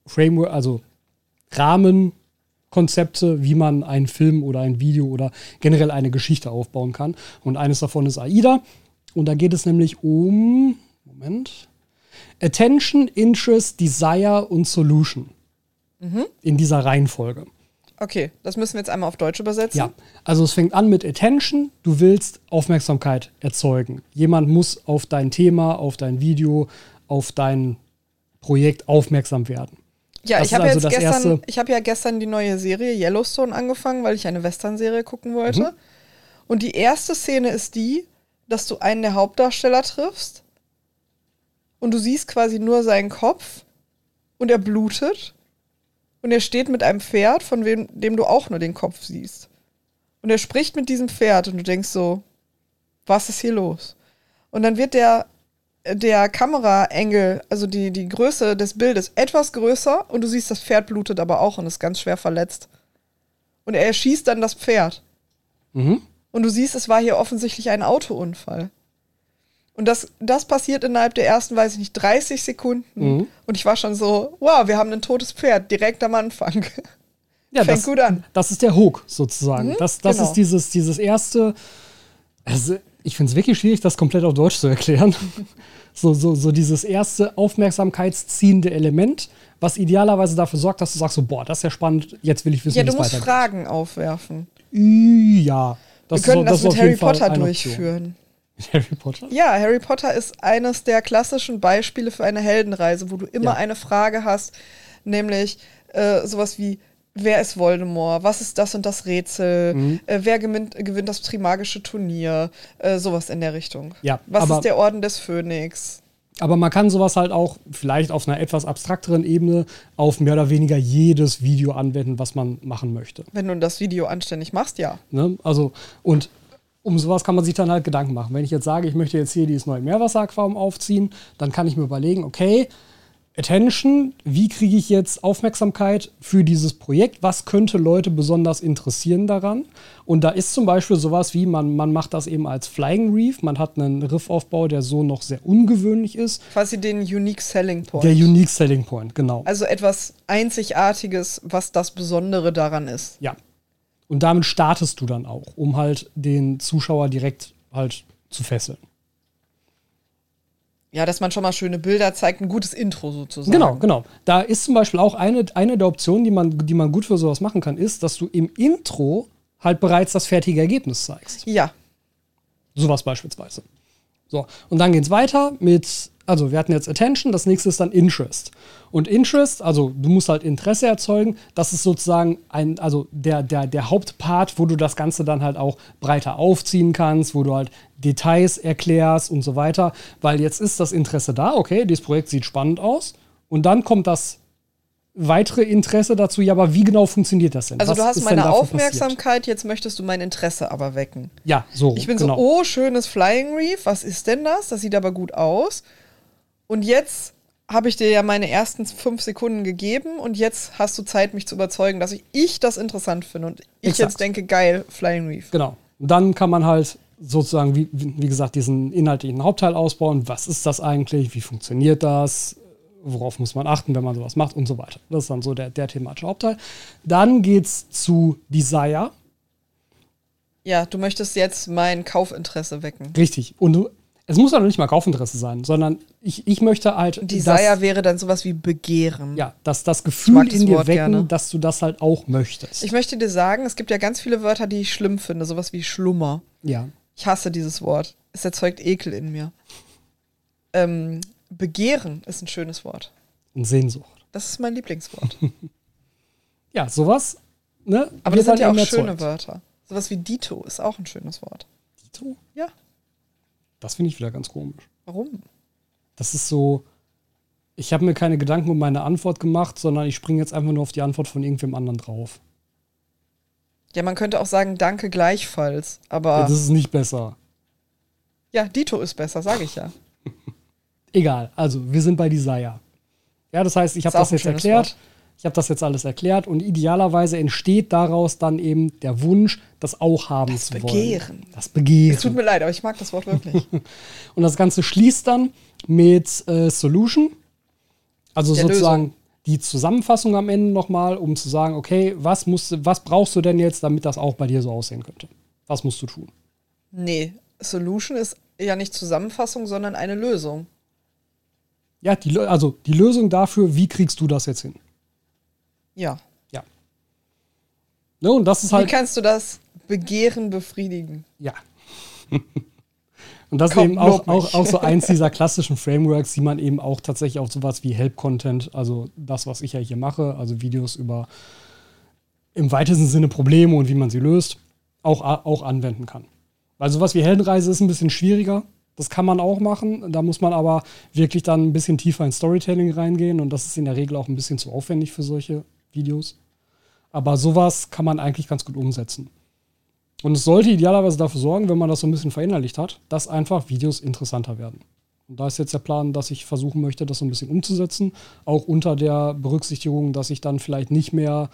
Framework, also Rahmenkonzepte, wie man einen Film oder ein Video oder generell eine Geschichte aufbauen kann. Und eines davon ist AIDA. Und da geht es nämlich um, Moment, Attention, Interest, Desire und Solution. In dieser Reihenfolge. Okay, das müssen wir jetzt einmal auf Deutsch übersetzen. Ja, also es fängt an mit Attention. Du willst Aufmerksamkeit erzeugen. Jemand muss auf dein Thema, auf dein Video, auf dein Projekt aufmerksam werden. Ja, Das ich habe also jetzt das gestern, ich habe ja gestern die neue Serie Yellowstone angefangen, weil ich eine Western-Serie gucken wollte. Mhm. Und die erste Szene ist die, dass du einen der Hauptdarsteller triffst und du siehst quasi nur seinen Kopf und er blutet und er steht mit einem Pferd, von wem, dem du auch nur den Kopf siehst. Und er spricht mit diesem Pferd und du denkst so, was ist hier los? Und dann wird der, der Kameraengel, also die, die Größe des Bildes, etwas größer und du siehst, das Pferd blutet aber auch und ist ganz schwer verletzt. Und er erschießt dann das Pferd. Mhm. Und du siehst, es war hier offensichtlich ein Autounfall. Und das, das passiert innerhalb der ersten, weiß ich nicht, 30 Sekunden. Mhm. Und ich war schon so, wow, wir haben ein totes Pferd direkt am Anfang. Ja, Fängt das, gut an. Das ist der Hook sozusagen. Mhm, das das genau. ist dieses, dieses erste. Also, ich finde es wirklich schwierig, das komplett auf Deutsch zu erklären. so, so, so dieses erste aufmerksamkeitsziehende Element, was idealerweise dafür sorgt, dass du sagst: so, Boah, das ist ja spannend, jetzt will ich wissen, Ja, wie du es musst weitergeht. Fragen aufwerfen. Ja. Das wir können ist, das, ist mit Harry Potter eine Option. Harry Potter? Ja, Harry Potter ist eines der klassischen Beispiele für eine Heldenreise, wo du immer Ja. eine Frage hast, nämlich äh, sowas wie, wer ist Voldemort? Was ist das und das Rätsel? Mhm. Äh, wer gewinnt, gewinnt das Trimagische Turnier? Äh, sowas in der Richtung. Ja, Was ist der Orden des Phönix? Aber man kann sowas halt auch vielleicht auf einer etwas abstrakteren Ebene auf mehr oder weniger jedes Video anwenden, was man machen möchte. Wenn du das Video anständig machst, ja. Ne? Also, und um sowas kann man sich dann halt Gedanken machen. Wenn ich jetzt sage, ich möchte jetzt hier dieses neue Meerwasseraquarium aufziehen, dann kann ich mir überlegen, okay, Attention, wie kriege ich jetzt Aufmerksamkeit für dieses Projekt? Was könnte Leute besonders interessieren daran? Und da ist zum Beispiel sowas wie, man, man macht das eben als Flying Reef, man hat einen Riffaufbau, der so noch sehr ungewöhnlich ist. Quasi den Unique Selling Point. Der Unique Selling Point, genau. also etwas Einzigartiges, was das Besondere daran ist. Ja. Und damit startest du dann auch, um halt den Zuschauer direkt halt zu fesseln. Ja, dass man schon mal schöne Bilder zeigt, ein gutes Intro sozusagen. Genau, genau. Da ist zum Beispiel auch eine, eine der Optionen, die man, die man gut für sowas machen kann, ist, dass du im Intro halt bereits das fertige Ergebnis zeigst. Ja, Sowas beispielsweise. So, und dann geht's weiter mit, also wir hatten jetzt Attention, das nächste ist dann Interest. Und Interest, also du musst halt Interesse erzeugen, das ist sozusagen ein, also der, der, der Hauptpart, wo du das Ganze dann halt auch breiter aufziehen kannst, wo du halt Details erklärst und so weiter. Weil jetzt ist das Interesse da, okay, dieses Projekt sieht spannend aus. Und dann kommt das weitere Interesse dazu, ja, aber wie genau funktioniert das denn? also Was du hast meine dafür passiert? Aufmerksamkeit, jetzt möchtest du mein Interesse aber wecken. Ja, so. Ich bin genau. so, oh, schönes Flying Reef, was ist denn das? Das sieht aber gut aus. Und jetzt habe ich dir ja meine ersten fünf Sekunden gegeben und jetzt hast du Zeit, mich zu überzeugen, dass ich, ich das interessant finde und ich Exakt. jetzt denke, geil, Flying Reef. Genau. Und dann kann man halt sozusagen, wie, wie gesagt, diesen inhaltlichen Hauptteil ausbauen. Was ist das eigentlich? Wie funktioniert das? Worauf muss man achten, wenn man sowas macht und so weiter. Das ist dann so der, der thematische Hauptteil. Dann geht's zu Desire. Ja, du möchtest jetzt mein Kaufinteresse wecken. Richtig. Und du, es muss ja noch nicht mal Kaufinteresse sein, sondern ich, ich möchte halt. Desire dass, wäre dann sowas wie Begehren. ja, dass das Gefühl in dir Wort wecken, gerne. dass du das halt auch möchtest. Ich möchte dir sagen, es gibt ja ganz viele Wörter, die ich schlimm finde, sowas wie Schlummer. ja. Ich hasse dieses Wort. Es erzeugt Ekel in mir. Ähm, Begehren ist ein schönes Wort. Und Sehnsucht. Das ist mein Lieblingswort. Ja, sowas. Ne, Aber das sind halt ja auch schöne. Wörter. Sowas wie Dito ist auch ein schönes Wort. Dito? Ja. Das finde ich wieder ganz komisch. Warum? Das ist so, ich habe mir keine Gedanken um meine Antwort gemacht, sondern ich springe jetzt einfach nur auf die Antwort von irgendwem anderen drauf. Ja, man könnte auch sagen, danke gleichfalls. Ja, Aber das ist nicht besser. ja, Dito ist besser, sage ich ja. Egal, also wir sind bei Desire. Ja, das heißt, ich habe das jetzt erklärt. Wort. Ich habe das jetzt alles erklärt und idealerweise entsteht daraus dann eben der Wunsch, das auch haben das zu Begehren. wollen. Das Begehren. Es tut mir leid, aber ich mag das Wort wirklich. und das Ganze schließt dann mit äh, Solution. Also der sozusagen Lösung. die Zusammenfassung am Ende nochmal, um zu sagen, okay, was, musst, was brauchst du denn jetzt, damit das auch bei dir so aussehen könnte? Was musst du tun? Nee, Solution ist ja nicht Zusammenfassung, sondern eine Lösung. Ja, die, also die Lösung dafür, wie kriegst du das jetzt hin? Ja. Ja. Ne, und das ist halt. Wie kannst du das Begehren befriedigen? Ja. und das Komm, ist eben auch, auch, auch so eins dieser klassischen Frameworks, die man eben auch tatsächlich auf sowas wie Help-Content, also das, was ich ja hier mache, also Videos über im weitesten Sinne Probleme und wie man sie löst, auch, auch anwenden kann. Weil sowas wie Heldenreise ist ein bisschen schwieriger. Das kann man auch machen. Da muss man aber wirklich dann ein bisschen tiefer ins Storytelling reingehen und das ist in der Regel auch ein bisschen zu aufwendig für solche Videos. Aber sowas kann man eigentlich ganz gut umsetzen. Und es sollte idealerweise dafür sorgen, wenn man das so ein bisschen verinnerlicht hat, dass einfach Videos interessanter werden. Und da ist jetzt der Plan, dass ich versuchen möchte, das so ein bisschen umzusetzen. Auch unter der Berücksichtigung, dass ich dann vielleicht nicht mehr,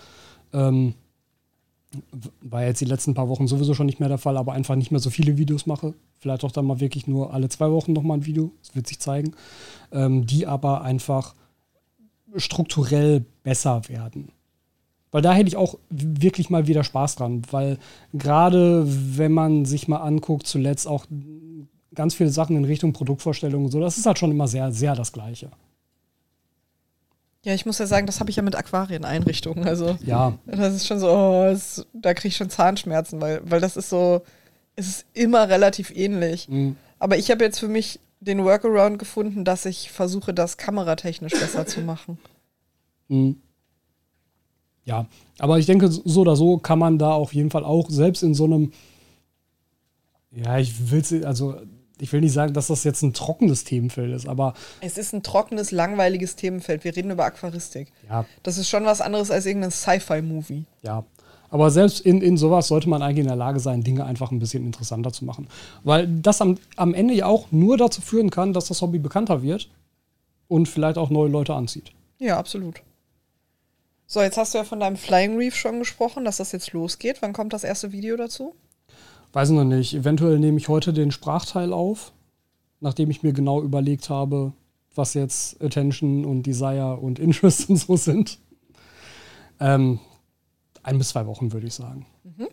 ähm, war jetzt die letzten paar Wochen sowieso schon nicht mehr der Fall, aber einfach nicht mehr so viele Videos mache. Vielleicht auch dann mal wirklich nur alle zwei Wochen nochmal ein Video, das wird sich zeigen. Ähm, die aber einfach strukturell besser werden. Weil da hätte ich auch wirklich mal wieder Spaß dran, weil gerade wenn man sich mal anguckt, zuletzt auch ganz viele Sachen in Richtung Produktvorstellungen und so, das ist halt schon immer sehr, sehr das Gleiche. Ja, ich muss ja sagen, das habe ich ja mit Aquarieneinrichtungen. Also, ja. das ist schon so, oh, das, da kriege ich schon Zahnschmerzen, weil, weil das ist so, es ist immer relativ ähnlich. Mhm. Aber ich habe jetzt für mich den Workaround gefunden, dass ich versuche, das kameratechnisch besser zu machen. Mhm. Ja, aber ich denke, so oder so kann man da auf jeden Fall auch selbst in so einem, ja, ich will also ich will nicht sagen, dass das jetzt ein trockenes Themenfeld ist, aber. Es ist ein trockenes, langweiliges Themenfeld. Wir reden über Aquaristik. Ja. Das ist schon was anderes als irgendein Sci-Fi-Movie. Ja. Aber selbst in, in sowas sollte man eigentlich in der Lage sein, Dinge einfach ein bisschen interessanter zu machen. Weil das am, am Ende ja auch nur dazu führen kann, dass das Hobby bekannter wird und vielleicht auch neue Leute anzieht. Ja, absolut. So, jetzt hast du ja von deinem Flying Reef schon gesprochen, dass das jetzt losgeht. Wann kommt das erste Video dazu? Weiß noch nicht. Eventuell nehme ich heute den Sprachteil auf, nachdem ich mir genau überlegt habe, was jetzt Attention und Desire und Interest und so sind. Ähm, ein bis zwei Wochen, würde ich sagen. Mhm.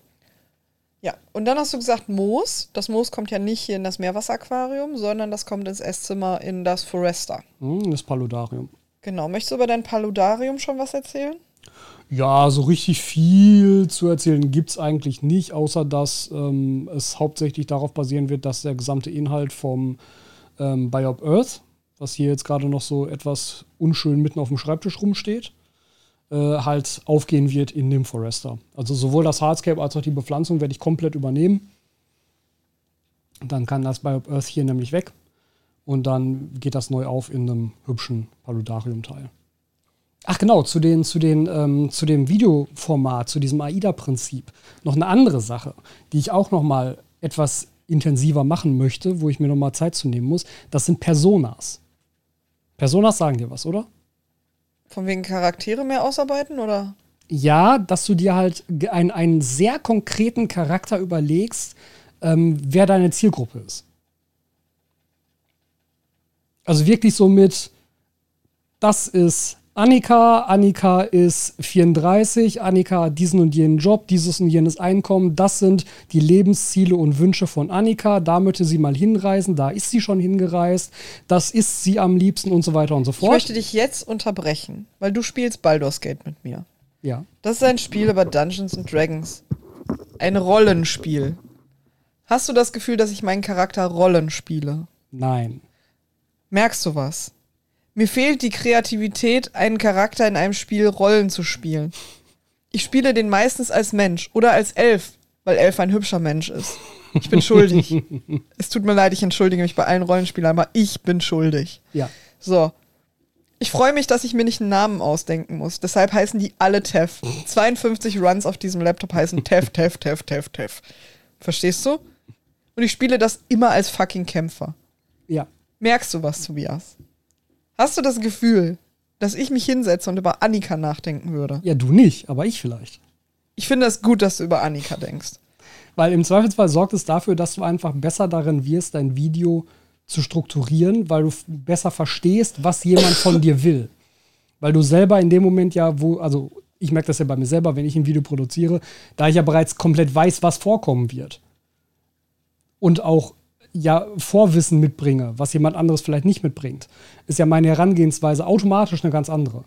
Ja, und dann hast du gesagt Moos. Das Moos kommt ja nicht hier in das Meerwasseraquarium, sondern das kommt ins Esszimmer in das Foresta. Mhm, das Paludarium. Genau. Möchtest du über dein Paludarium schon was erzählen? Ja, so richtig viel zu erzählen gibt es eigentlich nicht, außer dass ähm, es hauptsächlich darauf basieren wird, dass der gesamte Inhalt vom ähm, Biop Earth, was hier jetzt gerade noch so etwas unschön mitten auf dem Schreibtisch rumsteht, äh, halt aufgehen wird in dem Forester. Also sowohl das Hardscape als auch die Bepflanzung werde ich komplett übernehmen. Dann kann das Biop Earth hier nämlich weg. Und dann geht das neu auf in einem hübschen Paludarium-Teil. Ach genau, zu, den, zu, den, ähm, zu dem Videoformat, zu diesem AIDA-Prinzip. Noch eine andere Sache, die ich auch noch mal etwas intensiver machen möchte, wo ich mir noch mal Zeit zu nehmen muss, das sind Personas. Personas sagen dir was, oder? Von wegen Charaktere mehr ausarbeiten, oder? Ja, dass du dir halt einen, einen sehr konkreten Charakter überlegst, ähm, wer deine Zielgruppe ist. Also wirklich so mit, das ist Annika, Annika ist 34, Annika hat diesen und jenen Job, dieses und jenes Einkommen, das sind die Lebensziele und Wünsche von Annika, da möchte sie mal hinreisen, da ist sie schon hingereist, das ist sie am liebsten und so weiter und so fort. Ich möchte dich jetzt unterbrechen, weil du spielst Baldur's Gate mit mir. Ja. Das ist ein Spiel über Dungeons and Dragons. Ein Rollenspiel. Hast du das Gefühl, dass ich meinen Charakter Rollen spiele? Nein. Merkst du was? Mir fehlt die Kreativität, einen Charakter in einem Spiel Rollen zu spielen. Ich spiele den meistens als Mensch oder als Elf, weil Elf ein hübscher Mensch ist. Ich bin schuldig. es tut mir leid, ich entschuldige mich bei allen Rollenspielern, aber ich bin schuldig. Ja. So. Ich freue mich, dass ich mir nicht einen Namen ausdenken muss. Deshalb heißen die alle Tev. 52 Runs auf diesem Laptop heißen Tev, Tev, Tev, Tev, Tev. Verstehst du? Und ich spiele das immer als fucking Kämpfer. Ja. Merkst du was, Tobias? Hast du das Gefühl, dass ich mich hinsetze und über Annika nachdenken würde? Ja, du nicht, aber ich vielleicht. Ich finde es gut, dass du über Annika denkst. Weil im Zweifelsfall sorgt es dafür, dass du einfach besser darin wirst, dein Video zu strukturieren, weil du besser verstehst, was jemand von dir will. Weil du selber in dem Moment ja, wo, also ich merke das ja bei mir selber, wenn ich ein Video produziere, da ich ja bereits komplett weiß, was vorkommen wird. Und auch ja Vorwissen mitbringe, was jemand anderes vielleicht nicht mitbringt, ist ja meine Herangehensweise automatisch eine ganz andere.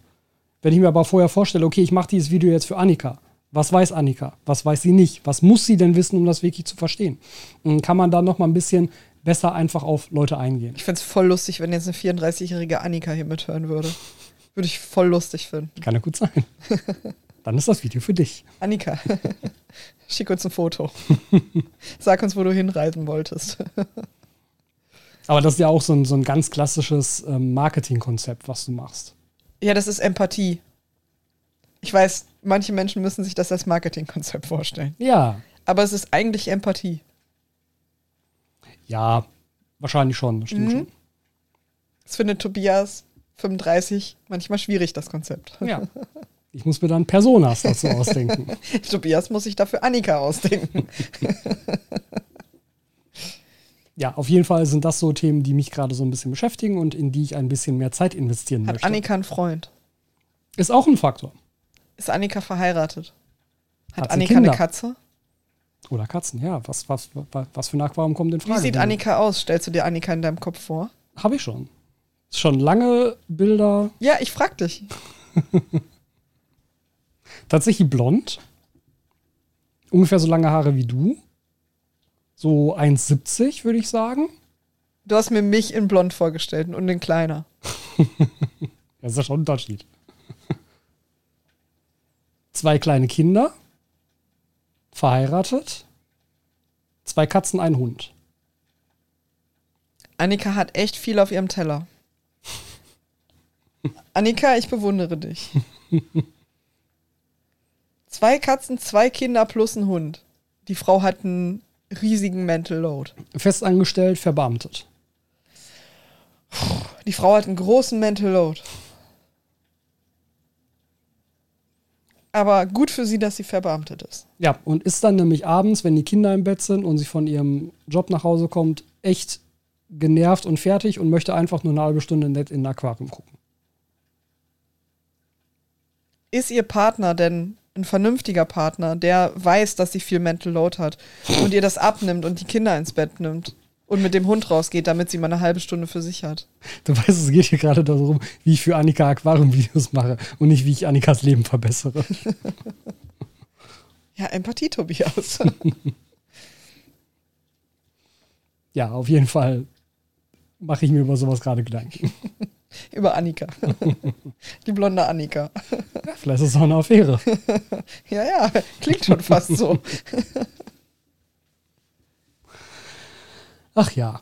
Wenn ich mir aber vorher vorstelle, okay, ich mache dieses Video jetzt für Annika. Was weiß Annika? Was weiß sie nicht? Was muss sie denn wissen, um das wirklich zu verstehen? Und kann man da noch mal ein bisschen besser einfach auf Leute eingehen. Ich finde es voll lustig, wenn jetzt eine 34-jährige Annika hier mithören würde. Würde ich voll lustig finden. Kann ja gut sein. Dann ist das Video für dich. Annika, schick uns ein Foto. Sag uns, wo du hinreisen wolltest. Aber das ist ja auch so ein, so ein ganz klassisches ähm, Marketingkonzept, was du machst. Ja, das ist Empathie. Ich weiß, manche Menschen müssen sich das als Marketingkonzept vorstellen. Ja, Aber es ist eigentlich Empathie. ja, wahrscheinlich schon, das stimmt Mhm. Das findet Tobias 35 manchmal schwierig, das Konzept. schon. Ja. Ich muss mir dann Personas dazu ausdenken. Tobias muss sich dafür Annika ausdenken. Ja, auf jeden Fall sind das so Themen, die mich gerade so ein bisschen beschäftigen und in die ich ein bisschen mehr Zeit investieren Hat möchte. Annika einen Freund? Ist auch ein Faktor. Ist Annika verheiratet? Hat, Hat Annika Kinder? eine Katze? Oder Katzen, ja. Was, was, was, was für ein Aquarium kommt in Wie Frage? sieht Annika aus? Stellst du dir Annika in deinem Kopf vor? Habe ich schon. Ist schon lange Bilder. Ja, ich frag dich. Tatsächlich blond. Ungefähr so lange Haare wie du. So 1,70 würde ich sagen. Du hast mir mich in blond vorgestellt und in kleiner. Das ist ja schon ein Unterschied. Zwei kleine Kinder. Verheiratet. Zwei Katzen, ein Hund. Annika hat echt viel auf ihrem Teller. Annika, ich bewundere dich. Zwei Katzen, zwei Kinder plus ein Hund. Die Frau hat einen riesigen Mental Load. Festangestellt, verbeamtet. Die Frau hat einen großen Mental Load. Aber gut für sie, dass sie verbeamtet ist. Ja, und ist dann nämlich abends, wenn die Kinder im Bett sind und sie von ihrem Job nach Hause kommt, echt genervt und fertig und möchte einfach nur eine halbe Stunde nett in ein Aquarium gucken. Ist ihr Partner denn ein vernünftiger Partner, der weiß, dass sie viel Mental Load hat und ihr das abnimmt und die Kinder ins Bett nimmt und mit dem Hund rausgeht, damit sie mal eine halbe Stunde für sich hat? Du weißt, es geht hier gerade darum, wie ich für Annika Aquarium-Videos mache und nicht, wie ich Annikas Leben verbessere. Ja, Empathie, Tobias. Ja, auf jeden Fall mache ich mir über sowas gerade Gedanken. Über Annika. Die blonde Annika. Vielleicht ist es auch eine Affäre. Ja, ja, klingt schon fast so. Ach ja.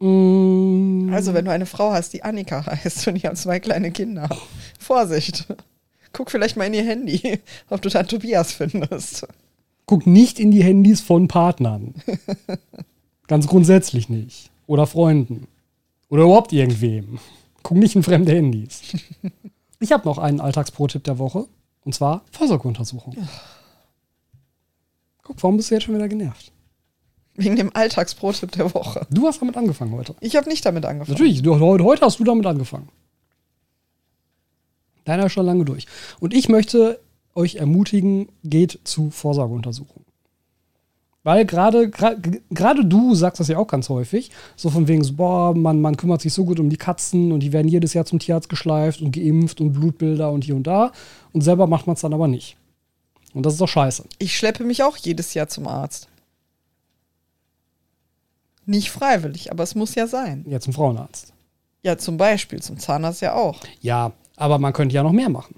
Mm, Also, wenn du eine Frau hast, die Annika heißt und die haben zwei kleine Kinder, Vorsicht. Guck vielleicht mal in ihr Handy, ob du da Tobias findest. guck nicht in die Handys von Partnern. Ganz grundsätzlich nicht. Oder Freunden. Oder überhaupt irgendwem. Guck nicht in fremde Handys. Ich habe noch einen Alltagsprotipp der Woche. Und zwar Vorsorgeuntersuchung. Guck, warum bist du jetzt schon wieder genervt? Wegen dem Alltagsbrottipp der Woche. Du hast damit angefangen heute. Ich habe nicht damit angefangen. Natürlich, du, heute, heute hast du damit angefangen. Deiner ist schon lange durch. Und ich möchte euch ermutigen, geht zu Vorsorgeuntersuchungen. Weil gerade gerade du sagst das ja auch ganz häufig, so von wegen, so, boah, man, man kümmert sich so gut um die Katzen und die werden jedes Jahr zum Tierarzt geschleift und geimpft und Blutbilder und hier und da. Und selber macht man es dann aber nicht. Und das ist doch scheiße. Ich schleppe mich auch jedes Jahr zum Arzt. Nicht freiwillig, aber es muss ja sein. Ja, zum Frauenarzt. Ja, zum Beispiel, zum Zahnarzt ja auch. Ja, aber man könnte ja noch mehr machen.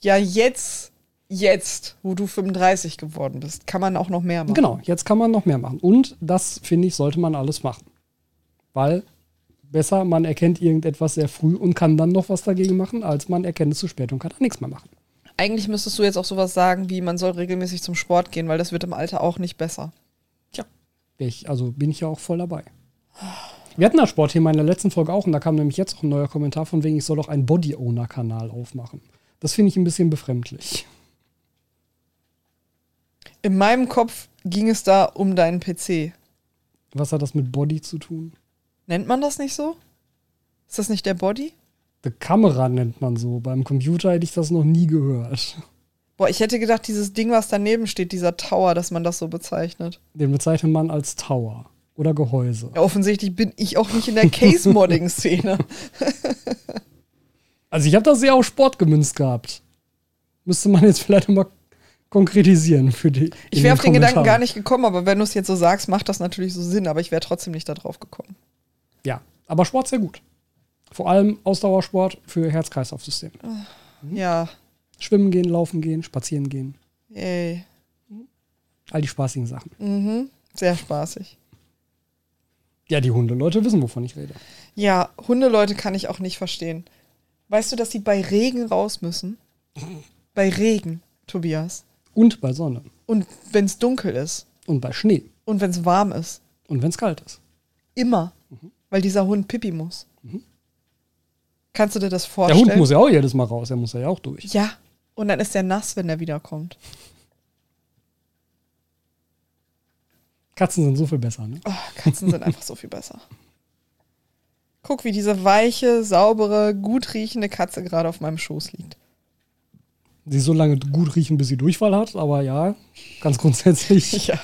Ja, jetzt, jetzt, wo du 35 geworden bist, kann man auch noch mehr machen. Genau, jetzt kann man noch mehr machen. Und das, finde ich, sollte man alles machen. Weil besser, man erkennt irgendetwas sehr früh und kann dann noch was dagegen machen, als man erkennt es zu spät und kann dann nichts mehr machen. Eigentlich müsstest du jetzt auch sowas sagen, wie man soll regelmäßig zum Sport gehen, weil das wird im Alter auch nicht besser. Tja, ich, also bin ich ja auch voll dabei. Wir hatten das Sportthema in der letzten Folge auch und da kam nämlich jetzt auch ein neuer Kommentar von wegen, ich soll doch einen Body-Owner-Kanal aufmachen. Das finde ich ein bisschen befremdlich. In meinem Kopf ging es da um deinen PC. Was hat das mit Body zu tun? Nennt man das nicht so? Ist das nicht der Body? Die Kamera nennt man so. Beim Computer hätte ich das noch nie gehört. Boah, ich hätte gedacht, dieses Ding, was daneben steht, dieser Tower, dass man das so bezeichnet. Den bezeichnet man als Tower oder Gehäuse. Ja, offensichtlich bin ich auch nicht in der Case-Modding-Szene. Also ich habe das sehr auf Sport gemünzt gehabt. Müsste man jetzt vielleicht mal konkretisieren für die. Ich wäre auf den Gedanken gar nicht gekommen, aber wenn du es jetzt so sagst, macht das natürlich so Sinn, aber ich wäre trotzdem nicht darauf gekommen. Ja, aber Sport sehr gut. Vor allem Ausdauersport für Herz-Kreislauf-System. Mhm. Ja. Schwimmen gehen, laufen gehen, spazieren gehen. Yay. All die spaßigen Sachen. Mhm. Sehr spaßig. Ja, die Hundeleute wissen, wovon ich rede. Ja, Hundeleute kann ich auch nicht verstehen. Weißt du, dass sie bei Regen raus müssen? bei Regen, Tobias. Und bei Sonne. Und wenn es dunkel ist. Und bei Schnee. Und wenn es warm ist. Und wenn es kalt ist. Immer. Mhm. Weil dieser Hund Pipi muss. Mhm. Kannst du dir das vorstellen? Der Hund muss ja auch jedes Mal raus, er muss ja auch durch. Ja. Und dann ist er nass, wenn er wiederkommt. Katzen sind so viel besser, ne? Oh, Katzen sind einfach so viel besser. Guck, wie diese weiche, saubere, gut riechende Katze gerade auf meinem Schoß liegt. Sie so lange gut riechen, bis sie Durchfall hat, aber ja, ganz grundsätzlich. ja.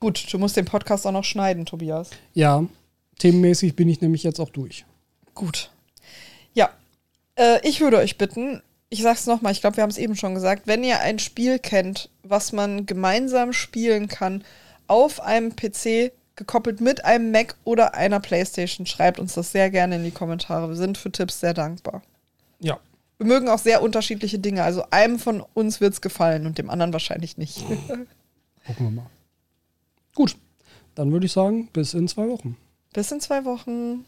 Gut, du musst den Podcast auch noch schneiden, Tobias. Ja, themenmäßig bin ich nämlich jetzt auch durch. Gut. Ja, äh, ich würde euch bitten, ich sag's nochmal, ich glaube, wir haben es eben schon gesagt, wenn ihr ein Spiel kennt, was man gemeinsam spielen kann, auf einem PC gekoppelt mit einem Mac oder einer Playstation. Schreibt uns das sehr gerne in die Kommentare. Wir sind für Tipps sehr dankbar. Ja. Wir mögen auch sehr unterschiedliche Dinge. Also einem von uns wird es gefallen und dem anderen wahrscheinlich nicht. Gucken wir mal. Gut, dann würde ich sagen, bis in zwei Wochen. Bis in zwei Wochen.